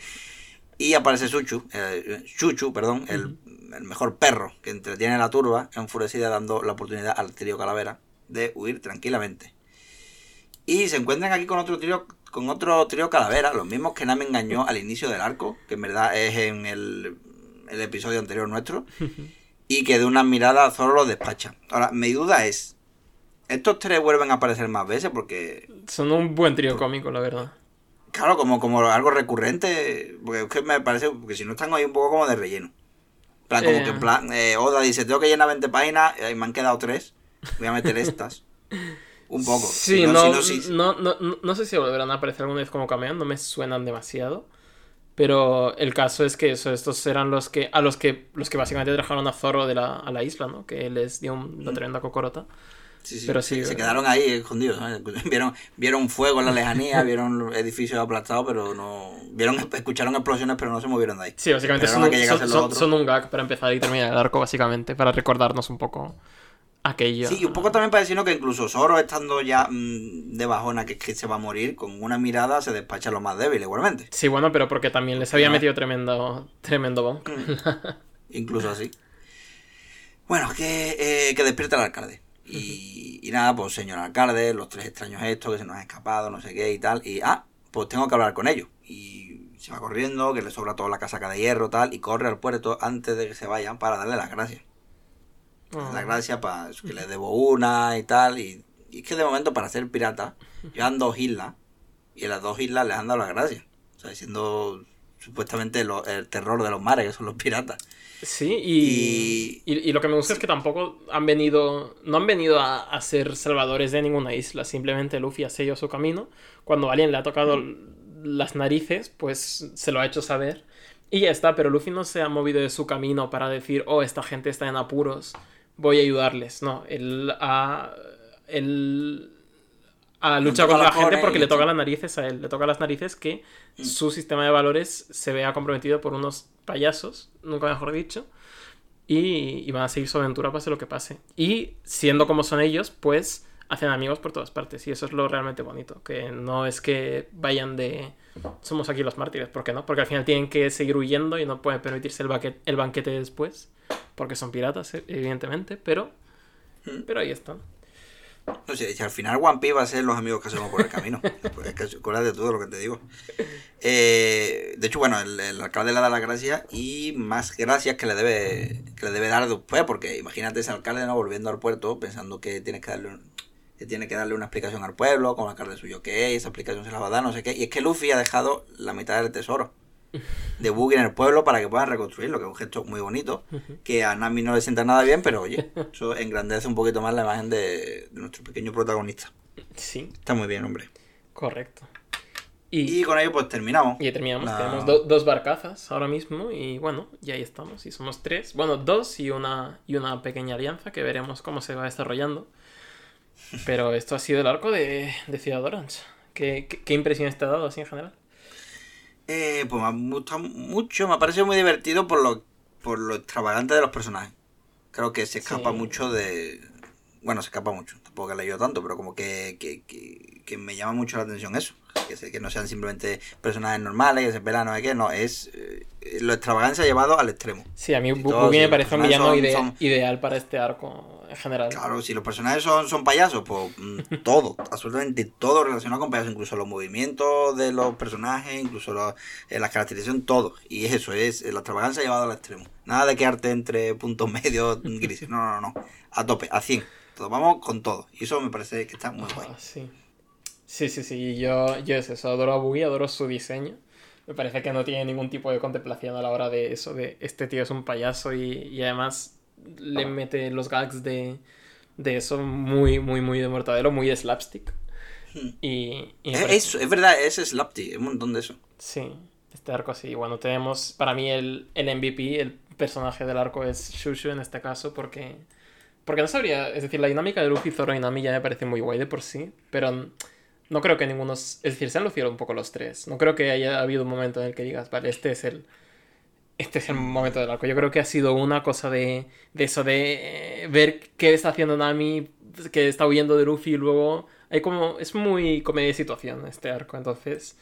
Y aparece Chuchu, eh, Chuchu, perdón, el, el mejor perro que entretiene a la turba, enfurecida dando la oportunidad al trío Calavera de huir tranquilamente. Y se encuentran aquí con otro trío, con otro trío Calavera, los mismos que Nami engañó al inicio del arco, que en verdad es en el, el episodio anterior nuestro, y que de una mirada Zoro los despacha. Ahora, mi duda es, ¿estos tres vuelven a aparecer más veces? Porque
Son un buen trío cómico, la verdad.
Claro, como, como algo recurrente, porque es que me parece, porque si no están ahí un poco como de relleno. En plan, como
Eh.
que en plan, eh, Oda dice, tengo que llenar 20 páginas y me han quedado 3, voy a meter estas. Un poco.
Sí,
Si
no,
si-
no, no, no, no sé si volverán a aparecer alguna vez como cameo, no me suenan demasiado. Pero el caso es que eso, estos eran los que, a los que, los que básicamente trajeron a Zorro de la, a la isla, ¿no? Que les dio un- una tremenda cocorota.
sí, sí,
pero sí,
se
¿verdad?
quedaron ahí escondidos. Vieron, vieron fuego en la lejanía, vieron edificios aplastados, pero no. vieron Escucharon explosiones, pero no se movieron de ahí.
Sí, básicamente son, son, son- son un gag para empezar y terminar el arco, básicamente, para recordarnos un poco aquello.
Sí, un poco también para decirnos que incluso Zoro estando ya mm, de bajona, que se va a morir, con una mirada se despacha a lo más débil igualmente.
Sí, bueno, pero porque también les había
No.
metido tremendo, tremendo bonk.
Incluso así. Bueno, que, eh, que despierta el alcalde. Y, y nada, pues señor alcalde, los tres extraños estos que se nos han escapado, no sé qué y tal. Y ah, pues tengo que hablar con ellos. Y se va corriendo, que le sobra toda la casaca de hierro tal, y corre al puerto antes de que se vayan para darle las gracias. Las gracias para que les debo una y tal. Y, y es que de momento para ser pirata, llevan dos islas. Y en las dos islas les han dado las gracias. O sea, siendo supuestamente lo- el terror de los mares, que son los piratas.
Sí, y, y, y lo que me gusta es que tampoco han venido, no han venido a, a ser salvadores de ninguna isla, simplemente Luffy ha seguido su camino. Cuando alguien le ha tocado las narices, pues se lo ha hecho saber. Y ya está, pero Luffy no se ha movido de su camino para decir, oh, esta gente está en apuros, voy a ayudarles. No, él ha, él ha luchado
toca
contra la
la
gente porque le toca las narices a él, le toca las narices que su sistema de valores se vea comprometido por unos payasos, nunca mejor dicho, y, y van a seguir su aventura pase lo que pase. Y siendo como son ellos, pues hacen amigos por todas partes, y eso es lo realmente bonito, que no es que vayan de somos aquí los mártires, ¿por qué no? Porque al final tienen que seguir huyendo y no pueden permitirse el, banquete después, porque son piratas, e- evidentemente, pero, pero ahí están.
No sé, al final One Piece va a ser los amigos que hacemos por el camino. Pues es que de todo lo que te digo. Eh, de hecho, bueno, el, el alcalde le da las gracias y más gracias que le debe que le debe dar después, porque imagínate ese alcalde no volviendo al puerto pensando que tienes que darle un- que tiene que darle una explicación al pueblo, con el alcalde suyo que es, esa explicación se la va a dar, no sé qué. Y es que Luffy ha dejado la mitad del tesoro de Buggy en el pueblo para que puedan reconstruirlo, que es un gesto muy bonito, que a Nami no le sienta nada bien, pero oye, eso engrandece un poquito más la imagen de, de nuestro pequeño protagonista.
Sí,
Está muy bien, hombre.
correcto. Y,
Y con ello pues terminamos.
y terminamos.
La-
Tenemos do- dos barcazas ahora mismo y bueno, ya ahí estamos. Y somos tres. Bueno, dos y una, y una pequeña alianza que veremos cómo se va desarrollando. Pero esto ha sido el arco de, de Ciudad Orange. ¿Qué, qué, qué impresiones te ha dado así en general?
Eh, pues me ha gustado mucho, me ha parecido muy divertido por lo, por lo extravagante de los personajes. Creo que se escapa
Sí.
mucho de... Bueno, se escapa mucho, tampoco he leído tanto, pero como que, que, que, que me llama mucho la atención eso. Que, se- que no sean simplemente personajes normales, que se pelan, no sé qué, no, es... eh, lo extravagante llevado al extremo.
Sí, a mí
Y
Bu-
todos,
Buggy
sí,
me parece un villano
son-
ide-
son-
ideal para este arco en general.
Claro, si los personajes son, son payasos, pues mm, todo, absolutamente todo relacionado con payasos, incluso los movimientos de los personajes, incluso los- eh, las caracterizaciones, todo. Y es eso, es la extravagancia llevada al extremo. Nada de quedarte entre puntos medios grises, no, no, no, a tope, a 100. Vamos con todo. Y eso me parece que está muy guay.
Ah, sí. Sí, sí, sí. Yo, yo es eso. Adoro a Boogie, adoro su diseño. Me parece que no tiene ningún tipo de contemplación a la hora de eso, de este tío es un payaso y, y además le mete los gags de, de eso muy, muy, muy de mortadelo, muy de slapstick. Y, y me
Es, es, verdad, es Slapty, es un montón de eso.
Sí, este arco sí. Bueno, tenemos para mí el, el MVP, el personaje del arco es Shushu en este caso, porque. Porque no sabría. Es decir, la dinámica de Luffy, Zoro y Nami ya me parece muy guay de por sí, pero no creo que ninguno. Es decir, se han lucido un poco los tres. No creo que haya habido un momento en el que digas, vale, este es el. Este es el momento del arco. Yo creo que ha sido una cosa de, de eso, de eh, ver qué está haciendo Nami, que está huyendo de Luffy y luego. Hay como. Es muy comedia de situación este arco, entonces.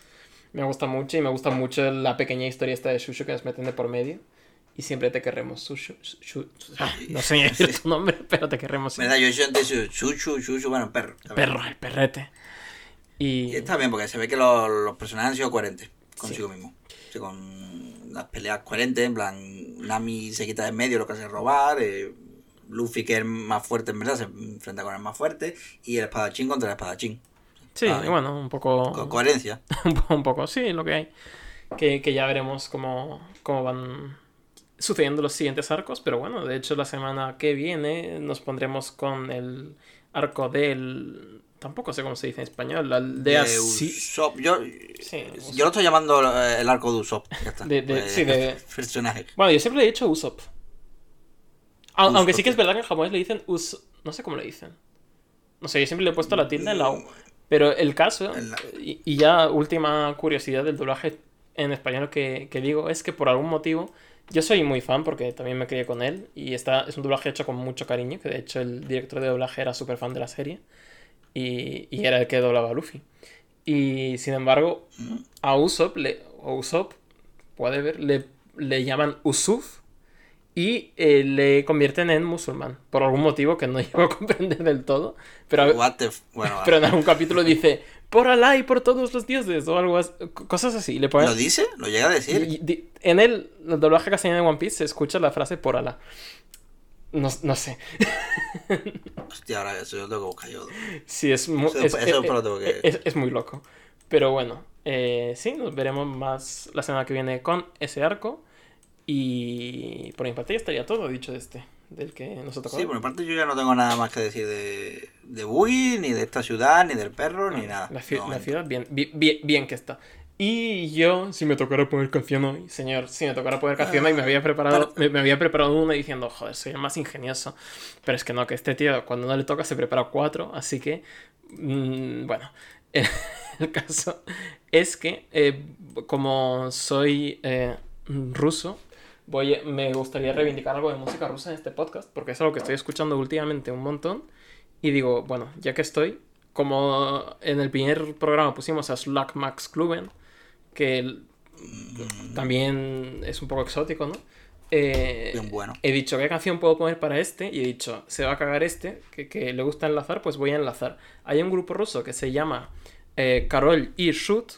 Me gusta mucho y me gusta mucho la pequeña historia esta de Shushu que nos meten de por medio. Y siempre te querremos, Shushu. Shushu- ah, no sé ni decir tu nombre, pero te querremos.
¿Verdad? Yo su chuchu, chuchu, bueno, perro.
Perro, el perrete. Y.
Y está bien, porque se ve que los, los personajes han sido coherentes consigo mismo. O sea, con las peleas coherentes, en plan, Nami se quita de en medio, lo que hace es robar, eh, Luffy, que es más fuerte en verdad, se enfrenta con el más fuerte, y el espadachín contra el espadachín.
Sí,
Ah, bien.
bueno, un poco.
Con coherencia.
un po- un poco, sí, lo que hay. Que, que ya veremos cómo, cómo van sucediendo los siguientes arcos, pero bueno, de hecho la semana que viene nos pondremos con el arco del... Tampoco sé cómo se dice en español, la aldea...
De Usopp. Yo,
Sí,
yo lo estoy llamando eh, el arco de Usopp. Ya está.
De- de-
Eh,
sí, de-
Personaje.
Bueno, yo siempre le he dicho Usopp. Au-
Usopp,
Aunque sí que es verdad que en japonés le dicen Us... No sé cómo le dicen. No sé, yo siempre le he puesto la tilde en la U. Pero el caso,
En la-
y, y ya última curiosidad del doblaje en español que, que digo, es que por algún motivo, yo soy muy fan porque también me crié con él y está, es un doblaje hecho con mucho cariño, que de hecho el director de doblaje era súper fan de la serie y, y era el que doblaba a Luffy. Y sin embargo, a Usopp, le, o Usopp, puede ver, le, le llaman Usuf y eh, le convierten en musulmán. Por algún motivo que no llego a comprender del todo. Pero,
Bueno,
pero en algún capítulo dice, por Alá y por todos los dioses, o algo así, cosas así. Le ponen,
¿lo dice? ¿Lo llega a decir?
y- di- en el, el doblaje castellano de One Piece se escucha la frase por Alá. No, no sé.
Hostia, ahora eso yo tengo que buscar yo.
Sí, es muy, es, es- muy loco. Pero bueno, eh, sí, nos veremos más la semana que viene con ese arco. Y por mi parte ya estaría todo dicho de este, del que nos ha tocado.
Sí, por mi parte yo ya no tengo nada más que decir de, de ni de esta ciudad, ni del perro, ni nada.
La, la ciudad, bien, bi- bien, bien que está. Y yo, si me tocara poner canción hoy, señor, si me tocara poner canción hoy, me había preparado, me, me había preparado una diciendo, joder, soy el más ingenioso. Pero es que no, que este tío, cuando no le toca, se prepara cuatro, así que, mm, bueno, el, el caso es que, eh, como soy eh, ruso, voy, me gustaría reivindicar algo de música rusa en este podcast, porque es algo que estoy escuchando últimamente un montón. Y digo, bueno, ya que estoy, como en el primer programa pusimos a Slack Max Kluben, que el- también es un poco exótico, ¿no? Eh,
Bien bueno.
He dicho, ¿qué canción puedo poner para este? Y he dicho, se va a cagar este, que, que le gusta enlazar, pues voy a enlazar. Hay un grupo ruso que se llama eh, Karol y Shut,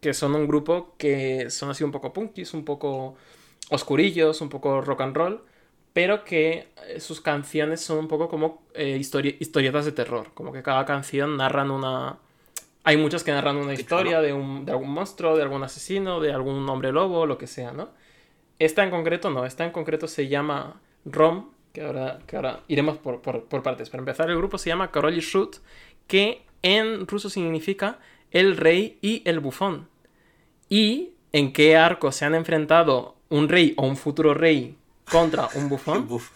que son un grupo que son así un poco punkis, un poco oscurillos, un poco rock and roll, pero que eh, sus canciones son un poco como eh, histori- historietas de terror, como que cada canción narran una... Hay muchas que narran una historia de, un, de algún monstruo, de algún asesino, de algún hombre lobo, lo que sea, ¿no? Esta en concreto no, esta en concreto se llama Rom, que ahora, que ahora iremos por, por- por partes. Para empezar, el grupo se llama Korol y Shut, que en ruso significa el rey y el bufón. ¿Y en qué arco se han enfrentado un rey o un futuro rey contra un bufón?
Uf.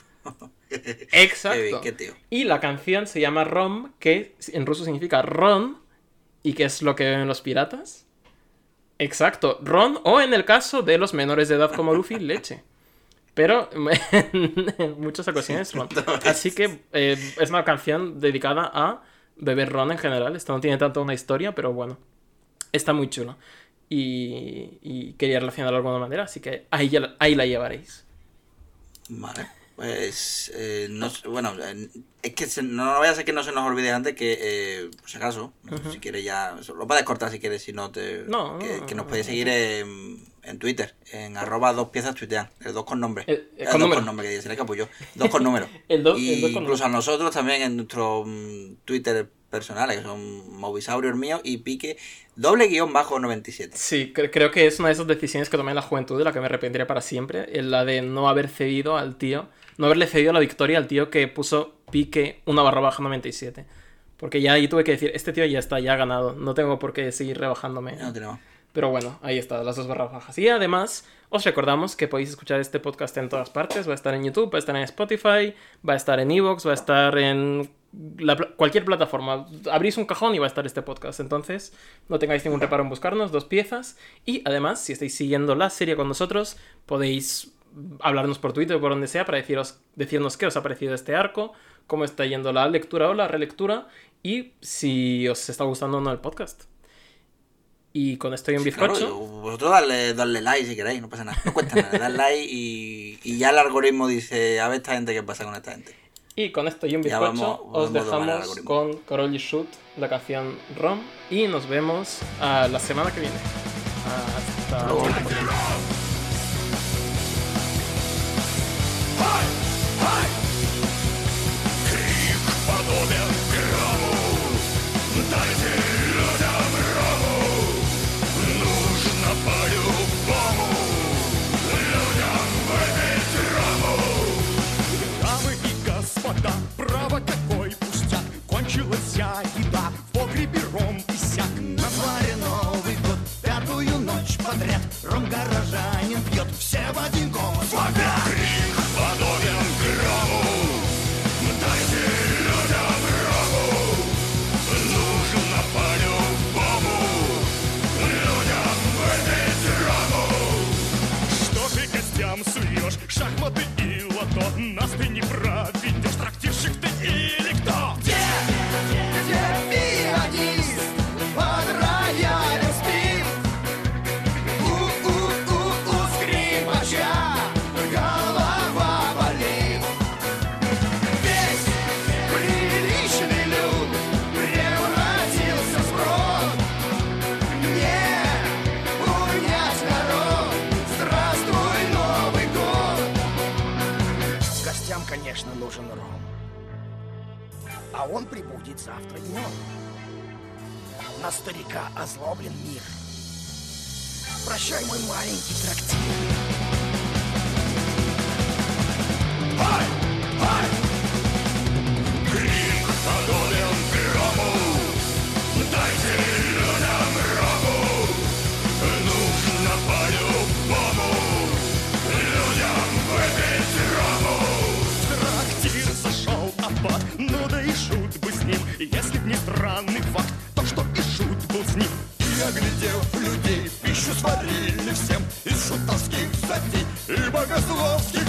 Exacto.
Qué bien, qué.
Y la canción se llama Rom, que en ruso significa ron, y que es lo que beben los piratas. Exacto, ron, o en el caso de los menores de edad como Luffy, leche. Pero en muchas ocasiones ron. Así que eh, es una canción dedicada a beber ron en general. Esta no tiene tanto una historia, pero bueno, está muy chulo. Y, y quería relacionarlo de alguna manera, así que ahí, ya ahí la llevaréis.
Vale. Pues, eh, no sé, bueno, eh, es que se- no vaya a ser que no se nos olvide antes que, eh, por si acaso, si quieres ya, lo puedes cortar si quieres, si no te...
No,
que,
no,
que nos
no,
podéis
no.
seguir en, en Twitter, en arroba dos piezas tuitean, el dos con nombre.
El- el
Eh,
con
dos
número.
con nombre, que se le capullo. Dos con número.
El do-
y
el dos con
incluso a nosotros también en nuestro mm, Twitter personales, que son Movisaurios mío y Pique, doble guion bajo 97.
Sí, cre- creo que es una de esas decisiones que tomé en la juventud de la que me arrepentiré para siempre. Es la de no haber cedido al tío, no haberle cedido la victoria al tío que puso pique una barra baja 97. Porque ya ahí tuve que decir, este tío ya está, ya ha ganado, no tengo por qué seguir rebajándome.
No tenemos.
Pero bueno, ahí está, las dos barras bajas. Y además, os recordamos que podéis escuchar este podcast en todas partes. Va a estar en YouTube, va a estar en Spotify, va a estar en Evox, va a estar en la cualquier plataforma. Abrís un cajón y va a estar este podcast. Entonces, no tengáis ningún reparo en buscarnos, dos piezas. Y además, si estáis siguiendo la serie con nosotros, podéis hablarnos por Twitter o por donde sea para deciros, decirnos qué os ha parecido este arco, cómo está yendo la lectura o la relectura y si os está gustando o no el podcast. Y con esto y un
Claro,
bizcocho.
y vosotros darle, darle like si queréis, no pasa nada. No cuesta nada, like y, y ya el algoritmo dice, a ver esta gente qué pasa con esta gente.
Y con esto y un bizcocho
vamos-
os dejamos con Corolli Shoot, la canción Rom. Y nos vemos a la semana que viene. Hasta luego.
Подряд. Ром горожанин пьет, все в один голос. Вопят
Нас ты не проведешь
завтра днем. На старика озлоблен мир. Прощай, мой маленький трактир.
Крик подобен грому Дайте людям рому Нужно по-любому Людям выпить рому В трактир зашел аббат Ну да и шут бы с ним если б не странный факт,
то что и шут был с ним. И оглядев людей, пищу сварили всем Из шутовских статей и богословских